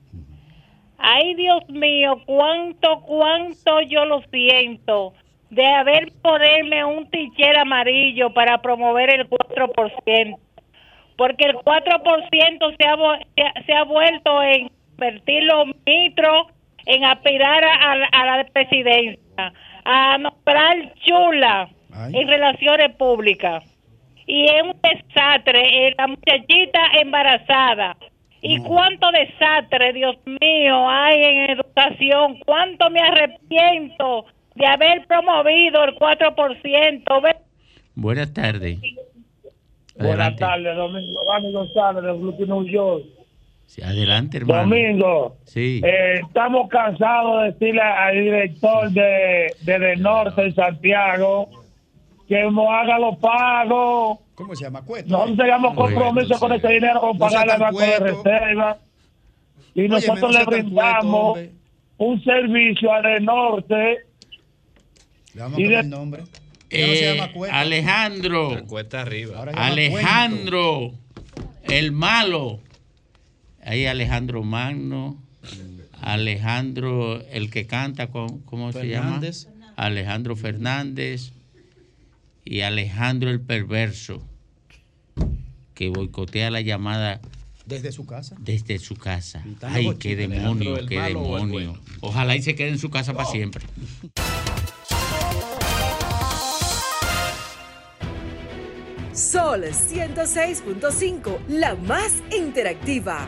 Ay, Dios mío, cuánto, cuánto yo lo siento de haber ponerme un ticher amarillo para promover el 4%. Porque el 4% se ha, se ha- se ha vuelto en convertir los mitros en aspirar a, a- a la presidencia, a nombrar chula en relaciones públicas. Y es un desastre, eh, la muchachita embarazada. ¿Y cuánto desastre, Dios mío, hay en educación? ¿Cuánto me arrepiento de haber promovido el 4%? Ve- Buenas tardes. Buenas tardes, Domingo. Dani González de New York. Sí, adelante, hermano. Domingo, Sí. eh, estamos cansados de decirle al director de, de, de Norte en Santiago que nos haga los pagos. ¿Cómo se llama? Cueto. Nosotros teníamos compromiso con ese dinero con No pagarle al sacan Banco de. Reserva. Y nosotros no le brindamos un servicio al de Norte. Le vamos a Y poner de- el nombre. No se Eh, llama Cueto. Alejandro. Cuesta arriba. Ahora Alejandro, el malo. Ahí Alejandro Magno, Alejandro, el que canta, con, ¿cómo Fernández. se llama? Alejandro Fernández y Alejandro el perverso, que boicotea la llamada Desde su casa. desde su casa. Ay, qué demonio, Alejandro, ¿el qué demonio. bueno? Ojalá y se quede en su casa para siempre. Sol 106.5, la más interactiva.